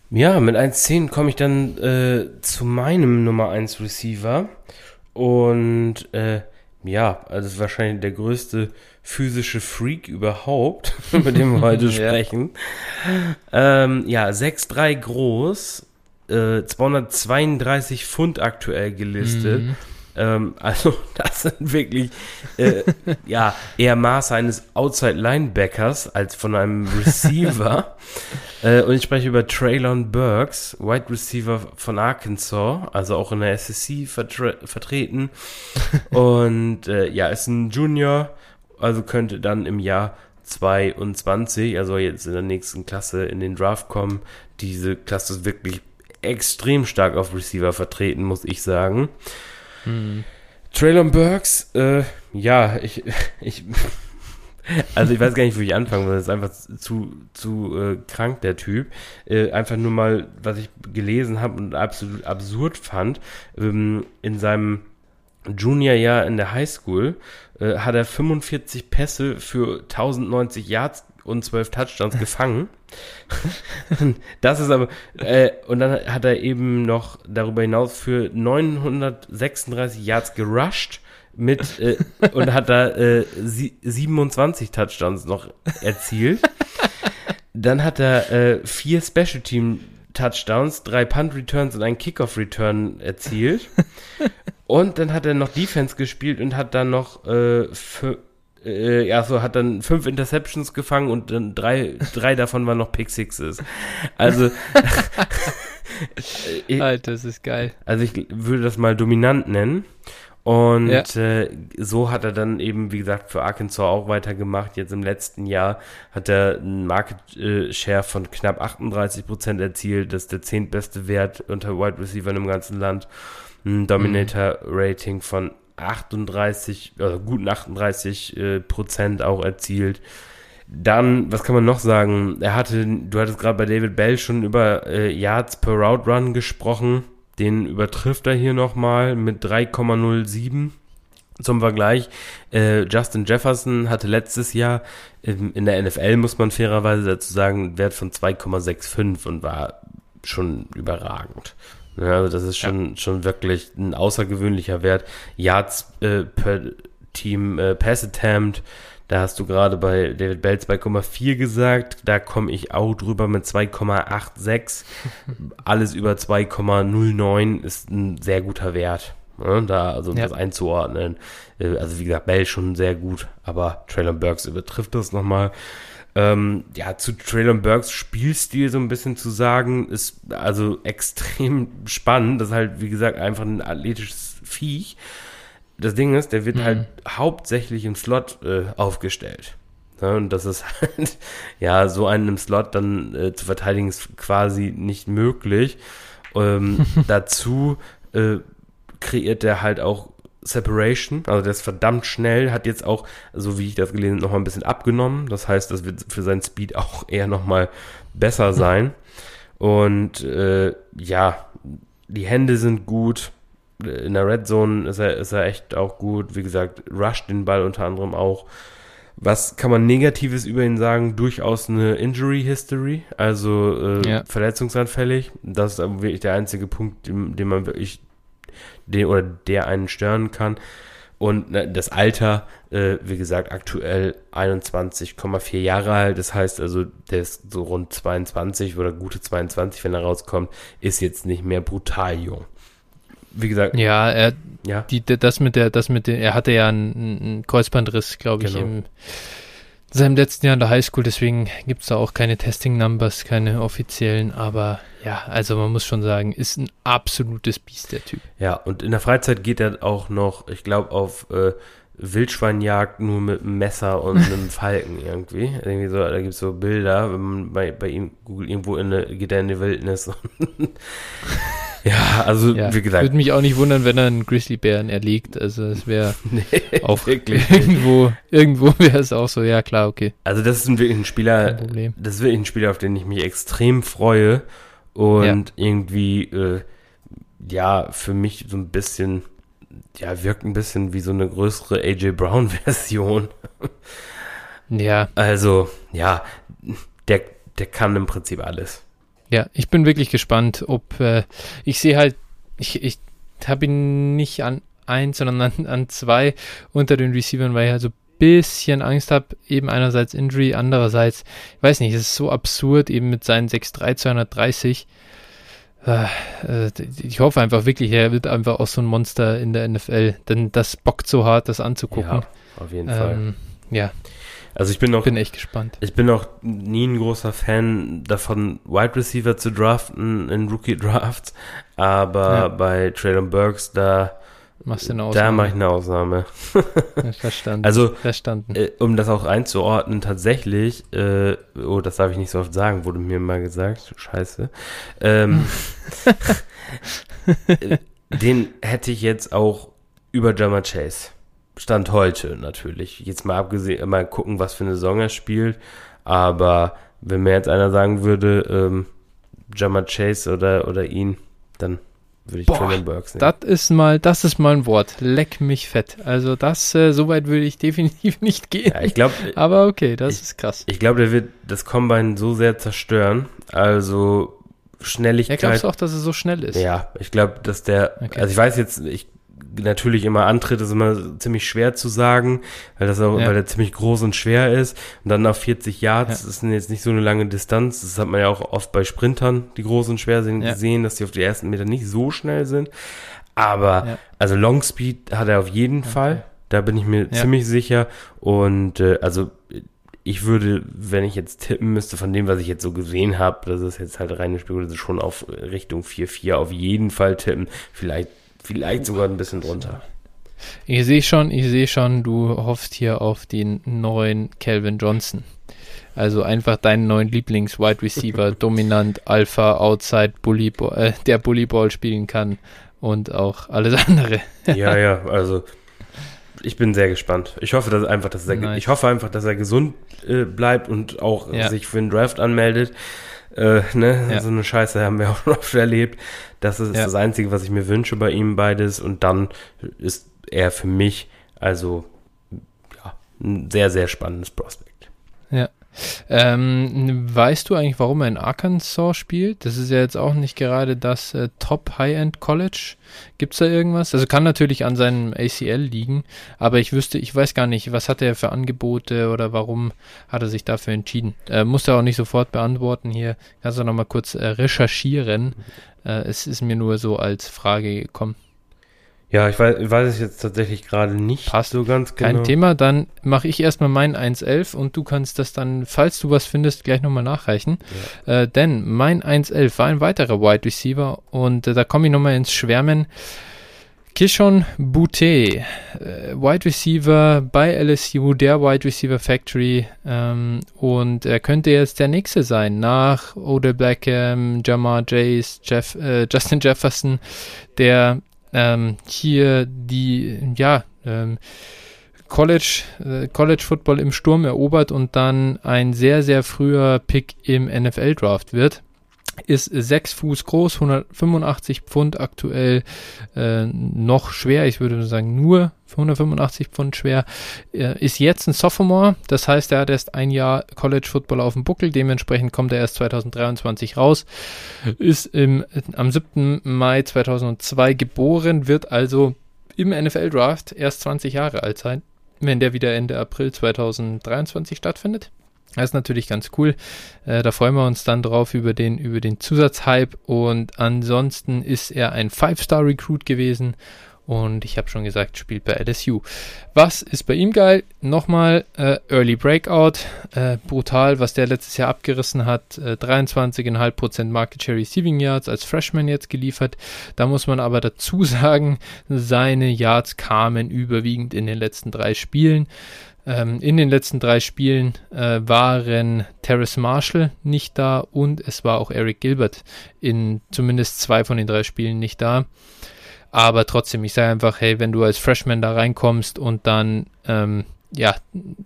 Ja, mit 1.10 komme ich dann äh, zu meinem Nummer 1 Receiver. Und äh, ja, also das ist wahrscheinlich der größte physische Freak überhaupt, mit dem wir heute sprechen. Ähm, ja, 6'3 groß, äh, 232 Pfund aktuell gelistet. Mhm. Ähm, also das sind wirklich äh, ja eher Maße eines Outside Linebackers als von einem Receiver. äh, und ich spreche über Traylon Burks, Wide Receiver von Arkansas, also auch in der SEC vertre vertreten. und äh, ja, ist ein Junior, also könnte dann im Jahr 22, also jetzt in der nächsten Klasse in den Draft kommen. Diese Klasse ist wirklich extrem stark auf Receiver vertreten, muss ich sagen. Hm. Traylon Burks, äh, ja, ich, ich, also ich weiß gar nicht, wo ich anfangen will. Das ist einfach zu, zu äh, krank, der Typ. Äh, einfach nur mal, was ich gelesen habe und absolut absurd fand. Ähm, in seinem Juniorjahr in der Highschool äh, hat er 45 Pässe für 1090 Yards und 12 Touchdowns gefangen. das ist aber, äh, und dann hat er eben noch darüber hinaus für 936 Yards gerusht mit äh, und hat da äh, 27 Touchdowns noch erzielt. Dann hat er äh, vier Special Team Touchdowns, drei Punt Returns und einen Kickoff Return erzielt. und dann hat er noch Defense gespielt und hat dann noch äh, für, äh, ja, so hat dann fünf Interceptions gefangen und dann drei, drei davon waren noch Pick Sixes. Also, ich, Alter, das ist geil. Also ich würde das mal dominant nennen. Und ja. äh, so hat er dann eben, wie gesagt, für Arkansas auch weitergemacht. Jetzt im letzten Jahr hat er einen Market äh, Share von knapp 38 Prozent erzielt. Das ist der zehntbeste Wert unter Wide Receiver im ganzen Land. Ein Dominator Rating von 38, also guten 38 äh, Prozent auch erzielt. Dann, was kann man noch sagen? Er hatte, du hattest gerade bei David Bell schon über äh, Yards per Route Run gesprochen. Den übertrifft er hier nochmal mit 3,07. Zum Vergleich, äh, Justin Jefferson hatte letztes Jahr in, in der NFL, muss man fairerweise dazu sagen, einen Wert von 2,65 und war schon überragend. Ja, also das ist schon, ja. schon wirklich ein außergewöhnlicher Wert. Yards äh, per Team äh, Pass Attempt, da hast du gerade bei David Bell 2,4 gesagt. Da komme ich auch drüber mit 2,86. Alles über 2,09 ist ein sehr guter Wert. Ja, da also ja. das einzuordnen. Äh, also wie gesagt, Bell schon sehr gut, aber Traylon Burks übertrifft das nochmal. Ähm, ja, zu Traylon Burks Spielstil so ein bisschen zu sagen, ist also extrem spannend. Das ist halt, wie gesagt, einfach ein athletisches Viech. Das Ding ist, der wird mhm. halt hauptsächlich im Slot äh, aufgestellt. Ja, und das ist halt, ja, so einen im Slot dann äh, zu verteidigen ist quasi nicht möglich. Ähm, dazu äh, kreiert er halt auch Separation, also der ist verdammt schnell, hat jetzt auch, so wie ich das gelesen habe, nochmal ein bisschen abgenommen. Das heißt, das wird für seinen Speed auch eher nochmal besser sein. Und äh, ja, die Hände sind gut. In der Red Zone ist er, ist er echt auch gut. Wie gesagt, rusht den Ball unter anderem auch. Was kann man Negatives über ihn sagen? Durchaus eine Injury History, also äh, ja. verletzungsanfällig. Das ist aber wirklich der einzige Punkt, den, den man wirklich den oder der einen stören kann. Und ne, das Alter, äh, wie gesagt, aktuell 21,4 Jahre alt. Das heißt also, der ist so rund 22 oder gute 22, wenn er rauskommt, ist jetzt nicht mehr brutal jung. Wie gesagt. Ja, er, ja. Die, das mit der, das mit der, er hatte ja einen, einen Kreuzbandriss, glaube ich, genau. im seinem letzten Jahr in der Highschool, deswegen gibt es da auch keine Testing-Numbers, keine offiziellen, aber ja, also man muss schon sagen, ist ein absolutes Biest, der Typ. Ja, und in der Freizeit geht er auch noch, ich glaube, auf äh, Wildschweinjagd nur mit einem Messer und einem Falken irgendwie. irgendwie so, da gibt es so Bilder, wenn man bei, bei ihm googelt, irgendwo in eine, geht er in die Wildnis. Ja, also ja, wie gesagt. Würde mich auch nicht wundern, wenn er einen Grizzlybären erlegt. Also es wäre nee, auch irgendwo, irgendwo wäre es auch so, ja klar, okay. Also das ist wirklich ein Spieler, das ist wirklich ein Spieler, auf den ich mich extrem freue und ja. irgendwie, äh, ja, für mich so ein bisschen, ja, wirkt ein bisschen wie so eine größere AJ Brown Version. ja. Also, ja, der, der kann im Prinzip alles. Ja, ich bin wirklich gespannt, ob äh, ich sehe halt, ich, ich habe ihn nicht an eins, sondern an, an zwei unter den Receivern, weil ich halt so ein bisschen Angst habe, eben einerseits Injury, andererseits, ich weiß nicht, es ist so absurd, eben mit seinen 6'3, 230. Äh, äh, ich hoffe einfach wirklich, er wird einfach auch so ein Monster in der NFL, denn das bockt so hart, das anzugucken. Ja, auf jeden ähm, Fall. Ja. Also ich bin noch, bin echt gespannt. Ich bin noch nie ein großer Fan davon, Wide Receiver zu draften in Rookie Drafts, aber ja. bei Traylon Burks da Machst du eine Ausnahme? Da mache ich eine Ausnahme. Verstanden. Also, Verstanden. Äh, um das auch einzuordnen, tatsächlich, äh, oh, das darf ich nicht so oft sagen, wurde mir mal gesagt. Scheiße. Ähm, den hätte ich jetzt auch über Jammer Chase. Stand heute natürlich. Jetzt mal abgesehen, mal gucken, was für eine Saison er spielt. Aber wenn mir jetzt einer sagen würde, ähm, Jammer Chase oder, oder ihn, dann würde ich Boah, Burks nehmen. Das ist mal, das ist mal ein Wort. Leck mich fett. Also das, äh, so weit würde ich definitiv nicht gehen. Ja, ich glaube. Aber okay, das ich, ist krass. Ich glaube, der wird das Combine so sehr zerstören. Also Schnelligkeit. Ja, glaubst du auch, dass er so schnell ist? Ja, ich glaube, dass der, okay. also ich weiß jetzt, ich natürlich immer Antritt ist immer ziemlich schwer zu sagen, weil das auch, ja. weil er ziemlich groß und schwer ist. Und dann auf 40 Yards ja. ist jetzt nicht so eine lange Distanz. Das hat man ja auch oft bei Sprintern, die groß und schwer sind, ja. gesehen, dass die auf die ersten Meter nicht so schnell sind. Aber ja. also Long Speed hat er auf jeden okay. Fall. Da bin ich mir ziemlich sicher. Und äh, also ich würde, wenn ich jetzt tippen müsste, von dem, was ich jetzt so gesehen habe, das ist jetzt halt reine Spekulation, schon auf Richtung 4-4 auf jeden Fall tippen. Vielleicht Vielleicht sogar ein bisschen drunter. Ich sehe schon, ich sehe schon, du hoffst hier auf den neuen Calvin Johnson. Also einfach deinen neuen Lieblings-Wide Receiver, dominant, Alpha, Outside, Bully, äh, der Bullyball spielen kann und auch alles andere. ja, ja, also ich bin sehr gespannt. Ich hoffe, dass einfach, dass er, nice. ich hoffe einfach, dass er gesund äh, bleibt und auch ja. sich für den Draft anmeldet. Äh, ne? Ja. So eine Scheiße haben wir auch noch oft erlebt. Das ist ja. das Einzige, was ich mir wünsche bei ihm beides. Und dann ist er für mich also ja, ein sehr, sehr spannendes Prospekt. Ja. Ähm, weißt du eigentlich, warum er in Arkansas spielt? Das ist ja jetzt auch nicht gerade das äh, Top-High-End-College. Gibt es da irgendwas? Also kann natürlich an seinem ACL liegen, aber ich wüsste, ich weiß gar nicht, was hat er für Angebote oder warum hat er sich dafür entschieden? Äh, muss er auch nicht sofort beantworten hier. Kannst du nochmal kurz äh, recherchieren. Äh, es ist mir nur so als Frage gekommen. Ja, ich weiß, ich weiß es jetzt tatsächlich gerade nicht Passt. so ganz genau. Kein Thema, dann mache ich erstmal meinen 1.11 und du kannst das dann, falls du was findest, gleich nochmal nachreichen. Ja. Äh, denn mein 1.11 war ein weiterer Wide Receiver und äh, da komme ich nochmal ins Schwärmen. Kishon Boutte, äh, Wide Receiver bei LSU, der Wide Receiver Factory ähm, und er könnte jetzt der nächste sein nach Odell Beckham, Jamar Chase, Jeff, äh, Justin Jefferson, der ähm, hier die, ja, ähm, College, äh, College Football im Sturm erobert und dann ein sehr, sehr früher Pick im NFL Draft wird. Ist 6 Fuß groß, 185 Pfund aktuell äh, noch schwer. Ich würde sagen nur 185 Pfund schwer. Äh, ist jetzt ein Sophomore, das heißt, er hat erst ein Jahr College Football auf dem Buckel. Dementsprechend kommt er erst 2023 raus. Ist im, am 7. Mai 2002 geboren, wird also im NFL Draft erst 20 Jahre alt sein, wenn der wieder Ende April 2023 stattfindet. Das ist natürlich ganz cool. Äh, da freuen wir uns dann drauf über den, über den Zusatzhype. Und ansonsten ist er ein Five-Star-Recruit gewesen und ich habe schon gesagt, spielt bei LSU. Was ist bei ihm geil? Nochmal äh, Early Breakout. Äh, brutal, was der letztes Jahr abgerissen hat. Äh, 23,5% Market Share Receiving Yards als Freshman jetzt geliefert. Da muss man aber dazu sagen, seine Yards kamen überwiegend in den letzten drei Spielen. Ähm, in den letzten drei Spielen äh, waren Terrace Marshall nicht da und es war auch Eric Gilbert in zumindest zwei von den drei Spielen nicht da. Aber trotzdem, ich sage einfach, hey, wenn du als Freshman da reinkommst und dann, ähm, ja,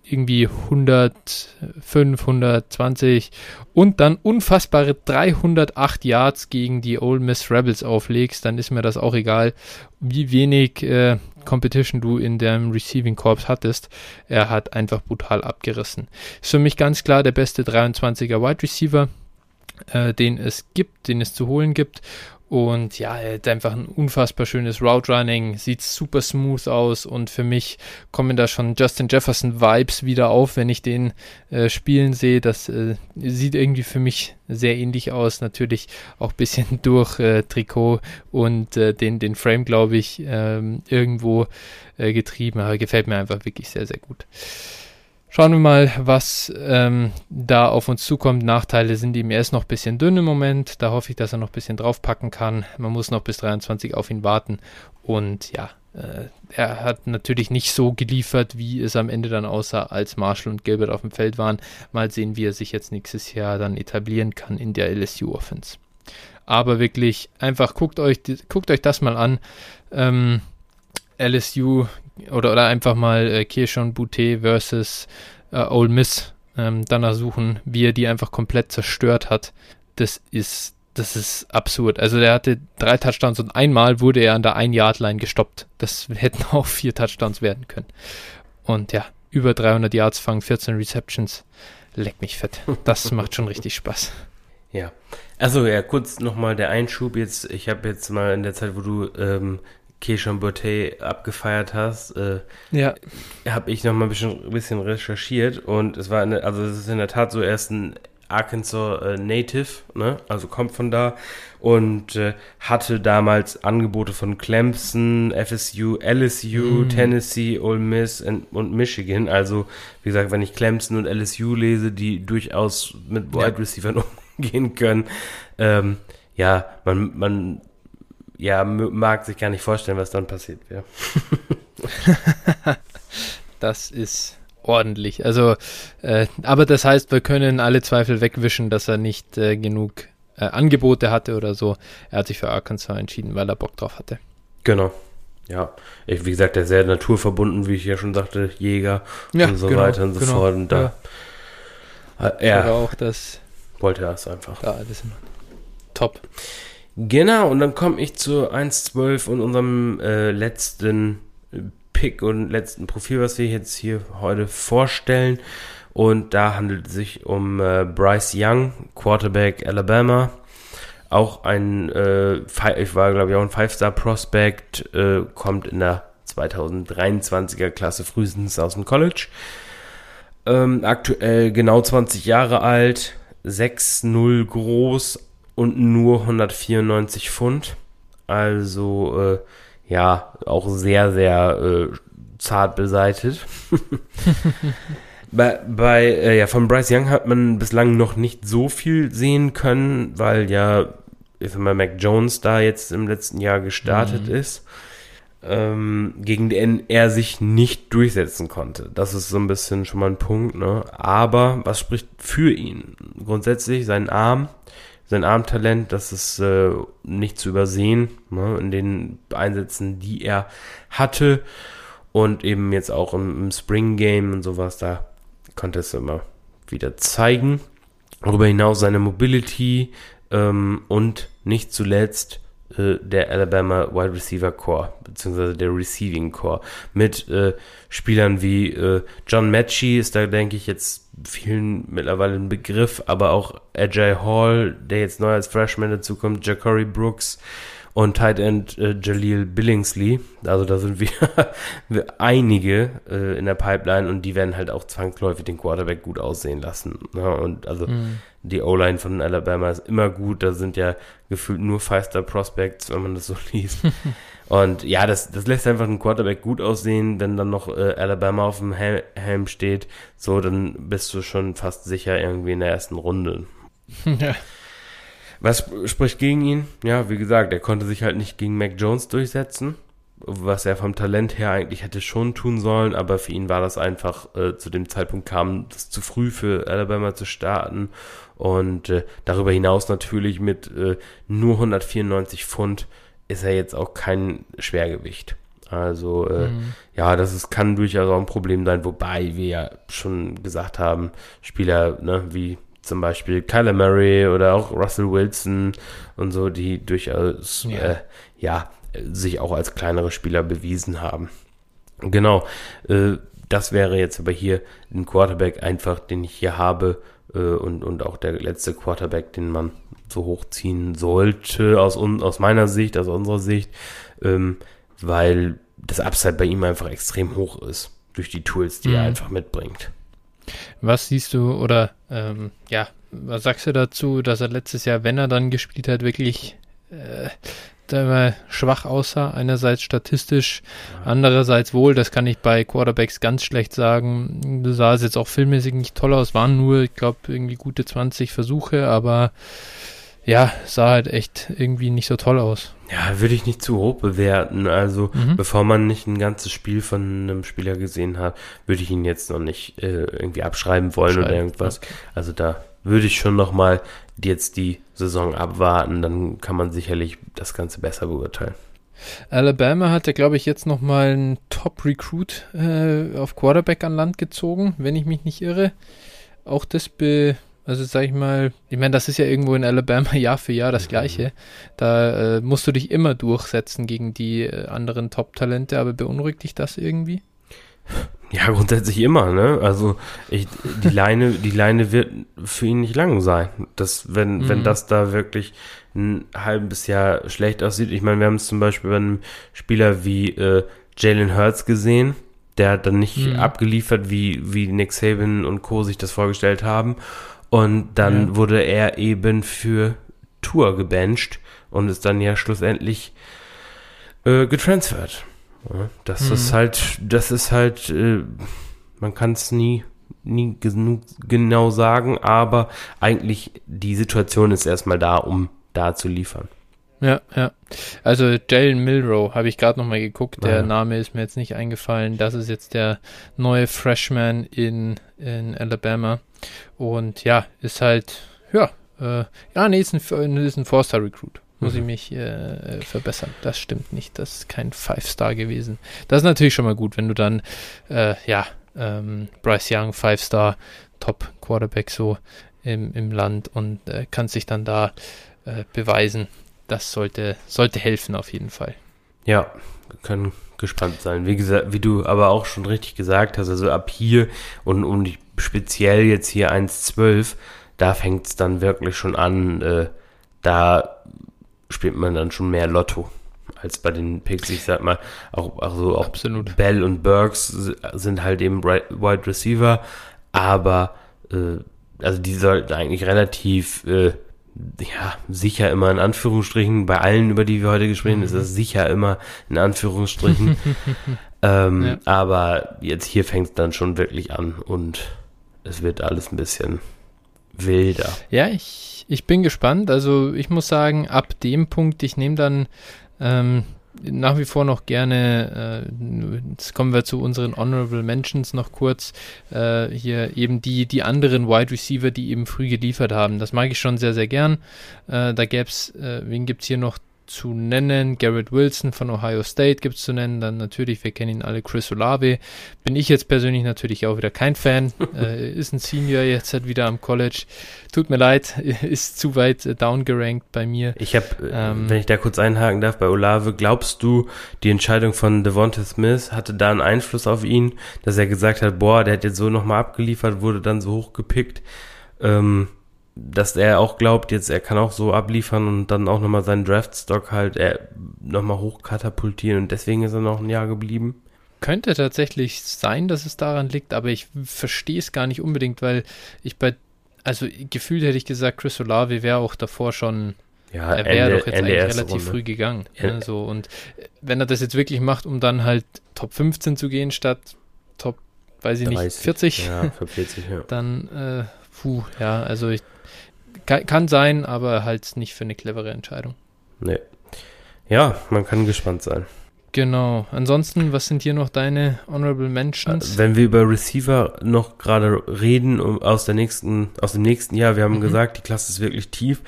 irgendwie 105, 120 und dann unfassbare 308 Yards gegen die Ole Miss Rebels auflegst, dann ist mir das auch egal, wie wenig äh, Competition du in dem Receiving Corps hattest. Er hat einfach brutal abgerissen. Ist für mich ganz klar der beste 23er Wide Receiver, äh, den es gibt, den es zu holen gibt. Und ja, er hat einfach ein unfassbar schönes Route Running, sieht super smooth aus und für mich kommen da schon Justin Jefferson Vibes wieder auf, wenn ich den äh, spielen sehe. Das äh, sieht irgendwie für mich sehr ähnlich aus, natürlich auch ein bisschen durch äh, Trikot und äh, den, den Frame, glaube ich, ähm, irgendwo äh, getrieben, aber gefällt mir einfach wirklich sehr, sehr gut. Schauen wir mal, was ähm, da auf uns zukommt. Nachteile sind ihm, er ist noch ein bisschen dünn im Moment. Da hoffe ich, dass er noch ein bisschen draufpacken kann. Man muss noch bis 23 auf ihn warten. Und ja, äh, er hat natürlich nicht so geliefert, wie es am Ende dann aussah, als Marshall und Gilbert auf dem Feld waren. Mal sehen, wie er sich jetzt nächstes Jahr dann etablieren kann in der LSU-Offense. Aber wirklich, einfach guckt euch, guckt euch das mal an. Ähm, LSU oder, oder einfach mal äh, Kirschon Boutte versus äh, Ole Miss ähm, danach suchen, wie er die einfach komplett zerstört hat. Das ist, das ist absurd. Also der hatte drei Touchdowns und einmal wurde er an der Ein-Yard-Line gestoppt. Das hätten auch vier Touchdowns werden können. Und ja, über 300 Yards fangen, 14 Receptions. Leck mich fett. Das macht schon richtig Spaß. Ja. Also ja, kurz nochmal der Einschub jetzt. Ich habe jetzt mal in der Zeit, wo du ähm, Keishon Bourte abgefeiert hast, äh, ja. habe ich noch mal ein bisschen, ein bisschen recherchiert und es war, eine, also es ist in der Tat so, er ist ein Arkansas äh, Native, ne? also kommt von da und äh, hatte damals Angebote von Clemson, FSU, LSU, mm. Tennessee, Ole Miss und, und, Michigan. Also wie gesagt, wenn ich Clemson und LSU lese, die durchaus mit Wide ja. Receivers umgehen können, ähm, ja, man, man ja, mag sich gar nicht vorstellen, was dann passiert wäre. das ist ordentlich. Also, äh, aber das heißt, wir können alle Zweifel wegwischen, dass er nicht äh, genug äh, Angebote hatte oder so. Er hat sich für Arkansas entschieden, weil er Bock drauf hatte. Genau. Ja, ich, wie gesagt, er ist sehr naturverbunden, wie ich ja schon sagte, Jäger ja, und so genau, weiter und so genau, fort. Und da, ja. Äh, er auch das wollte er es einfach. Da alles immer. Top. Genau, und dann komme ich zu 1.12 und unserem äh, letzten Pick und letzten Profil, was wir jetzt hier heute vorstellen. Und da handelt es sich um äh, Bryce Young, Quarterback Alabama. Auch ein, äh, ich war glaube ich auch ein Five-Star-Prospect, äh, kommt in der 2023er Klasse frühestens aus dem College. Ähm, aktuell genau 20 Jahre alt, 6'0 groß, und nur 194 Pfund. Also äh, ja, auch sehr, sehr äh, zart beseitet. bei, bei äh, ja, von Bryce Young hat man bislang noch nicht so viel sehen können, weil ja, ich mal, Mac Jones da jetzt im letzten Jahr gestartet mhm. ist, ähm, gegen den er sich nicht durchsetzen konnte. Das ist so ein bisschen schon mal ein Punkt, ne? Aber was spricht für ihn? Grundsätzlich sein Arm sein Armtalent, das ist äh, nicht zu übersehen ne, in den Einsätzen, die er hatte. Und eben jetzt auch im, im Spring Game und sowas, da konnte es immer wieder zeigen. Darüber hinaus seine Mobility ähm, und nicht zuletzt äh, der Alabama Wide Receiver Core, beziehungsweise der Receiving Core, mit äh, Spielern wie äh, John Matchy ist da, denke ich, jetzt vielen mittlerweile ein Begriff, aber auch Ajay Hall, der jetzt neu als Freshman dazukommt, Ja'Cory Brooks, und Tight End äh, Jaleel Billingsley. Also da sind wir, wir einige äh, in der Pipeline und die werden halt auch zwangsläufig den Quarterback gut aussehen lassen. Ne? Und also mhm. die O-Line von Alabama ist immer gut. Da sind ja gefühlt nur Five-Star Prospects, wenn man das so liest. und ja, das, das lässt einfach den Quarterback gut aussehen, wenn dann noch äh, Alabama auf dem Hel Helm steht. So, dann bist du schon fast sicher irgendwie in der ersten Runde. Ja. Was spricht gegen ihn? Ja, wie gesagt, er konnte sich halt nicht gegen Mac Jones durchsetzen, was er vom Talent her eigentlich hätte schon tun sollen, aber für ihn war das einfach, äh, zu dem Zeitpunkt kam das zu früh für Alabama zu starten und äh, darüber hinaus natürlich mit äh, nur 194 Pfund ist er jetzt auch kein Schwergewicht. Also äh, mhm. ja, das ist, kann durchaus auch ein Problem sein, wobei wir ja schon gesagt haben, Spieler ne, wie zum Beispiel Kyler Murray oder auch Russell Wilson und so, die durchaus ja, äh, ja sich auch als kleinere Spieler bewiesen haben. Genau, äh, das wäre jetzt aber hier ein Quarterback einfach, den ich hier habe äh, und, und auch der letzte Quarterback, den man so hochziehen sollte aus, aus meiner Sicht, aus unserer Sicht, ähm, weil das Upside bei ihm einfach extrem hoch ist durch die Tools, die mhm. er einfach mitbringt. Was siehst du oder ähm, ja, was sagst du dazu, dass er letztes Jahr, wenn er dann gespielt hat, wirklich äh, da schwach aussah? Einerseits statistisch, andererseits wohl, das kann ich bei Quarterbacks ganz schlecht sagen. Du sah es jetzt auch filmmäßig nicht toll aus, waren nur, ich glaube, irgendwie gute 20 Versuche, aber ja, sah halt echt irgendwie nicht so toll aus. Ja, würde ich nicht zu hoch bewerten. Also, mhm. bevor man nicht ein ganzes Spiel von einem Spieler gesehen hat, würde ich ihn jetzt noch nicht äh, irgendwie abschreiben wollen oder irgendwas. Okay. Also da würde ich schon noch mal jetzt die Saison abwarten, dann kann man sicherlich das Ganze besser beurteilen. Alabama hat ja, glaube ich, jetzt noch mal einen Top-Recruit äh, auf Quarterback an Land gezogen, wenn ich mich nicht irre. Auch das be also sag ich mal, ich meine, das ist ja irgendwo in Alabama Jahr für Jahr das gleiche. Da äh, musst du dich immer durchsetzen gegen die äh, anderen Top-Talente, aber beunruhigt dich das irgendwie? Ja, grundsätzlich immer, ne? Also ich, die Leine, die Leine wird für ihn nicht lang sein. Das, wenn, mhm. wenn das da wirklich ein halbes Jahr schlecht aussieht. Ich meine, wir haben es zum Beispiel bei einem Spieler wie äh, Jalen Hurts gesehen, der hat dann nicht mhm. abgeliefert, wie, wie Nick Saban und Co. sich das vorgestellt haben. Und dann ja. wurde er eben für Tour gebencht und ist dann ja schlussendlich äh, getransfert. Ja, das mhm. ist halt, das ist halt, äh, man kann es nie, nie genug genau sagen, aber eigentlich die Situation ist erstmal da, um da zu liefern. Ja, ja. Also Jalen Milrow habe ich gerade nochmal geguckt. Der ja. Name ist mir jetzt nicht eingefallen. Das ist jetzt der neue Freshman in, in Alabama. Und ja, ist halt, ja, äh, ja, nee, ist ein, ist ein Four-Star-Recruit. Muss mhm. ich mich äh, verbessern. Das stimmt nicht. Das ist kein Five-Star gewesen. Das ist natürlich schon mal gut, wenn du dann, äh, ja, ähm, Bryce Young, Five-Star, Top-Quarterback so im, im Land und äh, kannst dich dann da äh, beweisen das sollte, sollte helfen auf jeden Fall. Ja, wir können gespannt sein. Wie gesagt, wie du aber auch schon richtig gesagt hast, also ab hier und um die speziell jetzt hier 1.12, da fängt es dann wirklich schon an, äh, da spielt man dann schon mehr Lotto als bei den Picks. Ich sag mal, auch, also auch Absolut. Bell und Burks sind halt eben Wide Receiver, aber äh, also die sollten eigentlich relativ äh, ja, sicher immer in Anführungsstrichen, bei allen, über die wir heute gesprochen haben, mhm. ist das sicher immer in Anführungsstrichen. ähm, ja. Aber jetzt hier fängt es dann schon wirklich an und es wird alles ein bisschen wilder. Ja, ich, ich bin gespannt. Also ich muss sagen, ab dem Punkt, ich nehme dann ähm, nach wie vor noch gerne, äh, jetzt kommen wir zu unseren Honorable Mentions noch kurz, äh, hier eben die, die anderen Wide Receiver, die eben früh geliefert haben. Das mag ich schon sehr, sehr gern. Äh, da gäbe es, äh, wen gibt es hier noch zu nennen. Garrett Wilson von Ohio State gibt es zu nennen. Dann natürlich, wir kennen ihn alle, Chris Olave. Bin ich jetzt persönlich natürlich auch wieder kein Fan. äh, ist ein Senior jetzt halt wieder am College. Tut mir leid, ist zu weit äh, downgerankt bei mir. Ich habe, äh, ähm, wenn ich da kurz einhaken darf, bei Olave, glaubst du, die Entscheidung von Devonta Smith hatte da einen Einfluss auf ihn, dass er gesagt hat, boah, der hat jetzt so nochmal abgeliefert, wurde dann so hochgepickt? Ähm, dass er auch glaubt, jetzt er kann auch so abliefern und dann auch nochmal seinen Draftstock halt äh, nochmal hochkatapultieren und deswegen ist er noch ein Jahr geblieben. Könnte tatsächlich sein, dass es daran liegt, aber ich verstehe es gar nicht unbedingt, weil ich bei, also gefühlt hätte ich gesagt, Chris Olave wäre auch davor schon, ja, er wäre doch jetzt eigentlich relativ Runde. früh gegangen. Ne, so, und wenn er das jetzt wirklich macht, um dann halt Top 15 zu gehen statt Top, weiß ich 30, nicht, 40, ja, 40 ja. dann, äh, puh, ja, also ich kann, kann sein, aber halt nicht für eine clevere Entscheidung. Nee. Ja, man kann gespannt sein. Genau. Ansonsten, was sind hier noch deine Honorable Mentions? Äh, wenn wir über Receiver noch gerade reden aus der nächsten, aus dem nächsten Jahr, wir haben mhm. gesagt, die Klasse ist wirklich tief.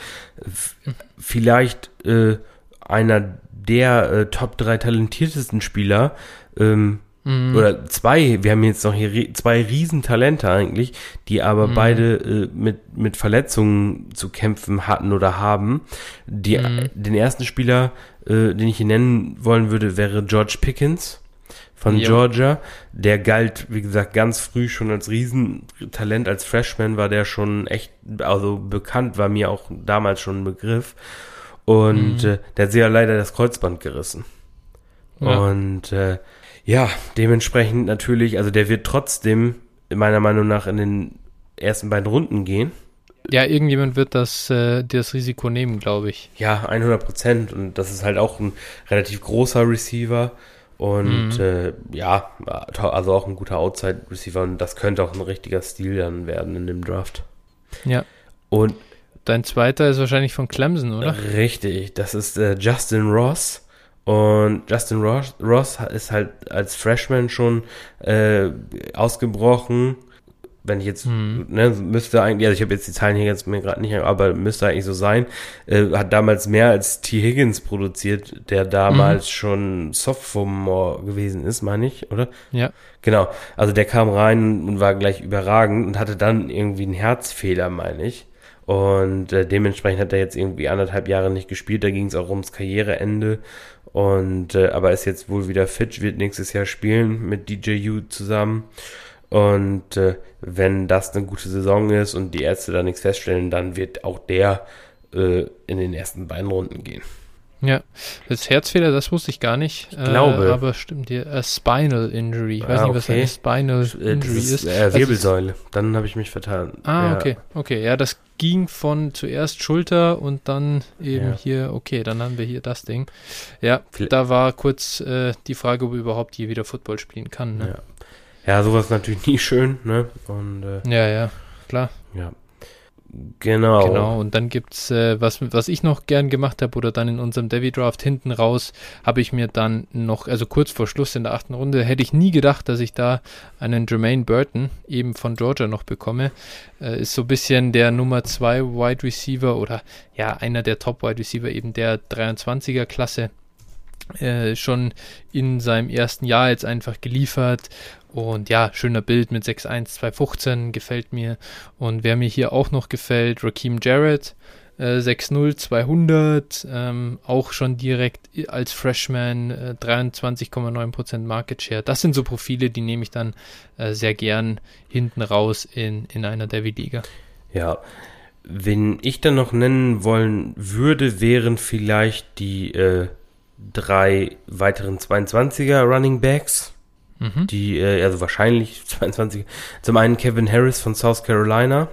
Vielleicht äh, einer der äh, Top 3 talentiertesten Spieler ähm, Mhm. Oder zwei, wir haben jetzt noch hier zwei Riesentalente eigentlich, die aber mhm. beide äh, mit, mit Verletzungen zu kämpfen hatten oder haben. Die, mhm. Den ersten Spieler, äh, den ich hier nennen wollen würde, wäre George Pickens von jo. Georgia. Der galt, wie gesagt, ganz früh schon als Riesentalent. Als Freshman war der schon echt, also bekannt, war mir auch damals schon ein Begriff. Und mhm. äh, der hat sich ja leider das Kreuzband gerissen. Ja. Und äh, ja, dementsprechend natürlich, also der wird trotzdem meiner Meinung nach in den ersten beiden Runden gehen. Ja, irgendjemand wird das, äh, das Risiko nehmen, glaube ich. Ja, 100 Prozent. Und das ist halt auch ein relativ großer Receiver. Und mhm. äh, ja, also auch ein guter Outside-Receiver. Und das könnte auch ein richtiger Stil dann werden in dem Draft. Ja. Und dein zweiter ist wahrscheinlich von Clemson, oder? Richtig, das ist äh, Justin Ross. Und Justin Ross, Ross ist halt als Freshman schon äh, ausgebrochen. Wenn ich jetzt, hm. ne, müsste eigentlich, also ich habe jetzt die Zahlen hier jetzt mir gerade nicht, aber müsste eigentlich so sein. Äh, hat damals mehr als T. Higgins produziert, der damals mhm. schon Sophomore gewesen ist, meine ich, oder? Ja. Genau. Also der kam rein und war gleich überragend und hatte dann irgendwie einen Herzfehler, meine ich. Und äh, dementsprechend hat er jetzt irgendwie anderthalb Jahre nicht gespielt. Da ging es auch ums Karriereende. Und äh, aber ist jetzt wohl wieder fit, wird nächstes Jahr spielen mit DJU zusammen. Und äh, wenn das eine gute Saison ist und die Ärzte da nichts feststellen, dann wird auch der äh, in den ersten beiden Runden gehen. Ja, das Herzfehler, das wusste ich gar nicht. Ich glaube. Äh, aber stimmt, die uh, Spinal Injury. Ich weiß ah, nicht, was okay. eine Spinal äh, Injury ist. ist. Äh, Wirbelsäule. Also, dann habe ich mich vertan. Ah, ja. okay. Okay, ja, das ging von zuerst Schulter und dann eben ja. hier, okay, dann haben wir hier das Ding. Ja, Vielleicht. da war kurz äh, die Frage, ob er überhaupt je wieder Football spielen kann. Ne? Ja. ja, sowas natürlich nie schön, ne? Und, äh, ja, ja, klar. Ja. Genau. Genau, und dann gibt's, äh, was, was ich noch gern gemacht habe, oder dann in unserem Devi Draft hinten raus, habe ich mir dann noch, also kurz vor Schluss in der achten Runde, hätte ich nie gedacht, dass ich da einen Jermaine Burton eben von Georgia noch bekomme. Äh, ist so ein bisschen der Nummer 2 Wide Receiver oder ja, einer der Top Wide Receiver eben der 23er Klasse. Äh, schon in seinem ersten Jahr jetzt einfach geliefert und ja, schöner Bild mit 6'1, 215 gefällt mir. Und wer mir hier auch noch gefällt, Raheem Jarrett, äh, 6'0, 200, ähm, auch schon direkt als Freshman äh, 23,9% Market Share. Das sind so Profile, die nehme ich dann äh, sehr gern hinten raus in, in einer Devi-Liga. Ja, Wen ich dann noch nennen wollen würde, wären vielleicht die äh, drei weiteren 22er Running Backs mhm. die, äh, also wahrscheinlich 22. Zum einen Kevin Harris von South Carolina.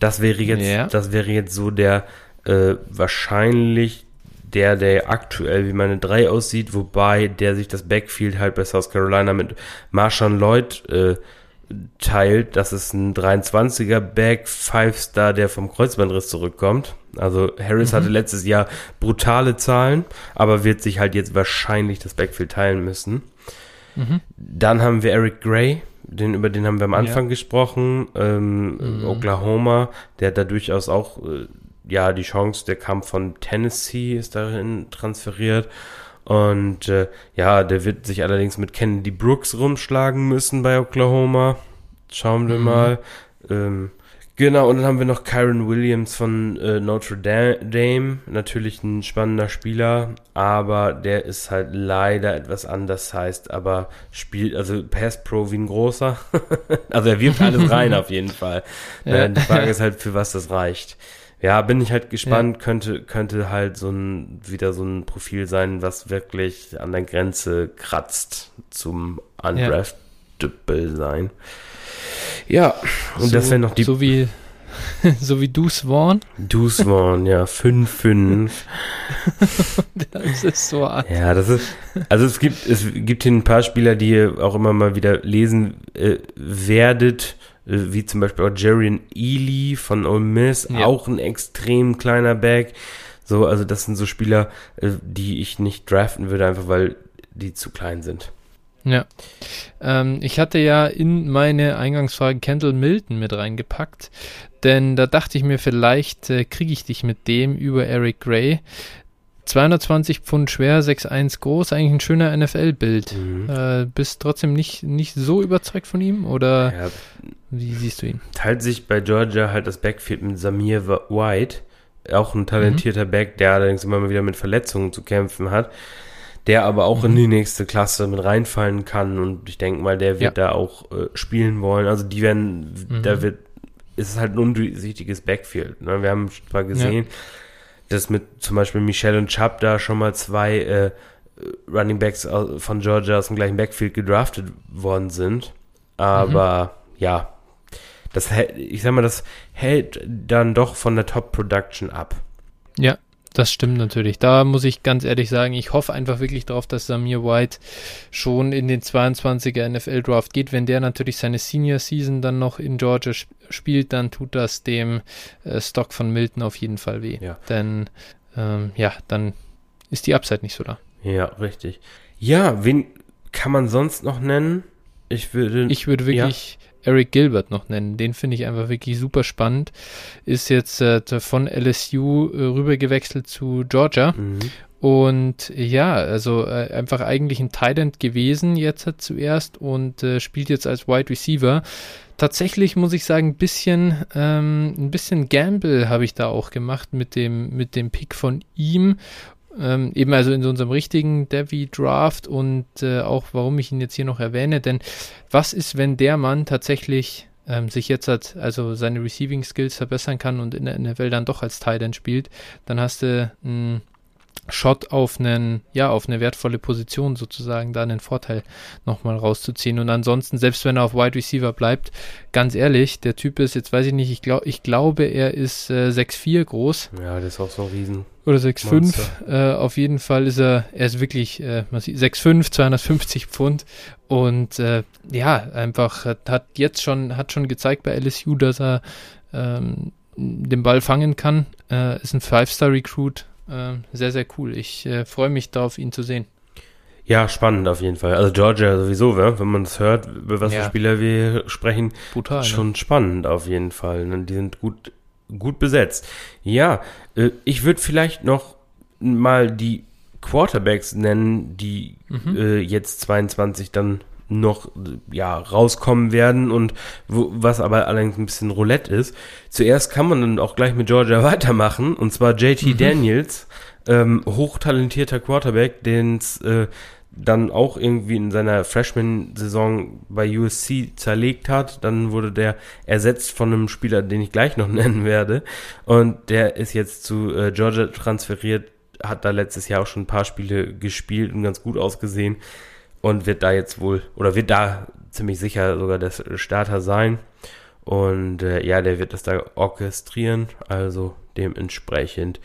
Das wäre jetzt, yeah. das wäre jetzt so der äh, wahrscheinlich der, der aktuell wie meine 3 aussieht, wobei der sich das Backfield halt bei South Carolina mit Marshawn Lloyd äh, teilt. Das ist ein 23er Back, 5-Star, der vom Kreuzbandriss zurückkommt. Also Harris mhm. hatte letztes Jahr brutale Zahlen, aber wird sich halt jetzt wahrscheinlich das Backfield teilen müssen. Mhm. Dann haben wir Eric Gray, den, über den haben wir am Anfang ja. gesprochen, ähm, mhm. Oklahoma, der hat da durchaus auch äh, ja, die Chance, der kam von Tennessee, ist dahin transferiert. Und äh, ja, der wird sich allerdings mit Kennedy Brooks rumschlagen müssen bei Oklahoma. Schauen wir mhm. mal. Ähm, genau, und dann haben wir noch Kyron Williams von äh, Notre Dame. Natürlich ein spannender Spieler, aber der ist halt leider etwas anders heißt, aber spielt, also Pass Pro wie ein großer. also er wirft alles rein auf jeden Fall. Ja. Äh, die Frage ist halt, für was das reicht. Ja, bin ich halt gespannt, ja. könnte, könnte halt so ein, wieder so ein Profil sein, was wirklich an der Grenze kratzt zum Undraftable ja. sein. Ja, und so, das wäre noch die. So wie, so wie Du Swan. Du Swan, ja, 5-5. das ist so hart. Ja, das ist, also es gibt, es gibt hier ein paar Spieler, die ihr auch immer mal wieder lesen äh, werdet wie zum Beispiel auch Jarian Ely von Ole Miss, ja. auch ein extrem kleiner Back. So, also das sind so Spieler, äh, die ich nicht draften würde, einfach weil die zu klein sind. Ja. Ähm, ich hatte ja in meine Eingangsfrage Kendall Milton mit reingepackt, denn da dachte ich mir, vielleicht äh, kriege ich dich mit dem über Eric Gray. 220 Pfund schwer, 6'1 groß, eigentlich ein schöner NFL-Bild. Mhm. Äh, bist trotzdem nicht, nicht so überzeugt von ihm oder ja, wie siehst du ihn? Teilt sich bei Georgia halt das Backfield mit Samir White, auch ein talentierter mhm. Back, der allerdings immer mal wieder mit Verletzungen zu kämpfen hat, der aber auch mhm. in die nächste Klasse mit reinfallen kann und ich denke mal, der wird ja. da auch äh, spielen wollen. Also die werden, mhm. da wird, ist es halt ein undurchsichtiges Backfield. Ne? Wir haben zwar gesehen, ja dass mit zum Beispiel Michelle und Chubb da schon mal zwei äh, Running Backs von Georgia aus dem gleichen Backfield gedraftet worden sind. Aber mhm. ja, das ich sag mal, das hält dann doch von der Top Production ab. Ja, das stimmt natürlich. Da muss ich ganz ehrlich sagen, ich hoffe einfach wirklich darauf, dass Samir White schon in den 22er NFL Draft geht. Wenn der natürlich seine Senior Season dann noch in Georgia sp spielt, dann tut das dem äh, Stock von Milton auf jeden Fall weh. Ja. Denn ähm, ja, dann ist die Upside nicht so da. Ja, richtig. Ja, wen kann man sonst noch nennen? Ich würde. Ich würde wirklich. Ja Eric Gilbert noch nennen. Den finde ich einfach wirklich super spannend. Ist jetzt äh, von LSU äh, rübergewechselt zu Georgia. Mhm. Und ja, also äh, einfach eigentlich ein Thailand gewesen jetzt hat zuerst und äh, spielt jetzt als Wide Receiver. Tatsächlich muss ich sagen, ein bisschen, ähm, ein bisschen Gamble habe ich da auch gemacht mit dem, mit dem Pick von ihm ähm, eben also in so unserem richtigen Devi Draft und äh, auch warum ich ihn jetzt hier noch erwähne, denn was ist, wenn der Mann tatsächlich ähm, sich jetzt hat, also seine Receiving Skills verbessern kann und in der NFL dann doch als Tight End spielt, dann hast du ein Shot auf einen, ja, auf eine wertvolle Position sozusagen, da einen Vorteil nochmal rauszuziehen. Und ansonsten, selbst wenn er auf Wide Receiver bleibt, ganz ehrlich, der Typ ist, jetzt weiß ich nicht, ich, glaub, ich glaube, er ist äh, 6'4 groß. Ja, das ist auch so ein Riesen. Oder 6'5. Äh, auf jeden Fall ist er, er ist wirklich äh, 6'5, 250 Pfund. Und äh, ja, einfach hat, hat jetzt schon, hat schon gezeigt bei LSU, dass er ähm, den Ball fangen kann. Äh, ist ein Five-Star-Recruit, äh, sehr, sehr cool. Ich äh, freue mich darauf, ihn zu sehen. Ja, spannend auf jeden Fall. Also Georgia sowieso, wenn man es hört, über was ja. für Spieler wir sprechen, Brutal, ne? schon ne? spannend auf jeden Fall. Ne? Die sind gut, gut besetzt. Ja, äh, ich würde vielleicht noch mal die Quarterbacks nennen, die mhm. äh, jetzt 22 dann noch ja rauskommen werden und wo, was aber allerdings ein bisschen Roulette ist. Zuerst kann man dann auch gleich mit Georgia weitermachen und zwar JT mhm. Daniels, ähm, hochtalentierter Quarterback, den es äh, dann auch irgendwie in seiner Freshman-Saison bei USC zerlegt hat. Dann wurde der ersetzt von einem Spieler, den ich gleich noch nennen werde. Und der ist jetzt zu äh, Georgia transferiert, hat da letztes Jahr auch schon ein paar Spiele gespielt und ganz gut ausgesehen und wird da jetzt wohl, oder wird da ziemlich sicher sogar der Starter sein. Und äh, ja, der wird das da orchestrieren, also dementsprechend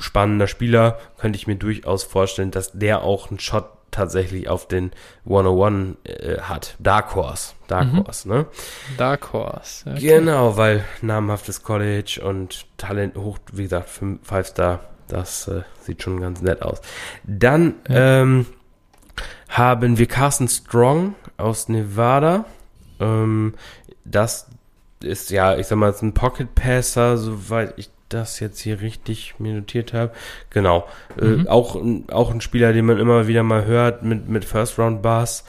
spannender Spieler. Könnte ich mir durchaus vorstellen, dass der auch einen Shot tatsächlich auf den 101 äh, hat. Dark Horse. Dark mhm. Horse, ne? Dark Horse. Okay. Genau, weil namhaftes College und Talent hoch, wie gesagt, 5 Star. Das äh, sieht schon ganz nett aus. Dann, ja. ähm, haben wir Carson Strong aus Nevada. Ähm, das ist ja, ich sag mal, ein Pocket Passer, soweit ich das jetzt hier richtig mir notiert habe. Genau. Mhm. Äh, auch, auch ein Spieler, den man immer wieder mal hört mit, mit First Round Bars.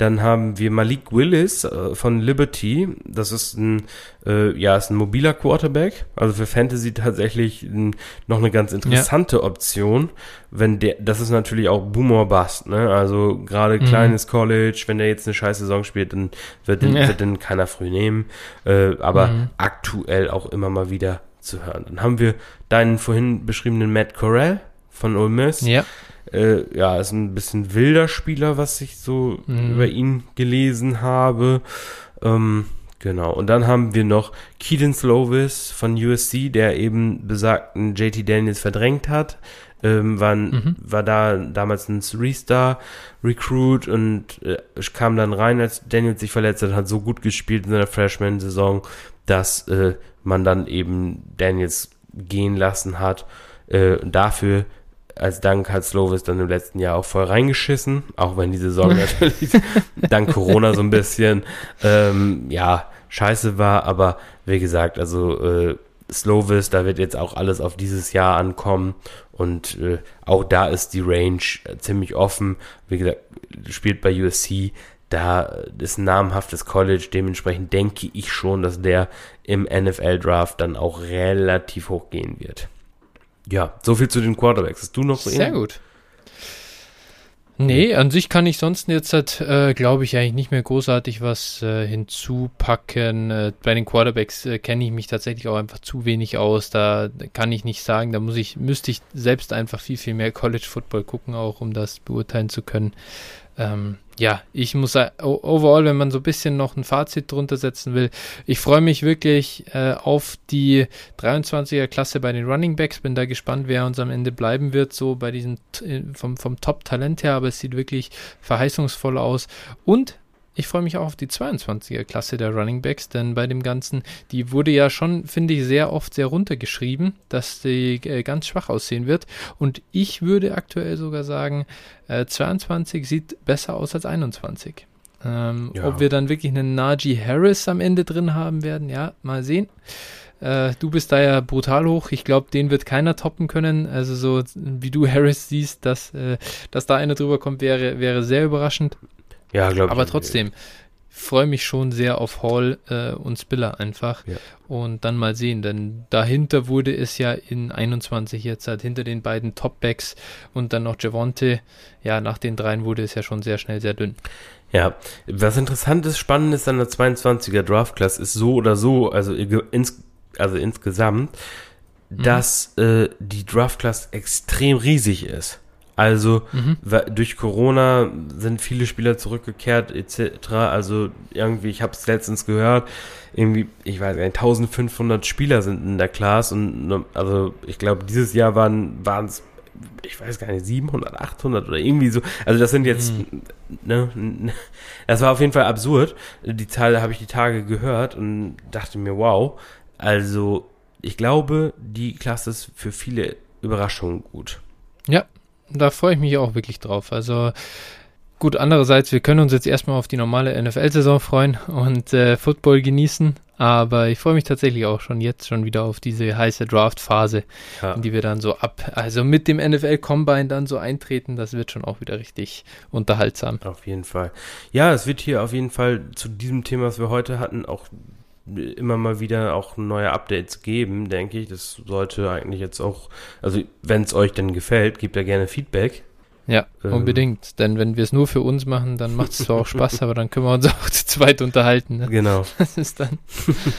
Dann haben wir Malik Willis äh, von Liberty. Das ist ein, äh, ja, ist ein mobiler Quarterback. Also für Fantasy tatsächlich ein, noch eine ganz interessante ja. Option. Wenn der, das ist natürlich auch Boomer Bust, ne? Also gerade mhm. kleines College, wenn der jetzt eine scheiß Saison spielt, dann wird den, ja. wird den keiner früh nehmen. Äh, aber mhm. aktuell auch immer mal wieder zu hören. Dann haben wir deinen vorhin beschriebenen Matt Corral von Ole Miss. Ja. Äh, ja, ist ein bisschen wilder Spieler, was ich so mhm. über ihn gelesen habe. Ähm, genau. Und dann haben wir noch Keaton Slovis von USC, der eben besagten JT Daniels verdrängt hat. Ähm, war, mhm. war da damals ein Three-Star-Recruit und äh, kam dann rein, als Daniels sich verletzt hat, hat so gut gespielt in seiner Freshman-Saison, dass äh, man dann eben Daniels gehen lassen hat. Äh, dafür Dank hat Slovis dann im letzten Jahr auch voll reingeschissen, auch wenn die Saison natürlich dank Corona so ein bisschen ähm, ja scheiße war, aber wie gesagt, also äh, Slovis, da wird jetzt auch alles auf dieses Jahr ankommen und äh, auch da ist die Range ziemlich offen. Wie gesagt, spielt bei USC, da ist ein namhaftes College, dementsprechend denke ich schon, dass der im NFL-Draft dann auch relativ hoch gehen wird. Ja, so viel zu den Quarterbacks. Hast du noch Sehr einen? gut. Nee, an sich kann ich sonst jetzt, äh, glaube ich, eigentlich nicht mehr großartig was äh, hinzupacken. Äh, bei den Quarterbacks äh, kenne ich mich tatsächlich auch einfach zu wenig aus. Da kann ich nicht sagen, da muss ich, müsste ich selbst einfach viel, viel mehr College Football gucken, auch um das beurteilen zu können. Ähm, ja, ich muss overall, wenn man so ein bisschen noch ein Fazit drunter setzen will, ich freue mich wirklich äh, auf die 23er Klasse bei den Running Backs. Bin da gespannt, wer uns am Ende bleiben wird, so bei diesem äh, vom, vom Top-Talent her, aber es sieht wirklich verheißungsvoll aus. Und ich freue mich auch auf die 22er Klasse der Running Backs, denn bei dem Ganzen, die wurde ja schon, finde ich, sehr oft sehr runtergeschrieben, dass die äh, ganz schwach aussehen wird. Und ich würde aktuell sogar sagen, äh, 22 sieht besser aus als 21. Ähm, ja. Ob wir dann wirklich einen Najee Harris am Ende drin haben werden, ja, mal sehen. Äh, du bist da ja brutal hoch. Ich glaube, den wird keiner toppen können. Also so wie du Harris siehst, dass, äh, dass da einer drüber kommt, wäre, wäre sehr überraschend. Ja, glaube ich. Aber trotzdem, freue mich schon sehr auf Hall äh, und Spiller einfach. Ja. Und dann mal sehen, denn dahinter wurde es ja in 21 jetzt halt hinter den beiden Topbacks und dann noch Javonte. Ja, nach den dreien wurde es ja schon sehr schnell sehr dünn. Ja, was interessant ist, spannend ist an der 22er Draft Class ist so oder so, also, ins, also insgesamt, mhm. dass äh, die Draft Class extrem riesig ist. Also mhm. durch Corona sind viele Spieler zurückgekehrt etc. Also irgendwie, ich habe es letztens gehört, irgendwie, ich weiß nicht, 1500 Spieler sind in der Class und also ich glaube, dieses Jahr waren es ich weiß gar nicht, 700, 800 oder irgendwie so. Also das sind jetzt, mhm. ne, das war auf jeden Fall absurd. Die Zahl habe ich die Tage gehört und dachte mir, wow. Also ich glaube, die Klasse ist für viele Überraschungen gut. Ja, da freue ich mich auch wirklich drauf. Also gut, andererseits, wir können uns jetzt erstmal auf die normale NFL-Saison freuen und äh, Football genießen. Aber ich freue mich tatsächlich auch schon jetzt schon wieder auf diese heiße Draft-Phase, ja. die wir dann so ab, also mit dem NFL-Combine dann so eintreten. Das wird schon auch wieder richtig unterhaltsam. Auf jeden Fall. Ja, es wird hier auf jeden Fall zu diesem Thema, was wir heute hatten, auch immer mal wieder auch neue Updates geben, denke ich. Das sollte eigentlich jetzt auch, also wenn es euch denn gefällt, gebt da gerne Feedback. Ja, ähm, unbedingt. Denn wenn wir es nur für uns machen, dann macht es zwar auch Spaß, aber dann können wir uns auch zu zweit unterhalten. Ne? Genau. Das ist dann.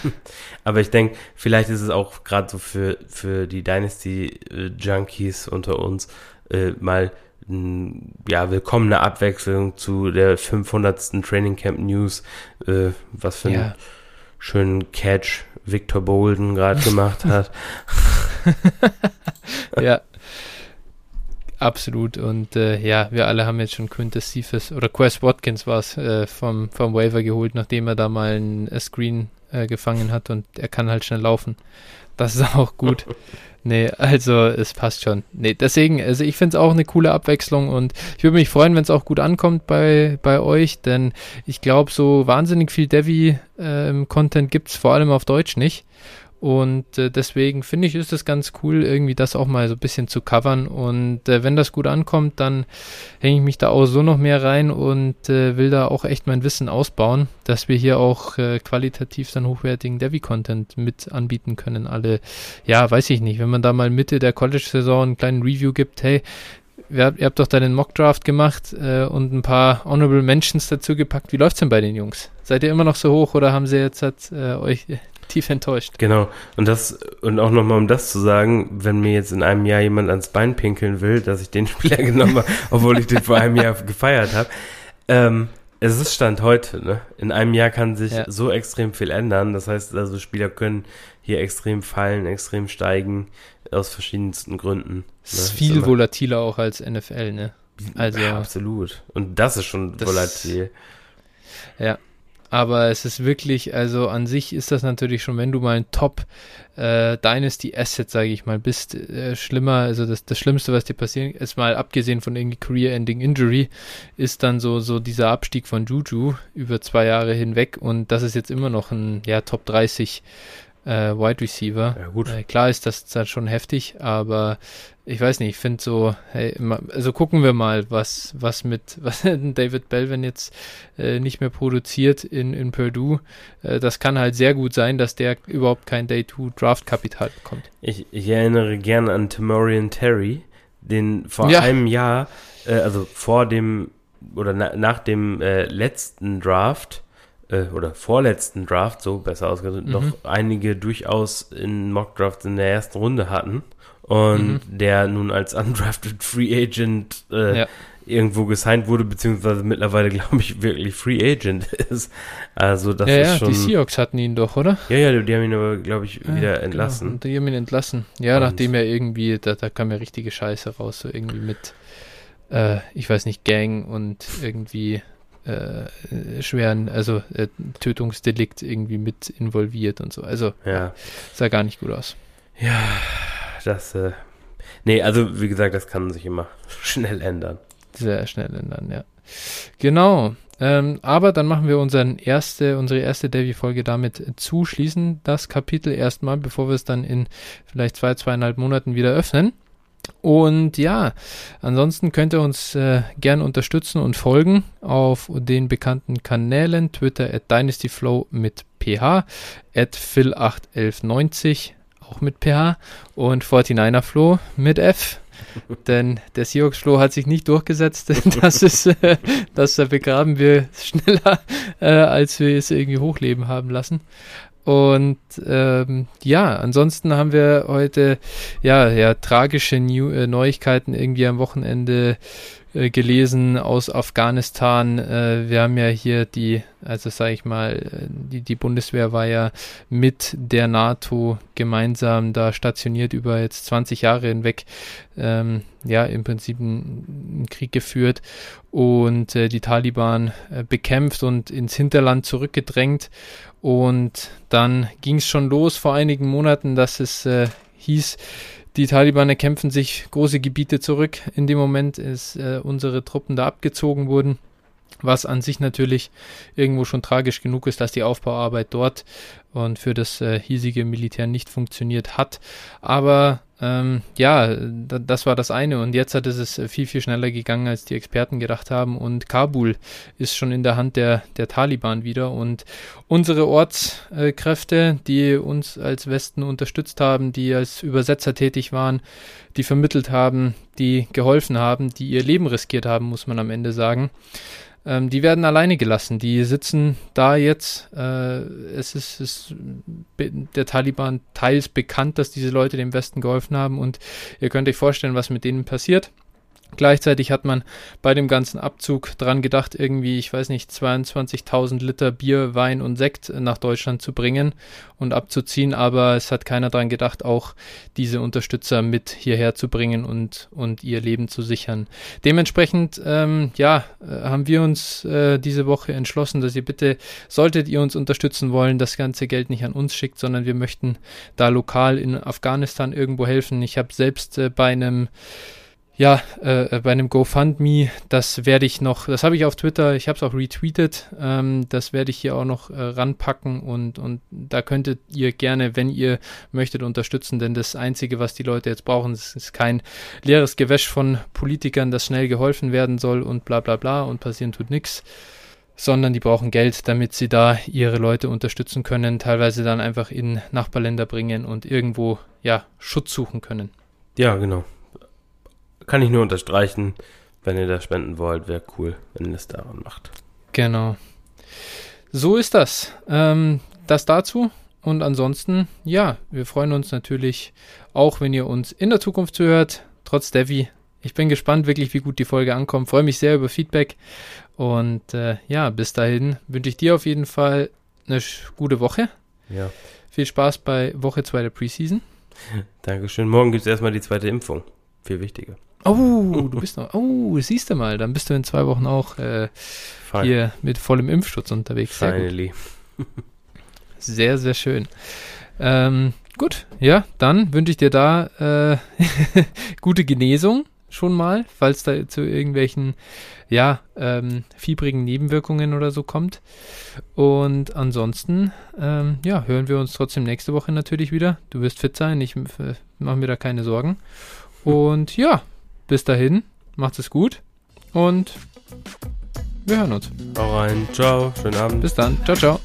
aber ich denke, vielleicht ist es auch gerade so für, für die Dynasty-Junkies unter uns äh, mal ja, willkommene Abwechslung zu der 500. Training Camp News, äh, was für ein ja schönen Catch Victor Bolden gerade gemacht hat. ja. Absolut. Und äh, ja, wir alle haben jetzt schon Quintus Cephas oder Quest Watkins war es äh, vom, vom Waiver geholt, nachdem er da mal ein Screen äh, gefangen hat und er kann halt schnell laufen. Das ist auch gut. Nee, also es passt schon. Nee, deswegen, also ich finde es auch eine coole Abwechslung und ich würde mich freuen, wenn es auch gut ankommt bei, bei euch, denn ich glaube, so wahnsinnig viel Devi-Content ähm, gibt es vor allem auf Deutsch nicht. Und äh, deswegen finde ich, ist es ganz cool, irgendwie das auch mal so ein bisschen zu covern. Und äh, wenn das gut ankommt, dann hänge ich mich da auch so noch mehr rein und äh, will da auch echt mein Wissen ausbauen, dass wir hier auch äh, qualitativ dann hochwertigen Devi-Content mit anbieten können. Alle, ja, weiß ich nicht, wenn man da mal Mitte der College-Saison einen kleinen Review gibt, hey, ihr habt, doch da den Mockdraft gemacht äh, und ein paar Honorable Mentions dazu gepackt. Wie läuft's denn bei den Jungs? Seid ihr immer noch so hoch oder haben sie jetzt hat, äh, euch tief enttäuscht. Genau. Und das, und auch nochmal, um das zu sagen, wenn mir jetzt in einem Jahr jemand ans Bein pinkeln will, dass ich den Spieler genommen habe, obwohl ich den vor einem Jahr gefeiert habe. Ähm, es ist Stand heute, ne? In einem Jahr kann sich ja. so extrem viel ändern. Das heißt, also Spieler können hier extrem fallen, extrem steigen, aus verschiedensten Gründen. Ne? Es ist viel ist volatiler auch als NFL, ne? Also, ja, absolut. Und das ist schon das, volatil. Ja, aber es ist wirklich, also an sich ist das natürlich schon, wenn du mal ein Top äh, Dynasty Asset, sage ich mal, bist, äh, schlimmer, also das, das Schlimmste, was dir passieren ist, mal abgesehen von irgendwie Career-Ending Injury, ist dann so, so dieser Abstieg von Juju über zwei Jahre hinweg. Und das ist jetzt immer noch ein, ja, Top 30 äh, Wide Receiver. Ja, gut. Äh, klar ist das dann schon heftig, aber ich weiß nicht, ich finde so, hey, also gucken wir mal, was, was mit, was David Bell, jetzt äh, nicht mehr produziert in, in Purdue, äh, das kann halt sehr gut sein, dass der überhaupt kein Day-2-Draft-Kapital bekommt. Ich, ich erinnere gerne an Timorian Terry, den vor ja. einem Jahr, äh, also vor dem, oder na, nach dem äh, letzten Draft, äh, oder vorletzten Draft, so besser ausgedrückt, mhm. noch einige durchaus in Mock-Drafts in der ersten Runde hatten und mhm. der nun als undrafted Free Agent äh, ja. irgendwo gesigned wurde, beziehungsweise mittlerweile, glaube ich, wirklich Free Agent ist. Also das ja, ist ja, schon... die Seahawks hatten ihn doch, oder? Ja, ja, die, die haben ihn aber, glaube ich, wieder ja, genau. entlassen. Genau. Die haben ihn entlassen. Ja, und nachdem er irgendwie, da, da kam ja richtige Scheiße raus, so irgendwie mit, äh, ich weiß nicht, Gang und irgendwie äh, schweren, also äh, Tötungsdelikt irgendwie mit involviert und so. Also ja. sah gar nicht gut aus. Ja, das, äh, nee, also wie gesagt, das kann sich immer schnell ändern. Sehr schnell ändern, ja. Genau. Ähm, aber dann machen wir unseren erste, unsere erste Davy-Folge damit zuschließen, das Kapitel erstmal, bevor wir es dann in vielleicht zwei, zweieinhalb Monaten wieder öffnen. Und ja, ansonsten könnt ihr uns äh, gern unterstützen und folgen auf den bekannten Kanälen, Twitter at DynastyFlow mit ph, at Phil81190 auch mit ph und 49er Flo mit f. Denn der Seahawks Flo hat sich nicht durchgesetzt. Das ist, äh, das begraben wir schneller, äh, als wir es irgendwie hochleben haben lassen. Und ähm, ja, ansonsten haben wir heute ja, ja tragische New äh, Neuigkeiten irgendwie am Wochenende äh, gelesen aus Afghanistan. Äh, wir haben ja hier die, also sage ich mal, die, die Bundeswehr war ja mit der NATO gemeinsam da stationiert über jetzt 20 Jahre hinweg. Ähm, ja, im Prinzip einen Krieg geführt und äh, die Taliban äh, bekämpft und ins Hinterland zurückgedrängt. Und dann ging es schon los vor einigen Monaten, dass es äh, hieß, die Taliban kämpfen sich große Gebiete zurück. In dem Moment ist äh, unsere Truppen da abgezogen wurden, was an sich natürlich irgendwo schon tragisch genug ist, dass die Aufbauarbeit dort und für das äh, hiesige Militär nicht funktioniert hat. Aber ähm, ja, das war das eine. Und jetzt hat es äh, viel, viel schneller gegangen, als die Experten gedacht haben. Und Kabul ist schon in der Hand der, der Taliban wieder. Und unsere Ortskräfte, die uns als Westen unterstützt haben, die als Übersetzer tätig waren, die vermittelt haben, die geholfen haben, die ihr Leben riskiert haben, muss man am Ende sagen, ähm, die werden alleine gelassen. Die sitzen da jetzt. Äh, es ist, ist der Taliban teils bekannt, dass diese Leute dem Westen geholfen haben und ihr könnt euch vorstellen, was mit denen passiert. Gleichzeitig hat man bei dem ganzen Abzug dran gedacht, irgendwie, ich weiß nicht, 22.000 Liter Bier, Wein und Sekt nach Deutschland zu bringen und abzuziehen, aber es hat keiner dran gedacht, auch diese Unterstützer mit hierher zu bringen und, und ihr Leben zu sichern. Dementsprechend, ähm, ja, äh, haben wir uns äh, diese Woche entschlossen, dass ihr bitte, solltet ihr uns unterstützen wollen, das ganze Geld nicht an uns schickt, sondern wir möchten da lokal in Afghanistan irgendwo helfen. Ich habe selbst äh, bei einem ja, äh, bei einem GoFundMe, das werde ich noch, das habe ich auf Twitter, ich habe es auch retweetet, ähm, das werde ich hier auch noch äh, ranpacken und, und da könntet ihr gerne, wenn ihr möchtet, unterstützen, denn das Einzige, was die Leute jetzt brauchen, ist, ist kein leeres Gewäsch von Politikern, das schnell geholfen werden soll und bla bla bla und passieren tut nichts sondern die brauchen Geld, damit sie da ihre Leute unterstützen können, teilweise dann einfach in Nachbarländer bringen und irgendwo ja Schutz suchen können. Ja, genau. Kann ich nur unterstreichen, wenn ihr da spenden wollt, wäre cool, wenn ihr es daran macht. Genau. So ist das. Ähm, das dazu. Und ansonsten, ja, wir freuen uns natürlich auch, wenn ihr uns in der Zukunft zuhört, trotz Devi. Ich bin gespannt, wirklich, wie gut die Folge ankommt. Freue mich sehr über Feedback und äh, ja, bis dahin wünsche ich dir auf jeden Fall eine gute Woche. Ja. Viel Spaß bei Woche 2 der Preseason. Dankeschön. Morgen gibt es erstmal die zweite Impfung. Viel wichtiger. Oh, du bist noch. Oh, siehst du mal, dann bist du in zwei Wochen auch äh, hier mit vollem Impfschutz unterwegs. Sehr Finally. Sehr, sehr schön. Ähm, gut, ja, dann wünsche ich dir da äh, gute Genesung schon mal, falls da zu irgendwelchen, ja, ähm, fiebrigen Nebenwirkungen oder so kommt. Und ansonsten, ähm, ja, hören wir uns trotzdem nächste Woche natürlich wieder. Du wirst fit sein, ich äh, mache mir da keine Sorgen. Und ja, bis dahin, macht es gut und wir hören uns. Hau rein, ciao, schönen Abend. Bis dann, ciao, ciao.